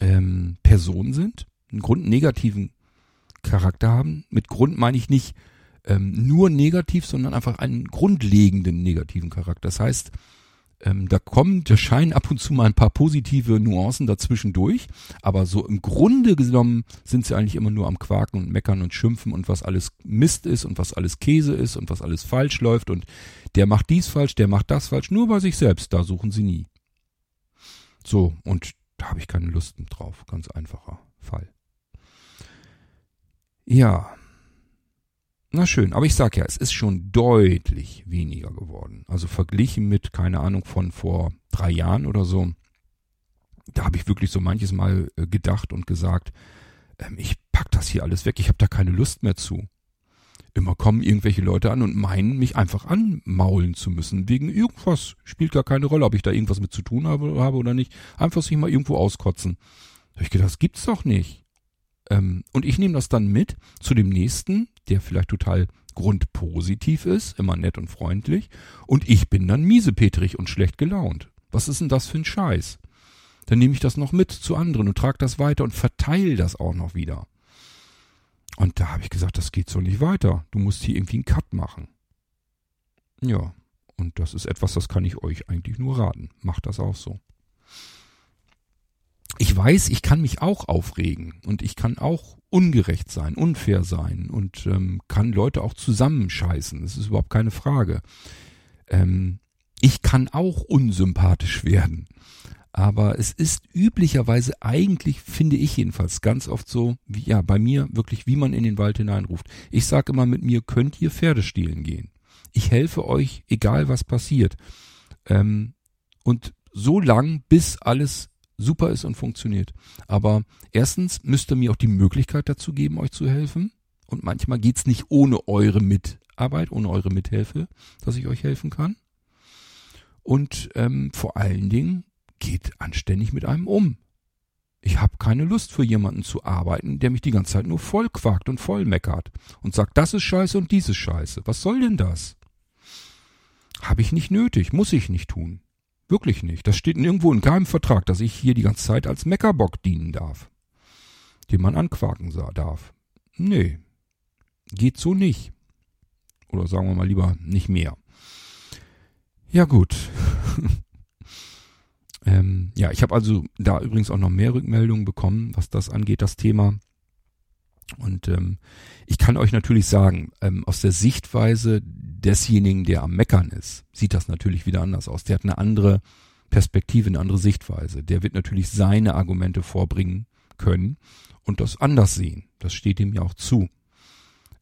ähm, Personen sind, einen grundnegativen Charakter haben. Mit Grund meine ich nicht ähm, nur negativ, sondern einfach einen grundlegenden negativen Charakter. Das heißt, ähm, da kommen, da scheinen ab und zu mal ein paar positive Nuancen dazwischen durch, aber so im Grunde genommen sind sie eigentlich immer nur am Quaken und Meckern und Schimpfen und was alles Mist ist und was alles Käse ist und was alles falsch läuft und der macht dies falsch, der macht das falsch, nur bei sich selbst, da suchen sie nie. So, und da habe ich keine Lust drauf, ganz einfacher Fall. Ja, na schön, aber ich sag ja, es ist schon deutlich weniger geworden. Also verglichen mit, keine Ahnung, von vor drei Jahren oder so. Da habe ich wirklich so manches Mal äh, gedacht und gesagt, ähm, ich pack das hier alles weg, ich habe da keine Lust mehr zu. Immer kommen irgendwelche Leute an und meinen, mich einfach anmaulen zu müssen. Wegen irgendwas. Spielt gar keine Rolle, ob ich da irgendwas mit zu tun habe, habe oder nicht. Einfach sich mal irgendwo auskotzen. Da hab ich gedacht, das gibt's doch nicht. Ähm, und ich nehme das dann mit zu dem nächsten, der vielleicht total grundpositiv ist, immer nett und freundlich, und ich bin dann miesepetrig und schlecht gelaunt. Was ist denn das für ein Scheiß? Dann nehme ich das noch mit zu anderen und trage das weiter und verteile das auch noch wieder. Und da habe ich gesagt, das geht so nicht weiter. Du musst hier irgendwie einen Cut machen. Ja, und das ist etwas, das kann ich euch eigentlich nur raten. Macht das auch so ich weiß, ich kann mich auch aufregen und ich kann auch ungerecht sein, unfair sein und ähm, kann Leute auch zusammenscheißen. Das ist überhaupt keine Frage. Ähm, ich kann auch unsympathisch werden. Aber es ist üblicherweise eigentlich, finde ich jedenfalls, ganz oft so, wie, ja, bei mir wirklich, wie man in den Wald hineinruft. Ich sage immer, mit mir könnt ihr Pferde stehlen gehen. Ich helfe euch, egal was passiert. Ähm, und so lang, bis alles super ist und funktioniert. Aber erstens müsst ihr mir auch die Möglichkeit dazu geben, euch zu helfen. Und manchmal geht's nicht ohne eure Mitarbeit, ohne eure Mithilfe, dass ich euch helfen kann. Und ähm, vor allen Dingen geht anständig mit einem um. Ich habe keine Lust für jemanden zu arbeiten, der mich die ganze Zeit nur voll quakt und voll meckert und sagt, das ist scheiße und dies ist scheiße. Was soll denn das? Habe ich nicht nötig, muss ich nicht tun. Wirklich nicht. Das steht nirgendwo in keinem Vertrag, dass ich hier die ganze Zeit als Meckerbock dienen darf. Den man anquaken darf. Nee. Geht so nicht. Oder sagen wir mal lieber nicht mehr. Ja gut. ähm, ja, ich habe also da übrigens auch noch mehr Rückmeldungen bekommen, was das angeht, das Thema. Und ähm, ich kann euch natürlich sagen, ähm, aus der Sichtweise desjenigen, der am Meckern ist, sieht das natürlich wieder anders aus. Der hat eine andere Perspektive, eine andere Sichtweise. Der wird natürlich seine Argumente vorbringen können und das anders sehen. Das steht ihm ja auch zu.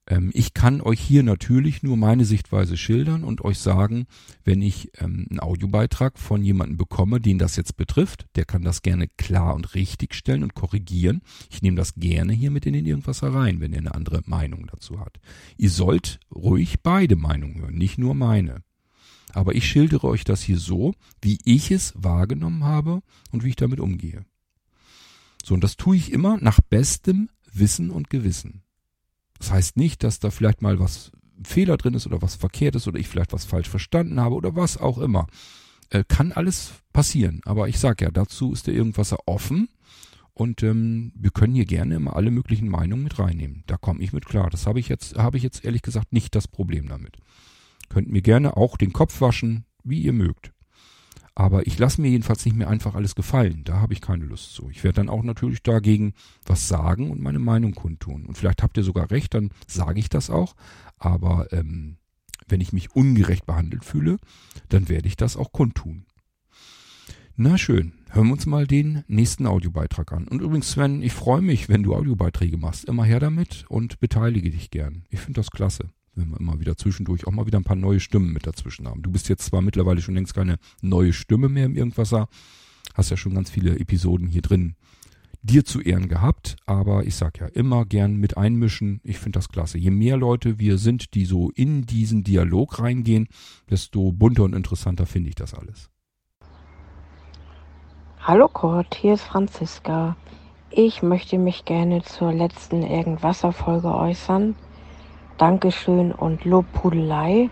Ähm, ich kann euch hier natürlich nur meine Sichtweise schildern und euch sagen, wenn ich ähm, einen Audiobeitrag von jemandem bekomme, den das jetzt betrifft, der kann das gerne klar und richtig stellen und korrigieren. Ich nehme das gerne hier mit in den Irgendwas herein, wenn er eine andere Meinung dazu hat. Ihr sollt ruhig beide Meinungen hören, nicht nur meine. Aber ich schildere euch das hier so, wie ich es wahrgenommen habe und wie ich damit umgehe. So, und das tue ich immer nach bestem Wissen und Gewissen. Das heißt nicht, dass da vielleicht mal was Fehler drin ist oder was verkehrt ist oder ich vielleicht was falsch verstanden habe oder was auch immer. Äh, kann alles passieren. Aber ich sag ja, dazu ist der Irgendwasser offen und ähm, wir können hier gerne immer alle möglichen Meinungen mit reinnehmen. Da komme ich mit klar. Das habe ich jetzt, habe ich jetzt ehrlich gesagt nicht das Problem damit. Könnt mir gerne auch den Kopf waschen, wie ihr mögt. Aber ich lasse mir jedenfalls nicht mehr einfach alles gefallen. Da habe ich keine Lust zu. Ich werde dann auch natürlich dagegen was sagen und meine Meinung kundtun. Und vielleicht habt ihr sogar recht, dann sage ich das auch. Aber ähm, wenn ich mich ungerecht behandelt fühle, dann werde ich das auch kundtun. Na schön, hören wir uns mal den nächsten Audiobeitrag an. Und übrigens, Sven, ich freue mich, wenn du Audiobeiträge machst. Immer her damit und beteilige dich gern. Ich finde das klasse wenn wir immer wieder zwischendurch auch mal wieder ein paar neue Stimmen mit dazwischen haben. Du bist jetzt zwar mittlerweile schon längst keine neue Stimme mehr im Irgendwasser, hast ja schon ganz viele Episoden hier drin dir zu Ehren gehabt, aber ich sag ja immer gern mit einmischen. Ich finde das klasse. Je mehr Leute wir sind, die so in diesen Dialog reingehen, desto bunter und interessanter finde ich das alles. Hallo Kurt, hier ist Franziska. Ich möchte mich gerne zur letzten Irgendwasser-Folge äußern. Dankeschön und Lobpudelei.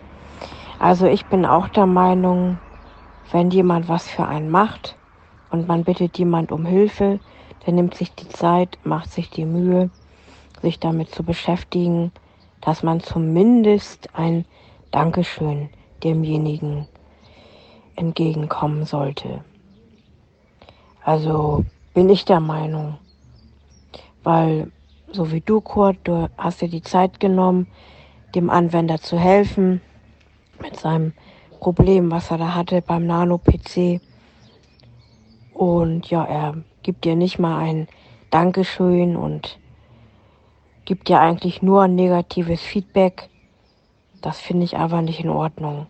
Also ich bin auch der Meinung, wenn jemand was für einen macht und man bittet jemand um Hilfe, der nimmt sich die Zeit, macht sich die Mühe, sich damit zu beschäftigen, dass man zumindest ein Dankeschön demjenigen entgegenkommen sollte. Also bin ich der Meinung, weil so wie du, Kurt, du hast dir die Zeit genommen, dem Anwender zu helfen mit seinem Problem, was er da hatte beim Nano-PC. Und ja, er gibt dir nicht mal ein Dankeschön und gibt dir eigentlich nur ein negatives Feedback. Das finde ich aber nicht in Ordnung.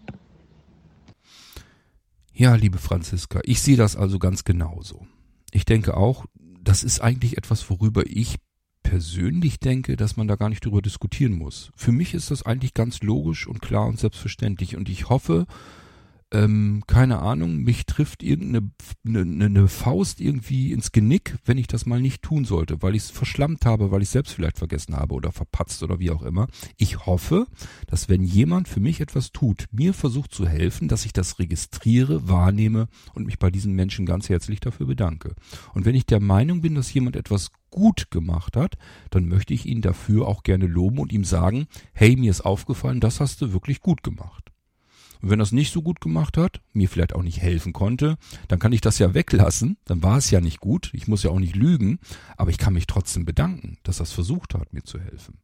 Ja, liebe Franziska, ich sehe das also ganz genauso. Ich denke auch, das ist eigentlich etwas, worüber ich persönlich denke, dass man da gar nicht drüber diskutieren muss. Für mich ist das eigentlich ganz logisch und klar und selbstverständlich und ich hoffe, ähm, keine Ahnung, mich trifft irgendeine eine, eine Faust irgendwie ins Genick, wenn ich das mal nicht tun sollte, weil ich es verschlammt habe, weil ich selbst vielleicht vergessen habe oder verpatzt oder wie auch immer. Ich hoffe, dass wenn jemand für mich etwas tut, mir versucht zu helfen, dass ich das registriere, wahrnehme und mich bei diesen Menschen ganz herzlich dafür bedanke. Und wenn ich der Meinung bin, dass jemand etwas gut gemacht hat, dann möchte ich ihn dafür auch gerne loben und ihm sagen, hey, mir ist aufgefallen, das hast du wirklich gut gemacht. Und wenn es nicht so gut gemacht hat, mir vielleicht auch nicht helfen konnte, dann kann ich das ja weglassen, dann war es ja nicht gut, ich muss ja auch nicht lügen, aber ich kann mich trotzdem bedanken, dass er es versucht hat, mir zu helfen.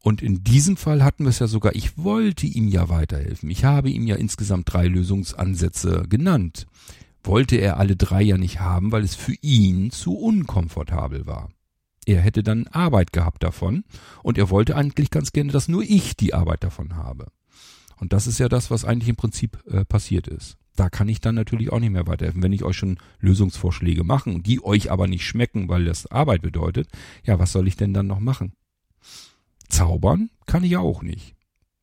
Und in diesem Fall hatten wir es ja sogar, ich wollte ihm ja weiterhelfen. Ich habe ihm ja insgesamt drei Lösungsansätze genannt. Wollte er alle drei ja nicht haben, weil es für ihn zu unkomfortabel war. Er hätte dann Arbeit gehabt davon und er wollte eigentlich ganz gerne, dass nur ich die Arbeit davon habe. Und das ist ja das, was eigentlich im Prinzip äh, passiert ist. Da kann ich dann natürlich auch nicht mehr weiterhelfen. Wenn ich euch schon Lösungsvorschläge machen, die euch aber nicht schmecken, weil das Arbeit bedeutet, ja, was soll ich denn dann noch machen? Zaubern kann ich auch nicht.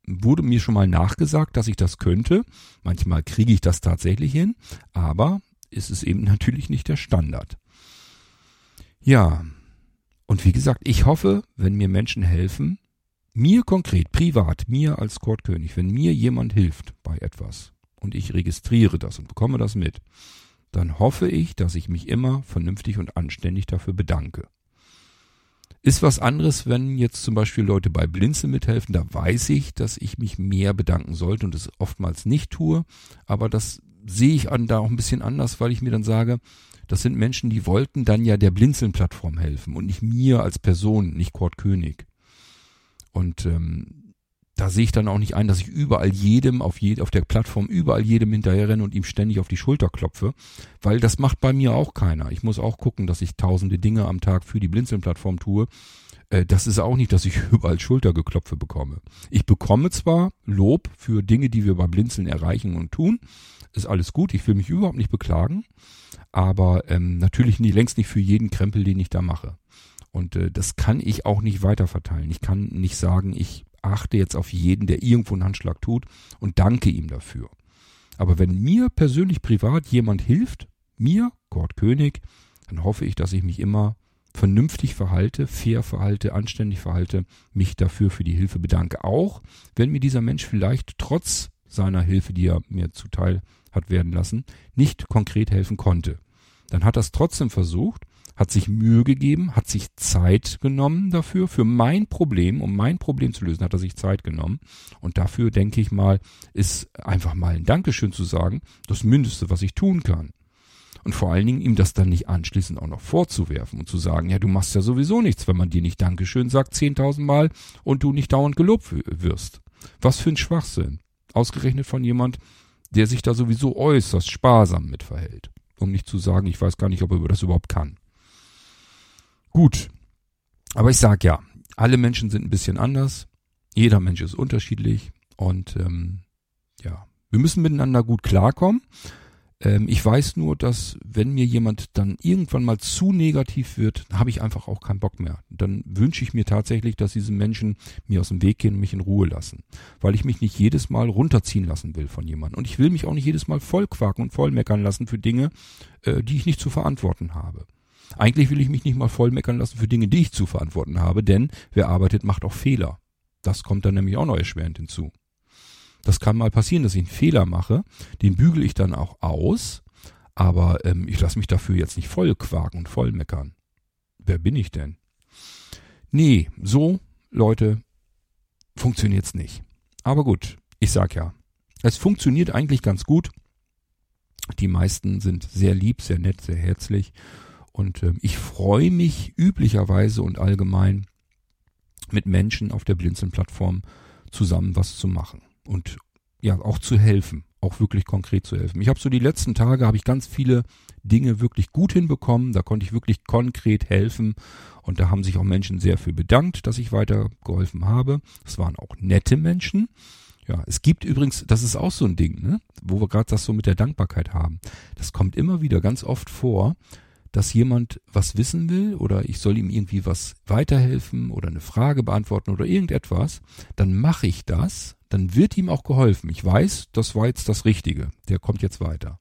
Wurde mir schon mal nachgesagt, dass ich das könnte. Manchmal kriege ich das tatsächlich hin, aber ist es eben natürlich nicht der Standard. Ja, und wie gesagt, ich hoffe, wenn mir Menschen helfen, mir konkret, privat, mir als Kurt wenn mir jemand hilft bei etwas und ich registriere das und bekomme das mit, dann hoffe ich, dass ich mich immer vernünftig und anständig dafür bedanke. Ist was anderes, wenn jetzt zum Beispiel Leute bei Blinzeln mithelfen, da weiß ich, dass ich mich mehr bedanken sollte und es oftmals nicht tue, aber das sehe ich an da auch ein bisschen anders, weil ich mir dann sage, das sind Menschen, die wollten dann ja der Blinzeln-Plattform helfen und nicht mir als Person, nicht Kurt König. Und ähm, da sehe ich dann auch nicht ein, dass ich überall jedem auf, je, auf der Plattform überall jedem hinterher renne und ihm ständig auf die Schulter klopfe, weil das macht bei mir auch keiner. Ich muss auch gucken, dass ich tausende Dinge am Tag für die Blinzeln-Plattform tue. Äh, das ist auch nicht, dass ich überall Schultergeklopfe bekomme. Ich bekomme zwar Lob für Dinge, die wir bei Blinzeln erreichen und tun, ist alles gut, ich will mich überhaupt nicht beklagen, aber ähm, natürlich nie, längst nicht für jeden Krempel, den ich da mache. Und äh, das kann ich auch nicht weiterverteilen. Ich kann nicht sagen, ich achte jetzt auf jeden, der irgendwo einen Handschlag tut und danke ihm dafür. Aber wenn mir persönlich privat jemand hilft, mir, Gott König, dann hoffe ich, dass ich mich immer vernünftig verhalte, fair verhalte, anständig verhalte, mich dafür für die Hilfe bedanke. Auch wenn mir dieser Mensch vielleicht trotz seiner Hilfe, die er mir zuteil hat werden lassen, nicht konkret helfen konnte. Dann hat er es trotzdem versucht, hat sich Mühe gegeben, hat sich Zeit genommen dafür, für mein Problem, um mein Problem zu lösen, hat er sich Zeit genommen. Und dafür, denke ich mal, ist einfach mal ein Dankeschön zu sagen, das Mindeste, was ich tun kann. Und vor allen Dingen ihm das dann nicht anschließend auch noch vorzuwerfen und zu sagen, ja, du machst ja sowieso nichts, wenn man dir nicht Dankeschön sagt, zehntausend Mal und du nicht dauernd gelobt wirst. Was für ein Schwachsinn. Ausgerechnet von jemand, der sich da sowieso äußerst sparsam mit verhält. Um nicht zu sagen, ich weiß gar nicht, ob er das überhaupt kann. Gut. Aber ich sag ja, alle Menschen sind ein bisschen anders. Jeder Mensch ist unterschiedlich. Und ähm, ja, wir müssen miteinander gut klarkommen. Ähm, ich weiß nur, dass wenn mir jemand dann irgendwann mal zu negativ wird, habe ich einfach auch keinen Bock mehr. Dann wünsche ich mir tatsächlich, dass diese Menschen mir aus dem Weg gehen und mich in Ruhe lassen. Weil ich mich nicht jedes Mal runterziehen lassen will von jemandem. Und ich will mich auch nicht jedes Mal vollquaken und vollmeckern lassen für Dinge, äh, die ich nicht zu verantworten habe. Eigentlich will ich mich nicht mal vollmeckern lassen für Dinge, die ich zu verantworten habe, denn wer arbeitet, macht auch Fehler. Das kommt dann nämlich auch noch erschwerend hinzu. Das kann mal passieren, dass ich einen Fehler mache, den bügel ich dann auch aus, aber ähm, ich lasse mich dafür jetzt nicht voll quaken und voll meckern. Wer bin ich denn? Nee, so, Leute, funktioniert's nicht. Aber gut, ich sag ja, es funktioniert eigentlich ganz gut. Die meisten sind sehr lieb, sehr nett, sehr herzlich. Und äh, ich freue mich üblicherweise und allgemein mit Menschen auf der Blinzeln-Plattform zusammen was zu machen und ja auch zu helfen, auch wirklich konkret zu helfen. Ich habe so die letzten Tage habe ich ganz viele Dinge wirklich gut hinbekommen, da konnte ich wirklich konkret helfen und da haben sich auch Menschen sehr für bedankt, dass ich weitergeholfen habe. Es waren auch nette Menschen. Ja, es gibt übrigens, das ist auch so ein Ding, ne, wo wir gerade das so mit der Dankbarkeit haben. Das kommt immer wieder ganz oft vor, dass jemand was wissen will oder ich soll ihm irgendwie was weiterhelfen oder eine Frage beantworten oder irgendetwas, dann mache ich das dann wird ihm auch geholfen. Ich weiß, das war jetzt das Richtige. Der kommt jetzt weiter.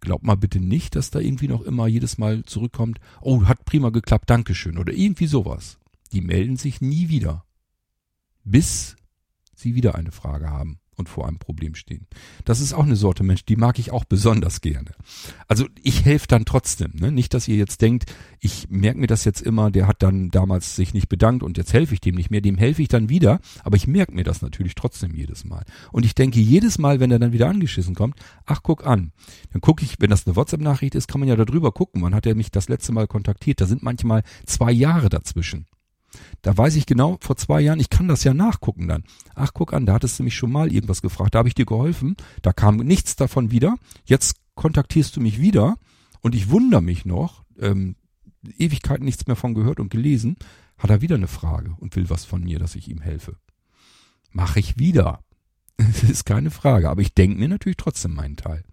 Glaubt mal bitte nicht, dass da irgendwie noch immer jedes Mal zurückkommt, oh, hat prima geklappt, Dankeschön oder irgendwie sowas. Die melden sich nie wieder. Bis sie wieder eine Frage haben und vor einem Problem stehen. Das ist auch eine Sorte Mensch, die mag ich auch besonders gerne. Also ich helfe dann trotzdem. Ne? Nicht, dass ihr jetzt denkt, ich merke mir das jetzt immer, der hat dann damals sich nicht bedankt und jetzt helfe ich dem nicht mehr. Dem helfe ich dann wieder, aber ich merke mir das natürlich trotzdem jedes Mal. Und ich denke jedes Mal, wenn er dann wieder angeschissen kommt, ach guck an. Dann gucke ich, wenn das eine WhatsApp-Nachricht ist, kann man ja darüber gucken. Wann hat er mich das letzte Mal kontaktiert? Da sind manchmal zwei Jahre dazwischen. Da weiß ich genau, vor zwei Jahren, ich kann das ja nachgucken dann. Ach, guck an, da hattest du mich schon mal irgendwas gefragt, da habe ich dir geholfen, da kam nichts davon wieder. Jetzt kontaktierst du mich wieder und ich wundere mich noch, ähm, Ewigkeiten nichts mehr von gehört und gelesen, hat er wieder eine Frage und will was von mir, dass ich ihm helfe. Mache ich wieder. Das ist keine Frage, aber ich denke mir natürlich trotzdem meinen Teil.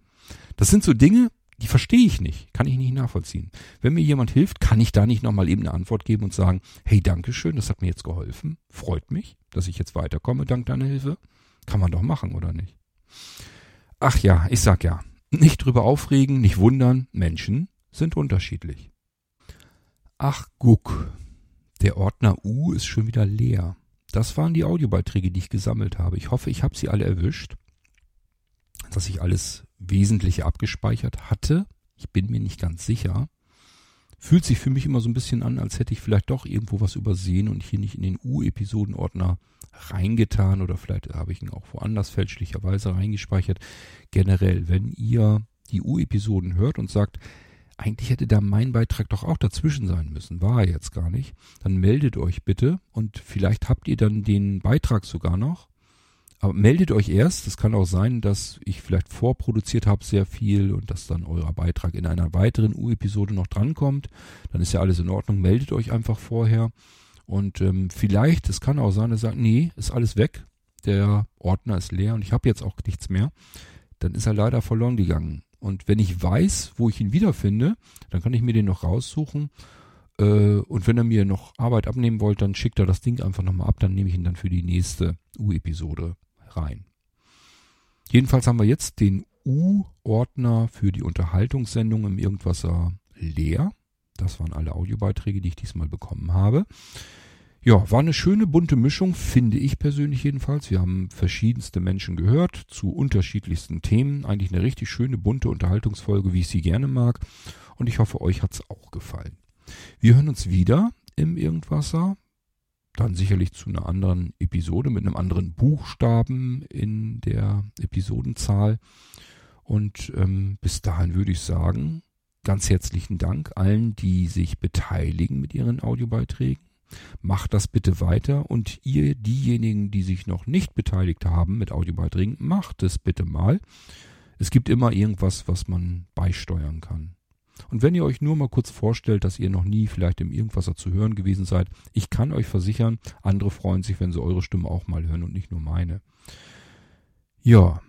Das sind so Dinge, die verstehe ich nicht, kann ich nicht nachvollziehen. Wenn mir jemand hilft, kann ich da nicht nochmal eben eine Antwort geben und sagen, hey, Dankeschön, das hat mir jetzt geholfen, freut mich, dass ich jetzt weiterkomme dank deiner Hilfe. Kann man doch machen, oder nicht? Ach ja, ich sag ja, nicht drüber aufregen, nicht wundern, Menschen sind unterschiedlich. Ach, guck, der Ordner U ist schon wieder leer. Das waren die Audiobeiträge, die ich gesammelt habe. Ich hoffe, ich habe sie alle erwischt, dass ich alles Wesentliche abgespeichert hatte. Ich bin mir nicht ganz sicher. Fühlt sich für mich immer so ein bisschen an, als hätte ich vielleicht doch irgendwo was übersehen und hier nicht in den U-Episodenordner reingetan oder vielleicht habe ich ihn auch woanders fälschlicherweise reingespeichert. Generell, wenn ihr die U-Episoden hört und sagt, eigentlich hätte da mein Beitrag doch auch dazwischen sein müssen, war er jetzt gar nicht, dann meldet euch bitte und vielleicht habt ihr dann den Beitrag sogar noch aber meldet euch erst. Es kann auch sein, dass ich vielleicht vorproduziert habe sehr viel und dass dann euer Beitrag in einer weiteren U-Episode noch drankommt. Dann ist ja alles in Ordnung. Meldet euch einfach vorher. Und ähm, vielleicht, es kann auch sein, dass ihr sagt, nee, ist alles weg. Der Ordner ist leer und ich habe jetzt auch nichts mehr. Dann ist er leider verloren gegangen. Und wenn ich weiß, wo ich ihn wiederfinde, dann kann ich mir den noch raussuchen. Äh, und wenn er mir noch Arbeit abnehmen wollt, dann schickt er das Ding einfach nochmal ab. Dann nehme ich ihn dann für die nächste U-Episode rein. Jedenfalls haben wir jetzt den U-Ordner für die Unterhaltungssendung im Irgendwasser leer. Das waren alle Audiobeiträge, die ich diesmal bekommen habe. Ja, war eine schöne bunte Mischung, finde ich persönlich jedenfalls. Wir haben verschiedenste Menschen gehört zu unterschiedlichsten Themen. Eigentlich eine richtig schöne bunte Unterhaltungsfolge, wie ich sie gerne mag. Und ich hoffe, euch hat's auch gefallen. Wir hören uns wieder im Irgendwasser. Dann sicherlich zu einer anderen Episode mit einem anderen Buchstaben in der Episodenzahl. Und ähm, bis dahin würde ich sagen, ganz herzlichen Dank allen, die sich beteiligen mit ihren Audiobeiträgen. Macht das bitte weiter und ihr, diejenigen, die sich noch nicht beteiligt haben mit Audiobeiträgen, macht es bitte mal. Es gibt immer irgendwas, was man beisteuern kann. Und wenn ihr euch nur mal kurz vorstellt, dass ihr noch nie vielleicht im Irgendwasser zu hören gewesen seid, ich kann euch versichern, andere freuen sich, wenn sie eure Stimme auch mal hören und nicht nur meine. Ja,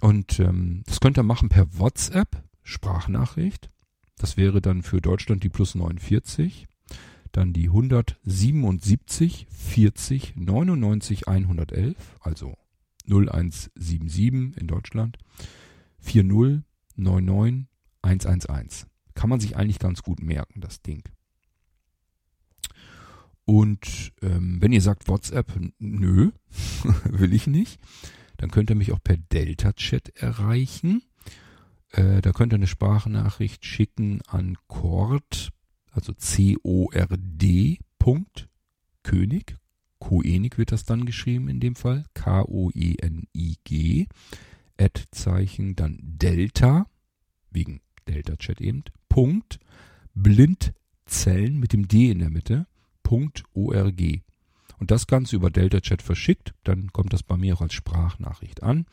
und ähm, das könnt ihr machen per WhatsApp, Sprachnachricht. Das wäre dann für Deutschland die plus 49. Dann die 177 40 99 111, also 0177 in Deutschland. 40 99 111. Kann man sich eigentlich ganz gut merken, das Ding. Und ähm, wenn ihr sagt WhatsApp, nö, will ich nicht, dann könnt ihr mich auch per Delta-Chat erreichen. Äh, da könnt ihr eine Sprachnachricht schicken an Cord, also C-O-R-D. König. Koenig wird das dann geschrieben in dem Fall. K-O-E-N-I-G. Ad-Zeichen, dann Delta, wegen Delta-Chat eben. Punkt. Blindzellen mit dem D in der Mitte. Punkt .org. Und das Ganze über Delta-Chat verschickt, dann kommt das bei mir auch als Sprachnachricht an.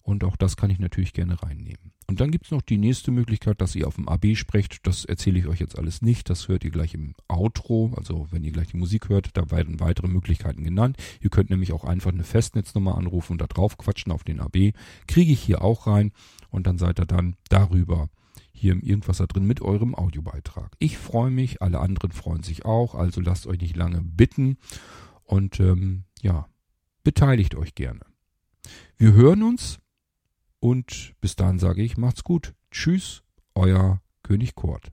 Und auch das kann ich natürlich gerne reinnehmen. Und dann gibt's noch die nächste Möglichkeit, dass ihr auf dem AB sprecht. Das erzähle ich euch jetzt alles nicht. Das hört ihr gleich im Outro. Also wenn ihr gleich die Musik hört, da werden weitere Möglichkeiten genannt. Ihr könnt nämlich auch einfach eine Festnetznummer anrufen und da drauf quatschen auf den AB. Kriege ich hier auch rein. Und dann seid ihr dann darüber hier im Irgendwas da drin mit eurem Audiobeitrag. Ich freue mich, alle anderen freuen sich auch. Also lasst euch nicht lange bitten. Und ähm, ja, beteiligt euch gerne. Wir hören uns und bis dahin sage ich, macht's gut. Tschüss, euer König Kurt.